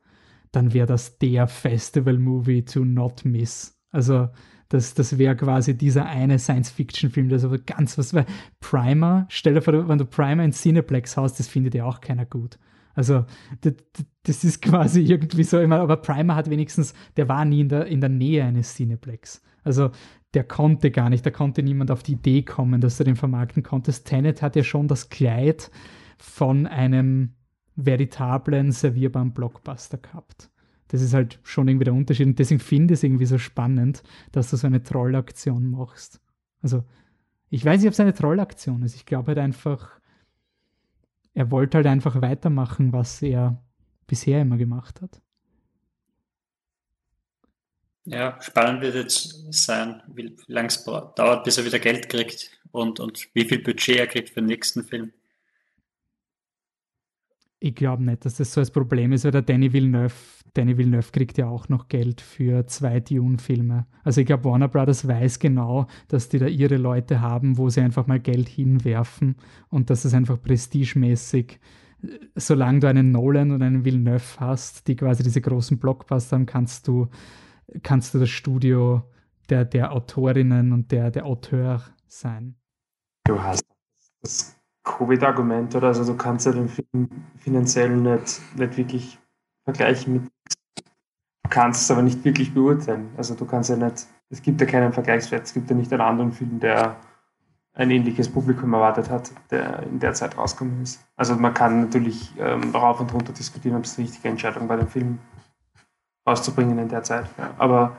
dann wäre das der Festival-Movie to not miss. Also das, das wäre quasi dieser eine Science-Fiction-Film, der so ganz was, weil Primer, stell dir vor, wenn du Primer in Cineplex hast, das findet ja auch keiner gut. Also das, das ist quasi irgendwie so immer, aber Primer hat wenigstens, der war nie in der, in der Nähe eines Cineplex. Also der konnte gar nicht, da konnte niemand auf die Idee kommen, dass du den vermarkten konntest. Tenet hat ja schon das Kleid von einem veritablen, servierbaren Blockbuster gehabt das ist halt schon irgendwie der Unterschied. Und deswegen finde ich es irgendwie so spannend, dass du so eine Trollaktion machst. Also, ich weiß nicht, ob es eine Trollaktion ist. Ich glaube halt einfach, er wollte halt einfach weitermachen, was er bisher immer gemacht hat. Ja, spannend wird jetzt sein, wie lange es dauert, bis er wieder Geld kriegt und, und wie viel Budget er kriegt für den nächsten Film. Ich glaube nicht, dass das so das Problem ist, weil der Danny Villeneuve, Danny Villeneuve kriegt ja auch noch Geld für zwei Dune-Filme. Also ich glaube, Warner Brothers weiß genau, dass die da ihre Leute haben, wo sie einfach mal Geld hinwerfen und dass es einfach prestigemäßig, solange du einen Nolan und einen Villeneuve hast, die quasi diese großen Blockbuster haben, kannst du, kannst du das Studio der, der Autorinnen und der, der Auteur sein. Du hast das Covid-Argument, oder? Also du kannst ja den Film finanziell nicht, nicht wirklich vergleichen mit. Kannst es aber nicht wirklich beurteilen. Also du kannst ja nicht, es gibt ja keinen Vergleichswert, es gibt ja nicht einen anderen Film, der ein ähnliches Publikum erwartet hat, der in der Zeit rausgekommen ist. Also man kann natürlich ähm, rauf und runter diskutieren, ob es die richtige Entscheidung bei dem Film rauszubringen in der Zeit. Ja. Aber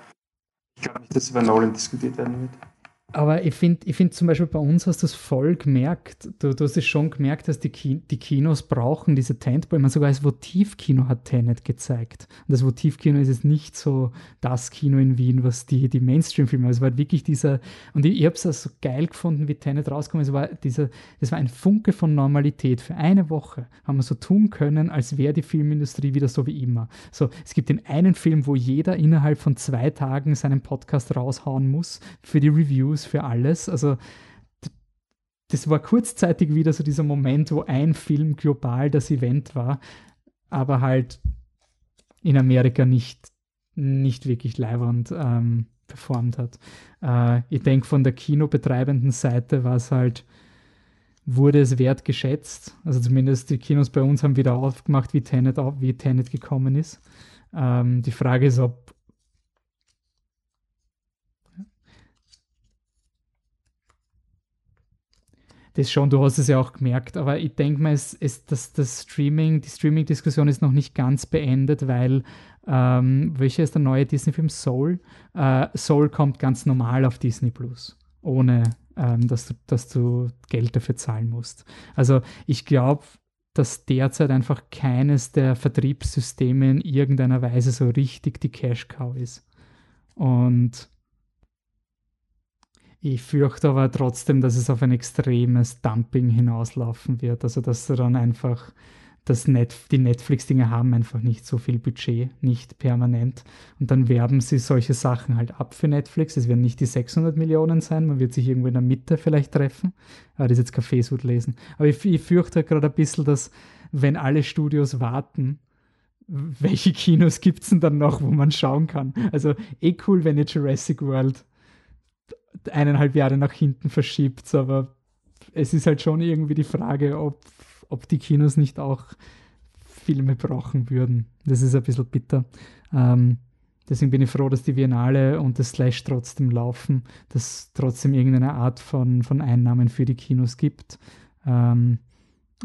ich glaube nicht, dass über Nolan diskutiert werden wird. Aber ich finde ich find zum Beispiel bei uns hast du es voll gemerkt, du, du hast es schon gemerkt, dass die, Ki die Kinos brauchen diese Tentpole. Ich meine, sogar das Votivkino hat Tenet gezeigt. Und das Votivkino ist jetzt nicht so das Kino in Wien, was die, die Mainstream-Filme, es war wirklich dieser, und ich, ich habe es auch so geil gefunden, wie Tenet rauskommt, es war dieser, das war ein Funke von Normalität. Für eine Woche haben wir so tun können, als wäre die Filmindustrie wieder so wie immer. So, es gibt den einen Film, wo jeder innerhalb von zwei Tagen seinen Podcast raushauen muss für die Reviews News für alles. Also das war kurzzeitig wieder so dieser Moment, wo ein Film global das Event war, aber halt in Amerika nicht, nicht wirklich leibernd ähm, performt hat. Äh, ich denke, von der kinobetreibenden Seite war es halt, wurde es wertgeschätzt. Also zumindest die Kinos bei uns haben wieder aufgemacht, wie Tenet, wie Tenet gekommen ist. Ähm, die Frage ist, ob das schon, du hast es ja auch gemerkt, aber ich denke mal, es, es, das, das Streaming, die Streaming-Diskussion ist noch nicht ganz beendet, weil ähm, welcher ist der neue Disney-Film? Soul? Äh, Soul kommt ganz normal auf Disney Plus, ohne ähm, dass, du, dass du Geld dafür zahlen musst. Also ich glaube, dass derzeit einfach keines der Vertriebssysteme in irgendeiner Weise so richtig die Cash-Cow ist. Und ich fürchte aber trotzdem, dass es auf ein extremes Dumping hinauslaufen wird. Also, dass dann einfach, das Net, die Netflix-Dinge haben einfach nicht so viel Budget, nicht permanent. Und dann werben sie solche Sachen halt ab für Netflix. Es werden nicht die 600 Millionen sein, man wird sich irgendwo in der Mitte vielleicht treffen. Aber das ist jetzt Kaffeesud lesen. Aber ich, ich fürchte gerade ein bisschen, dass, wenn alle Studios warten, welche Kinos gibt es denn dann noch, wo man schauen kann? Also eh cool, wenn ihr Jurassic World eineinhalb Jahre nach hinten verschiebt, aber es ist halt schon irgendwie die Frage, ob, ob die Kinos nicht auch Filme brauchen würden. Das ist ein bisschen bitter. Ähm, deswegen bin ich froh, dass die Biennale und das Slash trotzdem laufen, dass es trotzdem irgendeine Art von, von Einnahmen für die Kinos gibt. Ähm,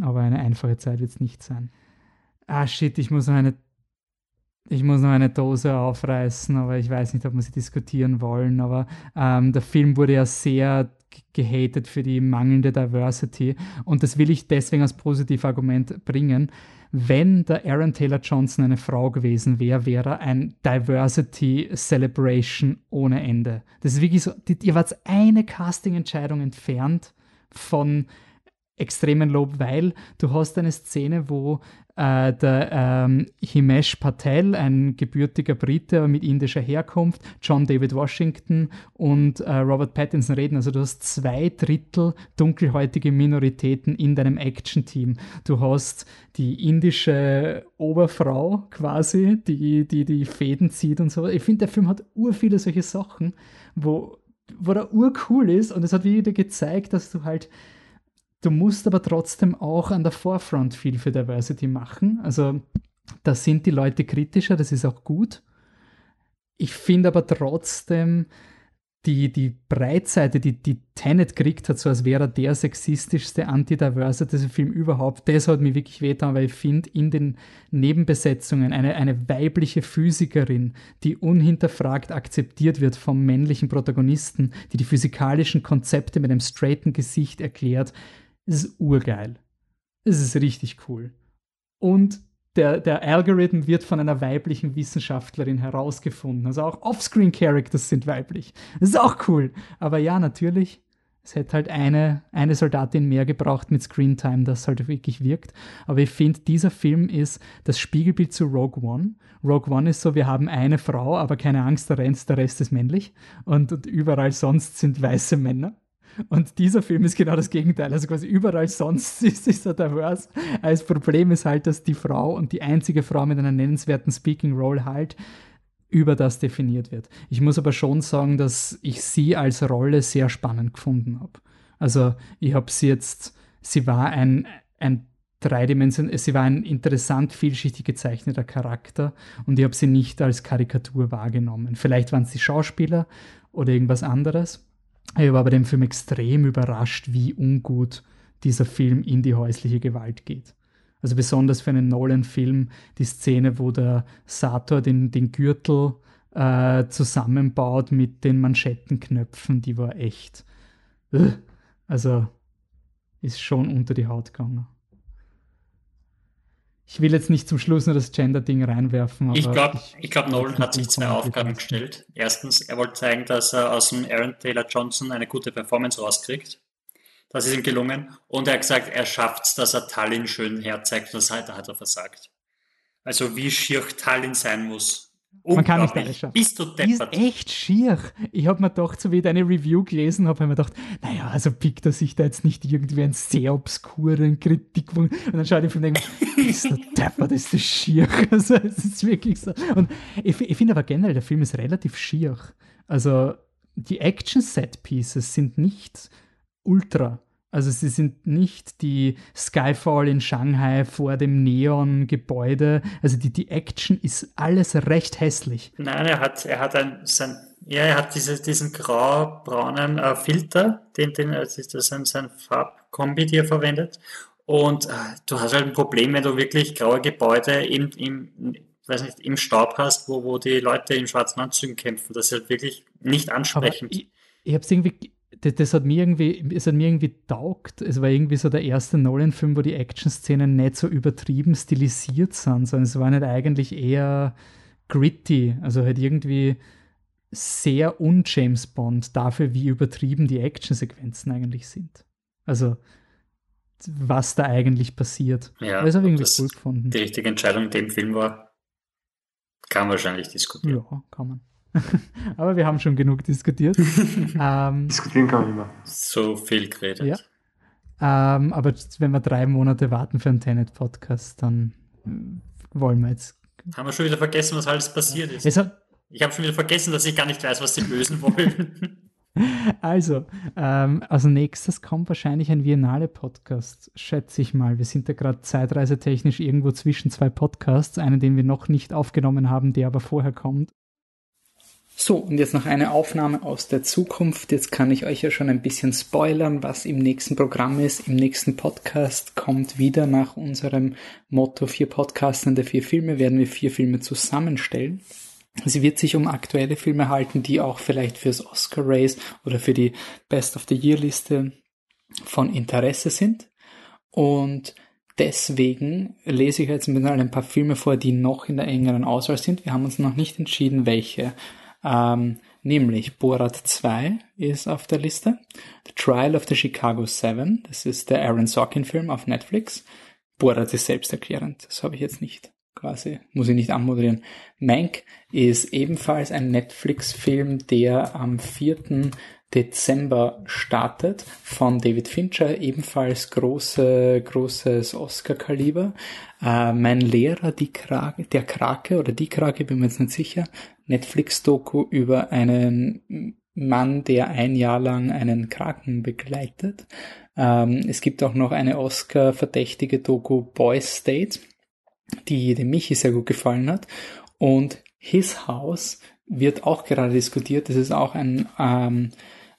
aber eine einfache Zeit wird es nicht sein. Ah, shit, ich muss noch eine ich muss noch eine Dose aufreißen, aber ich weiß nicht, ob wir sie diskutieren wollen. Aber ähm, der Film wurde ja sehr gehatet für die mangelnde Diversity. Und das will ich deswegen als Positivargument bringen. Wenn der Aaron Taylor Johnson eine Frau gewesen wäre, wäre ein Diversity Celebration ohne Ende. Das ist wirklich so, ihr wart eine Casting-Entscheidung entfernt von extremen Lob, weil du hast eine Szene, wo äh, der ähm, Himesh Patel, ein gebürtiger Brite mit indischer Herkunft, John David Washington und äh, Robert Pattinson reden. Also du hast zwei Drittel dunkelhäutige Minoritäten in deinem Action-Team. Du hast die indische Oberfrau quasi, die die, die Fäden zieht und so. Ich finde, der Film hat ur viele solche Sachen, wo, wo er urcool ist und es hat wieder gezeigt, dass du halt Du musst aber trotzdem auch an der Forefront viel für Diversity machen. Also da sind die Leute kritischer, das ist auch gut. Ich finde aber trotzdem, die, die Breitseite, die, die Tenet kriegt hat, so als wäre er der sexistischste Anti-Diversity-Film überhaupt, das hat mich wirklich wehgetan, weil ich finde, in den Nebenbesetzungen eine, eine weibliche Physikerin, die unhinterfragt akzeptiert wird vom männlichen Protagonisten, die die physikalischen Konzepte mit einem straighten Gesicht erklärt, es ist urgeil. Es ist richtig cool. Und der, der Algorithm wird von einer weiblichen Wissenschaftlerin herausgefunden. Also auch Offscreen-Characters sind weiblich. Das ist auch cool. Aber ja, natürlich, Es hätte halt eine, eine Soldatin mehr gebraucht mit Screentime, das halt wirklich wirkt. Aber ich finde, dieser Film ist das Spiegelbild zu Rogue One. Rogue One ist so, wir haben eine Frau, aber keine Angst, der Rest, der Rest ist männlich. Und, und überall sonst sind weiße Männer. Und dieser Film ist genau das Gegenteil. Also quasi überall sonst (laughs) ist, ist er diverse. Das Problem ist halt, dass die Frau und die einzige Frau mit einer nennenswerten Speaking Role halt über das definiert wird. Ich muss aber schon sagen, dass ich sie als Rolle sehr spannend gefunden habe. Also ich habe sie jetzt, sie war ein, ein dreidimension, sie war ein interessant vielschichtig gezeichneter Charakter und ich habe sie nicht als Karikatur wahrgenommen. Vielleicht waren es die Schauspieler oder irgendwas anderes. Ich war bei dem Film extrem überrascht, wie ungut dieser Film in die häusliche Gewalt geht. Also besonders für einen Nolan-Film die Szene, wo der Sator den, den Gürtel äh, zusammenbaut mit den Manschettenknöpfen, die war echt. Äh, also ist schon unter die Haut gegangen. Ich will jetzt nicht zum Schluss nur das Gender-Ding reinwerfen. ich glaube, ich, ich glaub, Nolan hat sich zwei Aufgaben gestellt. Erstens, er wollte zeigen, dass er aus dem Aaron Taylor Johnson eine gute Performance rauskriegt. Das ist ihm gelungen. Und er hat gesagt, er schafft es, dass er Tallinn schön herzeigt. Und das hat, hat er versagt. Also wie schier Tallinn sein muss. Man kann nicht alles schaffen. Bist du deppert. Die ist echt schier. Ich habe mir doch, so wie deine Review gelesen habe, habe mir gedacht, naja, also pickt er sich da jetzt nicht irgendwie einen sehr obskuren Kritikpunkt. Und dann schaue ich von denke, bist du deppert, ist das schier. (laughs) Also es ist wirklich so. Und ich, ich finde aber generell, der Film ist relativ schier. Also die Action-Set-Pieces sind nicht ultra also sie sind nicht die Skyfall in Shanghai vor dem Neon-Gebäude. Also die, die Action ist alles recht hässlich. Nein, er hat, er hat ein, sein, ja, er hat diese, diesen grau-braunen äh, Filter, den, den, also das ist sein, sein Farbkombi, die er verwendet. Und äh, du hast halt ein Problem, wenn du wirklich graue Gebäude im, im, weiß nicht, im Staub hast, wo, wo die Leute in schwarzen Anzügen kämpfen. Das ist halt wirklich nicht ansprechend. Aber ich, ich habe es irgendwie das, das, hat mir irgendwie, es hat mir irgendwie taugt. Es war irgendwie so der erste Nolan-Film, wo die Action-Szenen nicht so übertrieben stilisiert sind, sondern es war nicht eigentlich eher gritty, also halt irgendwie sehr un-James Bond dafür, wie übertrieben die Action-Sequenzen eigentlich sind. Also was da eigentlich passiert. Ja, das habe ich irgendwie cool gefunden. Die richtige Entscheidung in dem Film war, kann wahrscheinlich diskutieren. Ja, kann man. (laughs) Aber wir haben schon genug diskutiert. (laughs) ähm, Diskutieren kann man immer. So viel geredet. Ja. Ähm, aber wenn wir drei Monate warten für einen Tenet-Podcast, dann äh, wollen wir jetzt. Haben wir schon wieder vergessen, was alles passiert ist? Hat, ich habe schon wieder vergessen, dass ich gar nicht weiß, was die Bösen wollen. (laughs) Also, ähm, als nächstes kommt wahrscheinlich ein Viennale-Podcast, schätze ich mal. Wir sind da gerade zeitreisetechnisch irgendwo zwischen zwei Podcasts, einen, den wir noch nicht aufgenommen haben, der aber vorher kommt. So, und jetzt noch eine Aufnahme aus der Zukunft. Jetzt kann ich euch ja schon ein bisschen spoilern, was im nächsten Programm ist. Im nächsten Podcast kommt wieder nach unserem Motto vier Podcastende, vier Filme, werden wir vier Filme zusammenstellen. Sie wird sich um aktuelle Filme halten, die auch vielleicht fürs Oscar Race oder für die Best of the Year Liste von Interesse sind. Und deswegen lese ich jetzt mit ein paar Filme vor, die noch in der engeren Auswahl sind. Wir haben uns noch nicht entschieden, welche. Ähm, nämlich Borat 2 ist auf der Liste. The Trial of the Chicago Seven, das ist der Aaron Sorkin-Film auf Netflix. Borat ist selbsterklärend, das habe ich jetzt nicht quasi, muss ich nicht anmoderieren. Mank ist ebenfalls ein Netflix-Film, der am 4. Dezember startet von David Fincher, ebenfalls große, großes Oscar-Kaliber. Äh, mein Lehrer, die Krake, der Krake oder die Krake, bin mir jetzt nicht sicher, Netflix-Doku über einen Mann, der ein Jahr lang einen Kraken begleitet. Ähm, es gibt auch noch eine Oscar-verdächtige Doku Boys State, die dem Michi sehr gut gefallen hat. Und His House wird auch gerade diskutiert. Das ist auch ein ähm,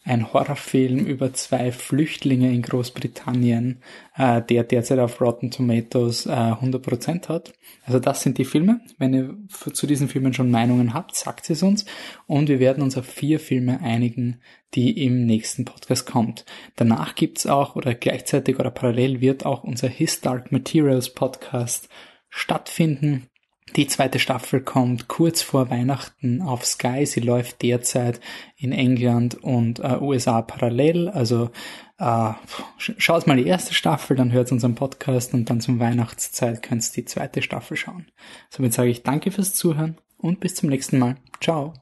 ein Horrorfilm über zwei Flüchtlinge in Großbritannien, äh, der derzeit auf Rotten Tomatoes äh, 100% hat. Also das sind die Filme. Wenn ihr zu diesen Filmen schon Meinungen habt, sagt es uns. Und wir werden uns auf vier Filme einigen, die im nächsten Podcast kommt. Danach gibt's auch, oder gleichzeitig oder parallel wird auch unser His Dark Materials Podcast stattfinden Die zweite Staffel kommt kurz vor Weihnachten auf Sky. Sie läuft derzeit in England und äh, USA parallel. Also äh, schaut mal die erste Staffel, dann hört unseren Podcast und dann zum Weihnachtszeit könnt ihr die zweite Staffel schauen. Somit sage ich danke fürs Zuhören und bis zum nächsten Mal. Ciao.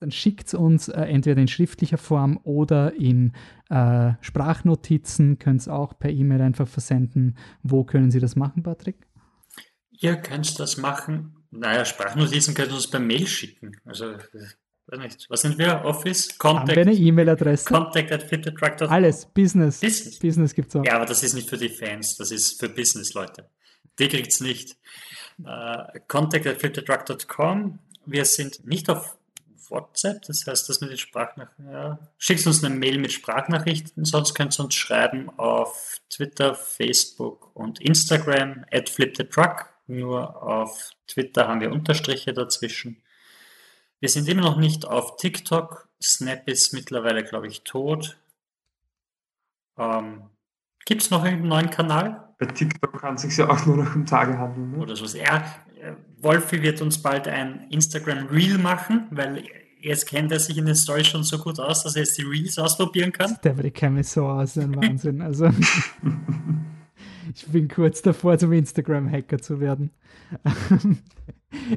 Dann schickt uns äh, entweder in schriftlicher Form oder in äh, Sprachnotizen. Könnt es auch per E-Mail einfach versenden. Wo können Sie das machen, Patrick? Ihr könnt das machen. Naja, Sprachnotizen könnt ihr uns per Mail schicken. Also, weiß nicht. Was sind wir? Office? Contact? Haben wir eine E-Mail-Adresse? Contact at Alles. Business. Business. Business gibt es auch. Ja, aber das ist nicht für die Fans. Das ist für Business-Leute. Die kriegt es nicht. Uh, contact at Wir sind nicht auf WhatsApp, das heißt, dass mit den Sprachnachrichten, ja, schickt uns eine Mail mit Sprachnachrichten, sonst könnt ihr uns schreiben auf Twitter, Facebook und Instagram, at flipthetruck. Nur auf Twitter haben wir Unterstriche dazwischen. Wir sind immer noch nicht auf TikTok. Snap ist mittlerweile, glaube ich, tot. Ähm, Gibt es noch einen neuen Kanal? Bei TikTok kann es sich ja auch nur noch um Tage handeln. Ne? Oder so. Ja, äh, Wolfi wird uns bald ein Instagram Reel machen, weil jetzt kennt er sich in den Stories schon so gut aus, dass er jetzt die Reels ausprobieren kann. Der kennt mich so aus, ein Wahnsinn. Also (laughs) ich bin kurz davor, zum Instagram-Hacker zu werden. (laughs)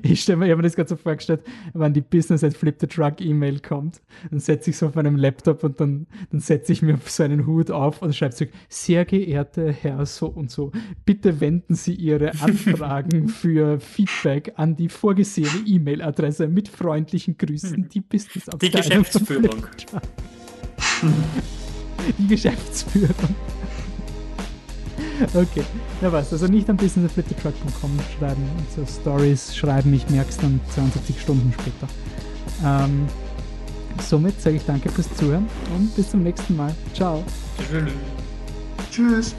ich stelle mir, ich habe mir das gerade so vorgestellt, wenn die Business at Flip the Truck E-Mail kommt, dann setze ich so auf meinem Laptop und dann, dann setze ich mir so einen Hut auf und schreibe so, sehr geehrter Herr so und so, bitte wenden Sie Ihre (laughs) Anfragen für Feedback an die vorgesehene E-Mail-Adresse mit freundlichen Grüßen, die Business Die Geschäftsführung. (laughs) Die Geschäftsführung. Okay, ja was, also nicht am businessflipthetruck.com schreiben und so Stories schreiben, ich merke es dann 72 Stunden später. Ähm, somit sage ich danke fürs Zuhören und bis zum nächsten Mal. Ciao. Tschüss.